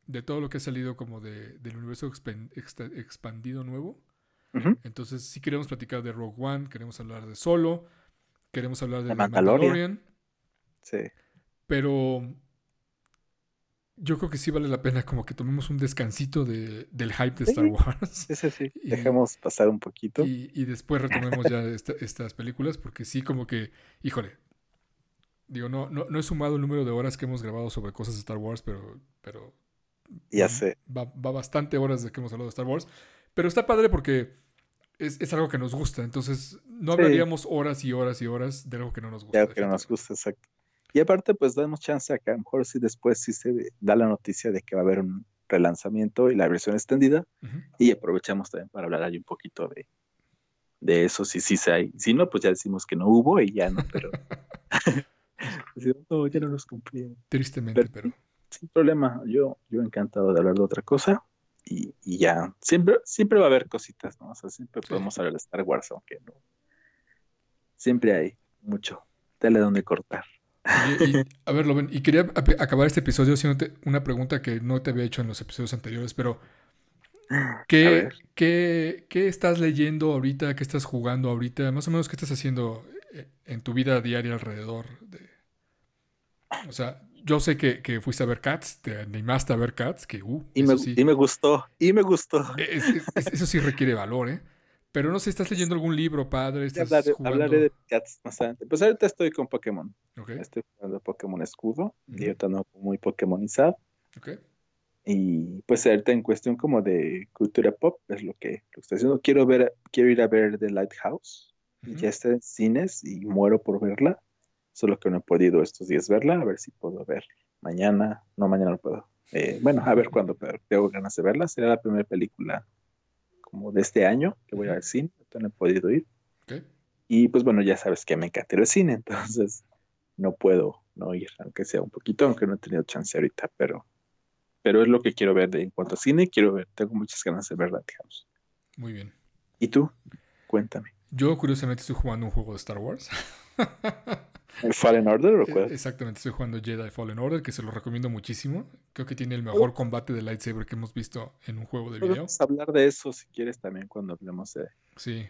de, todo lo que ha salido como de, del universo expandido nuevo. Entonces sí queremos platicar de Rogue One, queremos hablar de Solo, queremos hablar de, Mandalorian. Sí. Pero yo creo que sí vale la pena como que tomemos un descansito de, del hype de Star Wars. Sí, sí, Dejemos pasar un poquito. Y, después retomemos ya estas películas, porque sí, como que, híjole. Digo, no, no, no he sumado el número de horas que hemos grabado sobre cosas de Star Wars, pero. pero ya sé. Va, bastante horas de que hemos hablado de Star Wars. Pero está padre porque es, es algo que nos gusta. Entonces, no hablaríamos horas y horas y horas de algo que no nos gusta. De algo que no nos gusta, exacto. Y aparte, pues damos chance a que a lo mejor si después sí se da la noticia de que va a haber un relanzamiento y la versión extendida, y aprovechamos también para hablar ahí un poquito de, de eso, si sí se hay. Si no, pues ya decimos que no hubo y ya no, pero... no, ya no nos cumplieron. Tristemente, pero, Sin problema, yo, yo encantado de hablar de otra cosa. Y, y, ya, siempre, siempre va a haber cositas, ¿no? O sea, siempre podemos hablar de Star Wars, aunque no. Siempre hay mucho tele donde cortar. Y, a ver, Loven, y quería acabar este episodio haciéndote una pregunta que no te había hecho en los episodios anteriores, pero ¿qué, qué, qué estás leyendo ahorita? ¿Qué estás jugando ahorita? Más o menos, ¿qué estás haciendo eh, en tu vida diaria alrededor de... O sea, yo sé que, que, fuiste a ver Cats, te animaste a ver Cats, que uh, y, me, y me gustó, y me gustó. eso sí requiere valor, ¿eh? Pero no sé, ¿estás leyendo algún libro, padre? ¿Estás hablaré, de Cats más adelante. Pues ahorita estoy con Pokémon. Estoy jugando Pokémon Escudo. Y ahorita no muy Pokémonizado. Okay. Y pues ahorita en cuestión como de cultura pop es lo que, lo estoy haciendo. Quiero ver, quiero ir a ver The Lighthouse. Ya está en cines y muero por verla. Solo que no he podido estos días verla. A ver si puedo ver mañana. No, mañana no puedo. Eh, bueno, a ver cuándo, pero tengo ganas de verla. Será la primera película como de este año que voy a al cine, no he podido ir. Y pues bueno, ya sabes que me encanta el cine, entonces no puedo no ir, aunque sea un poquito, aunque no he tenido chance ahorita, pero, pero es lo que quiero ver de, en cuanto a cine, quiero ver, tengo muchas ganas de verla, digamos. Muy bien. ¿Y tú? Cuéntame. Yo curiosamente estoy jugando un juego de Star Wars. ¿El Fallen Order o cuál? Exactamente, estoy jugando Jedi Fallen Order, que se lo recomiendo muchísimo. Creo que tiene el mejor combate de lightsaber que hemos visto en un juego de video. Podemos hablar de eso si quieres también cuando hablemos de. Sí.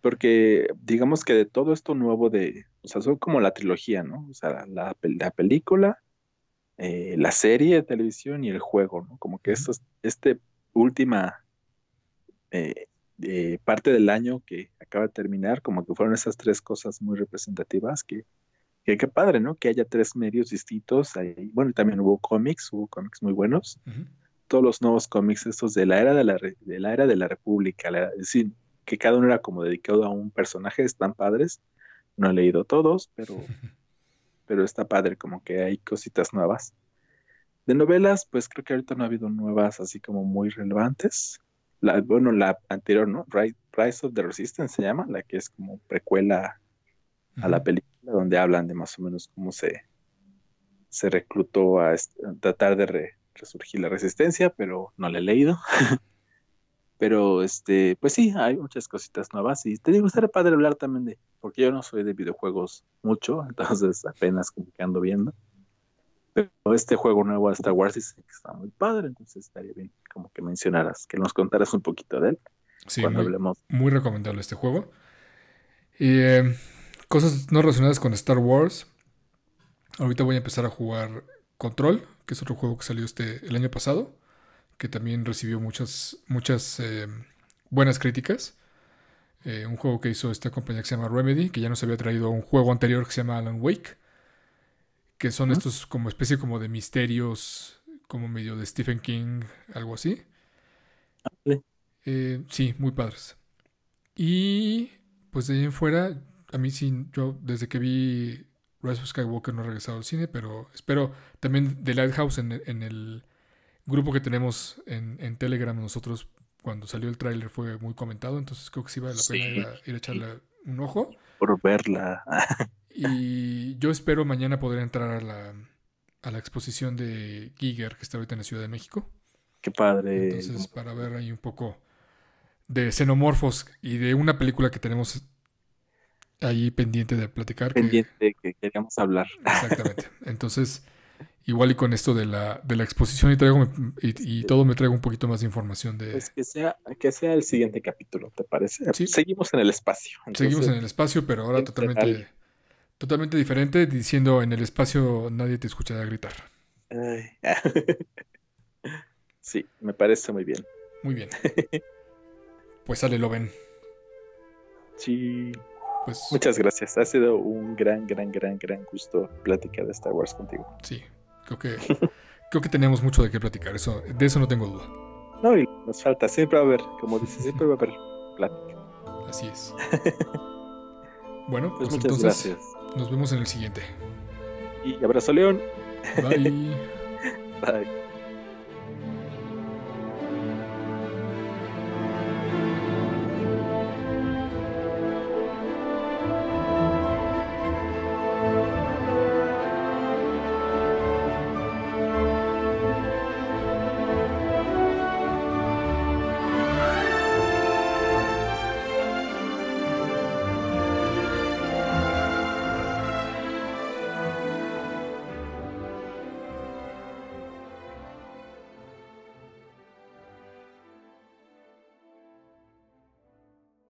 Porque digamos que de todo esto nuevo de. O sea, son como la trilogía, ¿no? O sea, la, la película, eh, la serie de televisión y el juego, ¿no? Como que esto, este última eh, eh, parte del año que acaba de terminar, como que fueron esas tres cosas muy representativas que que qué padre, ¿no? Que haya tres medios distintos. Ahí, bueno, también hubo cómics, hubo cómics muy buenos. Todos los nuevos cómics estos de la era de la, de la era de la República, es decir, que cada uno era como dedicado a un personaje, están padres. No he leído todos, pero, pero está padre, como que hay cositas nuevas. De novelas, pues creo que ahorita no ha habido nuevas así como muy relevantes. La, bueno, la anterior, ¿no? Rise of the Resistance se llama, la que es como precuela a la película donde hablan de más o menos cómo se, se reclutó a, tratar de resurgir la resistencia, pero no la he leído. pero este, pues sí, hay muchas cositas nuevas y te digo, estaría padre hablar también de, porque yo no soy de videojuegos mucho, entonces apenas como que ando viendo. Pero este juego nuevo de Star Wars que está muy padre, entonces estaría bien como que mencionaras, que nos contaras un poquito de él. Sí, cuando muy, hablemos. muy recomendable este juego. Y eh, Cosas no relacionadas con Star Wars. Ahorita voy a empezar a jugar Control, que es otro juego que salió este, el año pasado, que también recibió muchas, muchas eh, buenas críticas. Eh, un juego que hizo esta compañía que se llama Remedy, que ya nos había traído un juego anterior que se llama Alan Wake, que son estos como especie como de misterios, como medio de Stephen King, algo así. Eh, sí, muy padres. Y pues de ahí en fuera, a mí sí, yo desde que vi Rise of Skywalker no he regresado al cine, pero espero también The Lighthouse en, el grupo que tenemos en, Telegram nosotros cuando salió el tráiler fue muy comentado, entonces creo que sí vale la pena ir a, echarle un ojo. Por verla. y yo espero mañana poder entrar a la, a la exposición de Giger que está ahorita en la Ciudad de México. Qué padre. Entonces, para ver ahí un poco de xenomorfos y de una película que tenemos ahí pendiente de platicar. Pendiente que, queríamos hablar. Exactamente. Entonces, igual y con esto de la, de la exposición y, traigo, y, todo me traigo un poquito más de información de... Pues que sea, que sea el siguiente capítulo, ¿te parece? Seguimos en el espacio. Seguimos en el espacio, pero ahora totalmente, totalmente diferente, diciendo en el espacio nadie te escuchará gritar. sí, me parece muy bien. Muy bien. Pues sale, lo ven. Sí. Pues, Muchas gracias. Ha sido un gran, gran, gran, gran gusto platicar de Star Wars contigo. Sí, creo que, creo que tenemos mucho de qué platicar. Eso, de eso no tengo duda. No, y nos falta. Siempre va a haber, como dices, siempre va a haber plática. Así es. bueno, pues, pues muchas gracias. Nos vemos en el siguiente. Y abrazo, León. Bye. Bye.